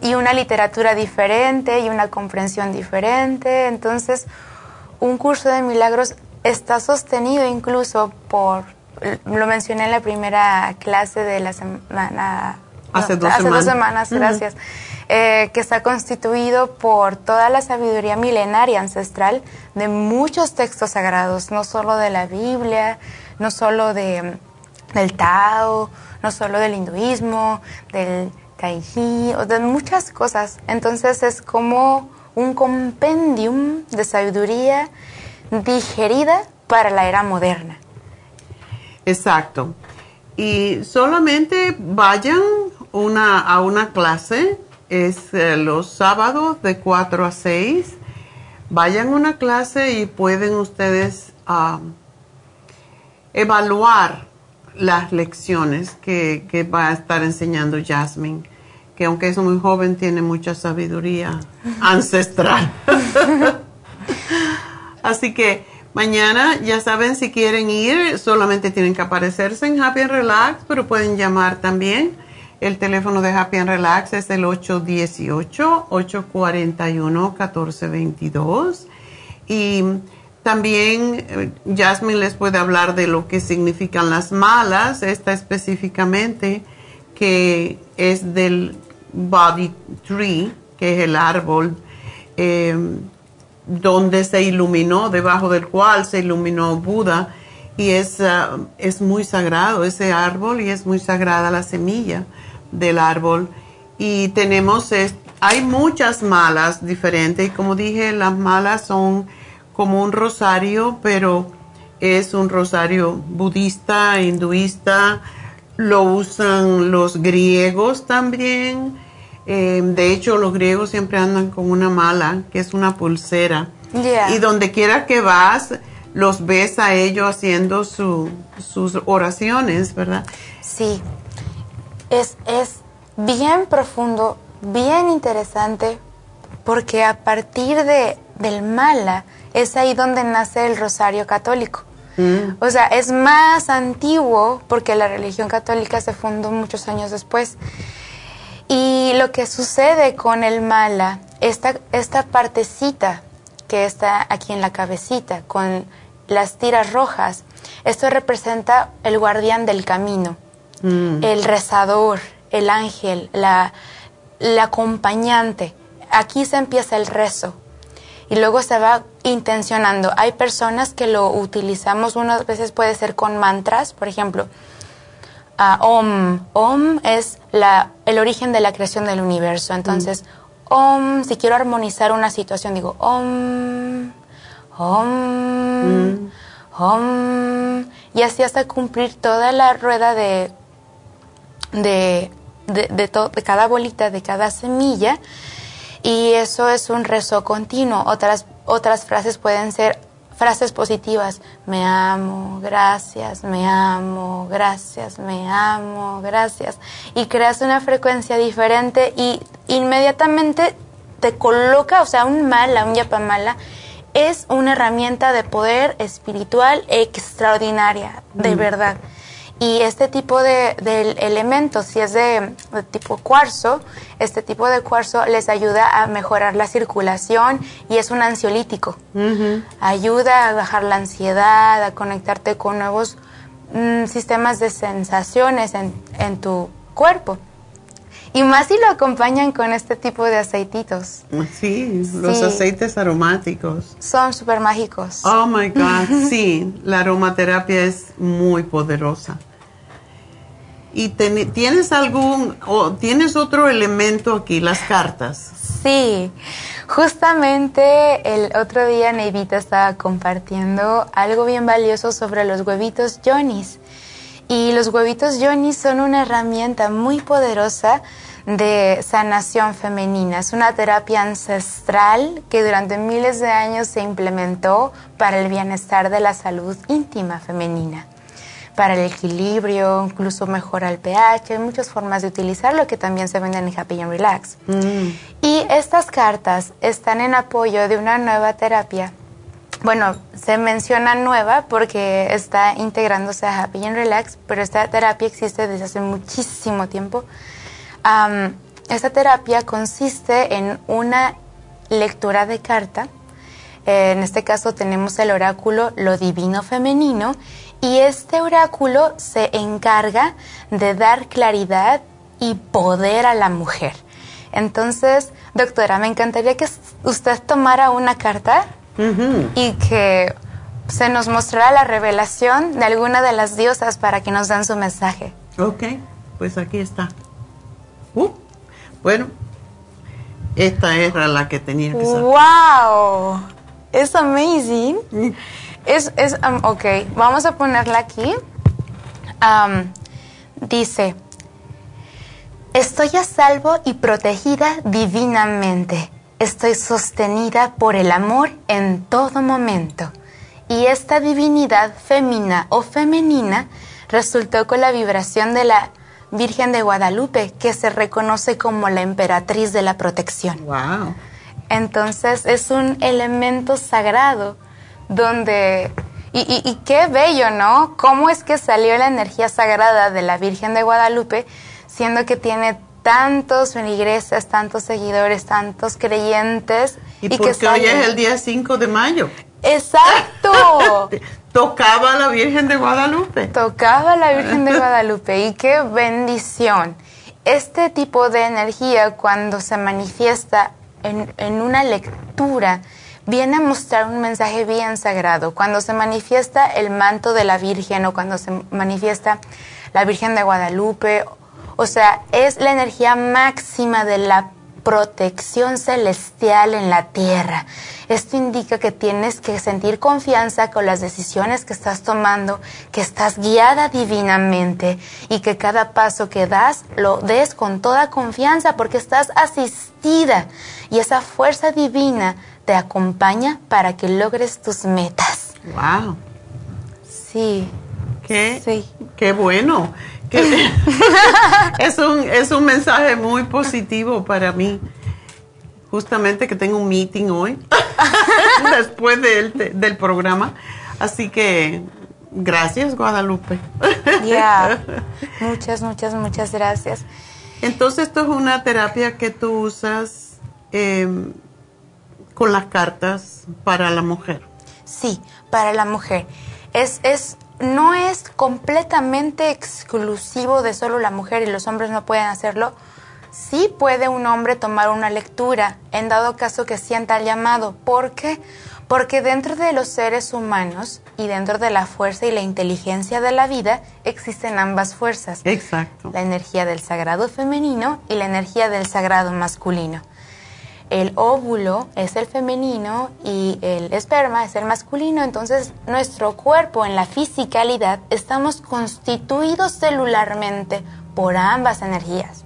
y una literatura diferente y una comprensión diferente. Entonces, un curso de milagros está sostenido incluso por, lo mencioné en la primera clase de la semana. Hace dos hace semanas. Dos semanas gracias. Eh, que está constituido por toda la sabiduría milenaria ancestral de muchos textos sagrados, no solo de la Biblia, no solo de, del Tao, no solo del hinduismo, del Taiji, o de muchas cosas. Entonces es como un compendium de sabiduría digerida para la era moderna. Exacto. Y solamente vayan una, a una clase, es eh, los sábados de 4 a 6. Vayan a una clase y pueden ustedes ah, evaluar las lecciones que, que va a estar enseñando Jasmine, que aunque es muy joven tiene mucha sabiduría ancestral. Así que mañana ya saben si quieren ir, solamente tienen que aparecerse en Happy and Relax, pero pueden llamar también. El teléfono de Happy and Relax es el 818-841-1422. Y también eh, Jasmine les puede hablar de lo que significan las malas, esta específicamente, que es del Body Tree, que es el árbol. Eh, donde se iluminó, debajo del cual se iluminó Buda, y es, ah, es muy sagrado ese árbol y es muy sagrada la semilla del árbol. Y tenemos, hay muchas malas diferentes, y como dije, las malas son como un rosario, pero es un rosario budista, hinduista, lo usan los griegos también eh, de hecho, los griegos siempre andan con una mala, que es una pulsera. Y donde quiera que vas, los ves a ellos haciendo sus oraciones, ¿verdad? Sí. Es, es bien profundo, bien interesante, porque a partir de, del mala es ahí donde nace el rosario católico. O sea, es más antiguo porque la religión católica se fundó muchos años después. Y lo que sucede con el mala, esta, esta partecita que está aquí en la cabecita, con las tiras rojas, esto representa el guardián del camino, el rezador, el ángel, la, la acompañante. Aquí se empieza el rezo y luego se va intencionando. Hay personas que lo utilizamos, unas veces puede ser con mantras, por ejemplo, ah, Om. Om es la, el origen de la creación del universo. Entonces, Om, si quiero armonizar una situación, digo Om, Om, Om, y así hasta cumplir toda la rueda de, de, de, de, de cada bolita, de cada semilla y eso es un rezo continuo. Otras, otras frases pueden ser frases positivas. Me amo, gracias, me amo, gracias, me amo, gracias. Y creas una frecuencia diferente y inmediatamente te coloca, o sea, un mala, un yapamala, es una herramienta de poder espiritual extraordinaria, de verdad. Y este tipo de, elementos, si es de, tipo cuarzo, este tipo de cuarzo les ayuda a mejorar la circulación y es un ansiolítico. Ayuda a bajar la ansiedad, a conectarte con nuevos mm, sistemas de sensaciones en, en tu cuerpo. Y más si lo acompañan con este tipo de aceititos. Sí, los aceites aromáticos. Son súper mágicos. Oh my God, sí, la aromaterapia es muy poderosa. ¿Y tienes algún, o tienes otro elemento aquí, las cartas? Sí, justamente el otro día Neidita estaba compartiendo algo bien valioso sobre los huevitos Johnny's. Y los huevitos Johnny's son una herramienta muy poderosa de sanación femenina. Es una terapia ancestral que durante miles de años se implementó para el bienestar de la salud íntima femenina, para el equilibrio, incluso mejora el pH. Hay muchas formas de utilizarlo que también se venden en Happy and Relax. Mm. Y estas cartas están en apoyo de una nueva terapia bueno, se menciona nueva porque está integrándose a Happy and Relax, pero esta terapia existe desde hace muchísimo tiempo esta terapia consiste en una lectura de carta. en este caso tenemos el oráculo Lo Divino Femenino y este oráculo se encarga de dar claridad y poder a la mujer. Entonces, doctora, me encantaría que usted tomara una carta y que se nos mostrara la revelación de alguna de las diosas para que nos den su mensaje. Ok, pues aquí está. Uh, bueno, esta era la que tenía que ser. ¡Wow! Es amazing. Es, es um, ok, vamos a ponerla aquí. Um, dice, estoy a salvo y protegida divinamente. Estoy sostenida por el amor en todo momento. Y esta divinidad femina o femenina resultó con la vibración de la Virgen de Guadalupe, que se reconoce como la emperatriz de la protección. Wow. Entonces es un elemento sagrado donde y, qué bello, ¿no? ¿Cómo es que salió la energía sagrada de la Virgen de Guadalupe, siendo que tiene tantos feligreses, tantos seguidores, tantos creyentes? Y, porque hoy es el día 5 de mayo. Exacto. Tocaba a la Virgen de Guadalupe. Tocaba a la Virgen de Guadalupe y qué bendición. Este tipo de energía cuando se manifiesta en, en una lectura viene a mostrar un mensaje bien sagrado. Cuando se manifiesta el manto de la Virgen o cuando se manifiesta la Virgen de Guadalupe, o sea, es la energía máxima de la protección celestial en la tierra. Esto indica que tienes que sentir confianza con las decisiones que estás tomando, que estás guiada divinamente y que cada paso que das lo des con toda confianza porque estás asistida y esa fuerza divina te acompaña para que logres tus metas. Wow. Sí. Qué, sí. qué bueno. es, un, es un mensaje muy positivo para mí. Justamente que tengo un meeting hoy, después del, del programa. Así que Gracias, Guadalupe. Ya, muchas, muchas, muchas gracias. Entonces, esto es una terapia que tú usas em, con las cartas para la mujer. Sí, para la mujer. Es, es, no es completamente exclusivo de solo la mujer y los hombres no pueden hacerlo. Sí puede un hombre tomar una lectura en dado caso que sienta el llamado. ¿Por qué? Porque dentro de los seres humanos y dentro de la fuerza y la inteligencia de la vida existen ambas fuerzas. Exacto. La energía del sagrado femenino y la energía del sagrado masculino. El óvulo es el femenino y el esperma es el masculino, entonces nuestro cuerpo en la fisicalidad estamos constituidos celularmente por ambas energías.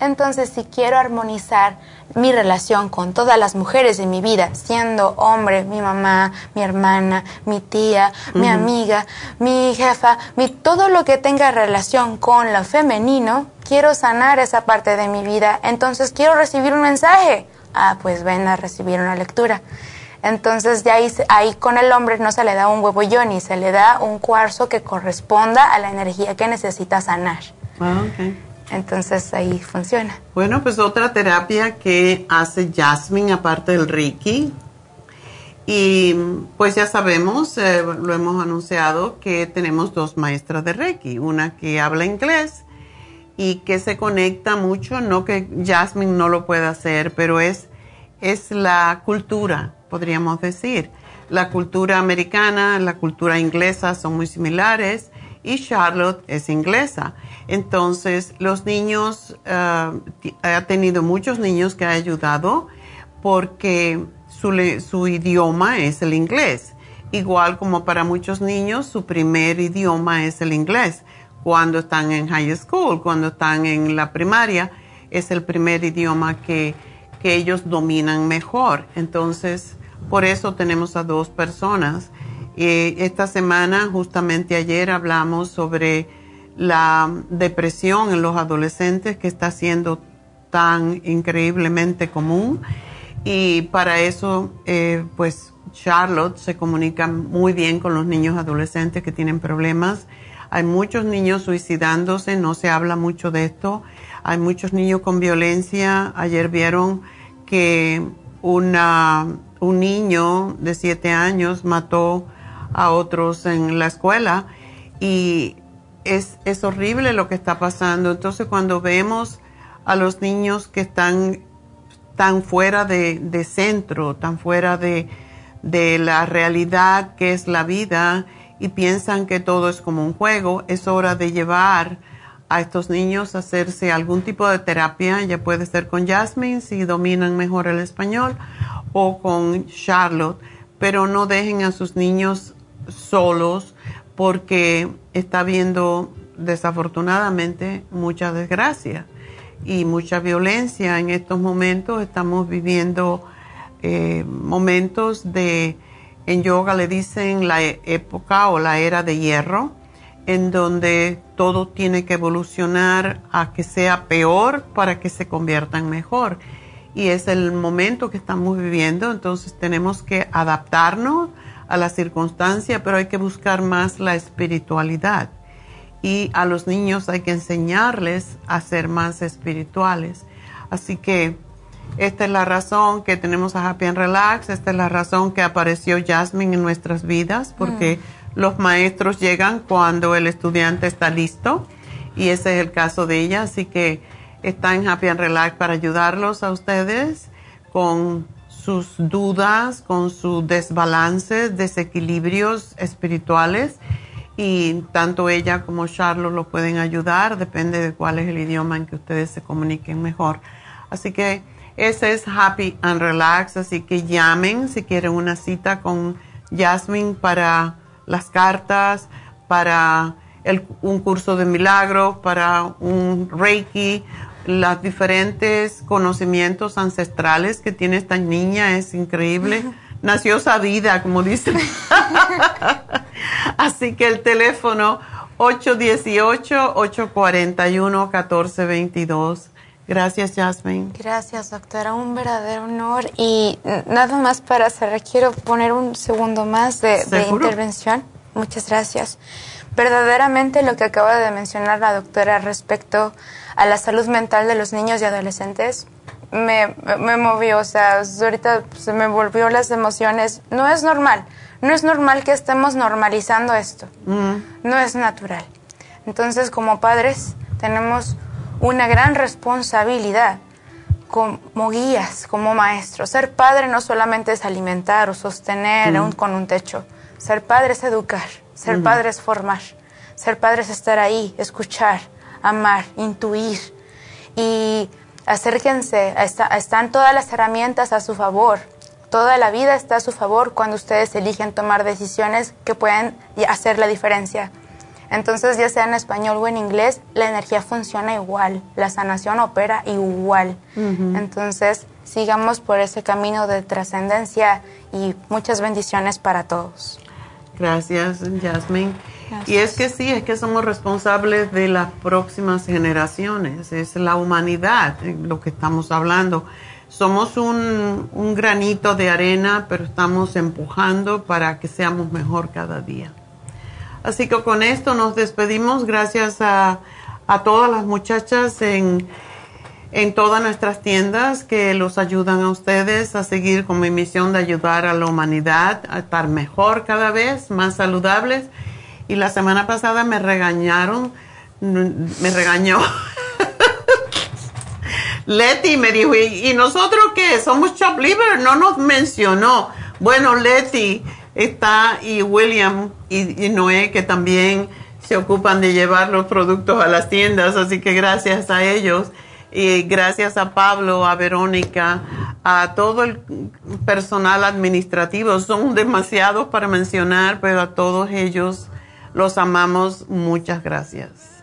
Entonces, si quiero armonizar mi relación con todas las mujeres de mi vida, siendo hombre, mi mamá, mi hermana, mi tía, mi amiga, mi jefa, mi, todo lo que tenga relación con lo femenino, quiero sanar esa parte de mi vida. Entonces, quiero recibir un mensaje. Ah, pues ven a recibir una lectura. Entonces, ya ahí, con el hombre no se le da un huevo yoni, se le da un cuarzo que corresponda a la energía que necesita sanar. Ah. Entonces, ahí funciona. Bueno, pues otra terapia que hace Jasmine aparte del Reiki. Y pues ya sabemos, eh, lo hemos anunciado, que tenemos dos maestras de Reiki. Una que habla inglés y que se conecta mucho, no que Jasmine no lo pueda hacer, pero es, es la cultura, podríamos decir. La cultura americana, la cultura inglesa son muy similares y Charlotte es inglesa. Entonces, los niños, ti- ha tenido muchos niños que ha ayudado porque su, su idioma es el inglés. Igual como para muchos niños, su primer idioma es el inglés. Cuando están en high school, cuando están en la primaria, es el primer idioma que, que ellos dominan mejor. Entonces, por eso tenemos a dos personas. Esta semana, justamente ayer, hablamos sobre la depresión en los adolescentes que está siendo tan increíblemente común. Y para eso, eh, pues Charlotte se comunica muy bien con los niños adolescentes que tienen problemas. Hay muchos niños suicidándose, no se habla mucho de esto. Hay muchos niños con violencia. Ayer vieron que una, un niño de siete años mató a otros en la escuela y es, es horrible lo que está pasando. Entonces cuando vemos a los niños que están tan fuera de, de centro, tan fuera de, de la realidad que es la vida y piensan que todo es como un juego, es hora de llevar a estos niños a hacerse algún tipo de terapia, ya puede ser con Jasmine si dominan mejor el español o con Charlotte, pero no dejen a sus niños solos porque está habiendo desafortunadamente mucha desgracia y mucha violencia en estos momentos. Estamos viviendo eh, momentos de, en yoga le dicen la e- época o la era de hierro, en donde todo tiene que evolucionar a que sea peor para que se convierta en mejor. Y es el momento que estamos viviendo, entonces tenemos que adaptarnos a la circunstancia, pero hay que buscar más la espiritualidad y a los niños hay que enseñarles a ser más espirituales. Así que esta es la razón que tenemos a Happy and Relax, esta es la razón que apareció Jasmine en nuestras vidas, porque los maestros llegan cuando el estudiante está listo y ese es el caso de ella, así que está en Happy and Relax para ayudarlos a ustedes con sus dudas, con sus desbalances, desequilibrios espirituales y tanto ella como Charlotte lo pueden ayudar, depende de cuál es el idioma en que ustedes se comuniquen mejor. Así que ese es Happy and Relax, así que llamen si quieren una cita con Jasmine para las cartas, para el- un curso de milagros, para un Reiki, los diferentes conocimientos ancestrales que tiene esta niña es increíble. Nació sabida, como dicen. Así que el teléfono 818-841-1422. Gracias, Jasmine. Gracias, doctora. Un verdadero honor. Y mm, nada más para cerrar, quiero poner un segundo más de, de intervención. Muchas gracias. Verdaderamente lo que acaba de mencionar la doctora respecto a la salud mental de los niños y adolescentes me, me movió, o sea, ahorita se me volvió las emociones. No es normal, no es normal que estemos normalizando esto, no es natural. Entonces, como padres, tenemos una gran responsabilidad como guías, como maestros. Ser padre no solamente es alimentar o sostener con un techo. Ser padre es educar, ser padre es formar, ser padre es estar ahí, escuchar, amar, intuir. Y acérquense, están todas las herramientas a su favor. Toda la vida está a su favor cuando ustedes eligen tomar decisiones que pueden hacer la diferencia. Entonces, ya sea en español o en inglés, la energía funciona igual, la sanación opera igual. Entonces, sigamos por ese camino de trascendencia y muchas bendiciones para todos. Gracias, Jasmine. Y es que sí, es que somos responsables de las próximas generaciones, es la humanidad lo que estamos hablando. Somos un, un granito de arena, pero estamos empujando para que seamos mejor cada día. Así que con esto nos despedimos. Gracias a, todas las muchachas en, en todas nuestras tiendas que los ayudan a ustedes a seguir con mi misión de ayudar a la humanidad a estar mejor cada vez, más saludables. Y la semana pasada me regañaron, me regañó. Leti me dijo, ¿y, nosotros qué? Somos chop liver, no nos mencionó. Bueno, Leti está y William y, Noé que también se ocupan de llevar los productos a las tiendas, así que gracias a ellos y gracias a Pablo, a Verónica, a todo el personal administrativo. Son demasiados para mencionar, pero a todos ellos los amamos. Muchas gracias.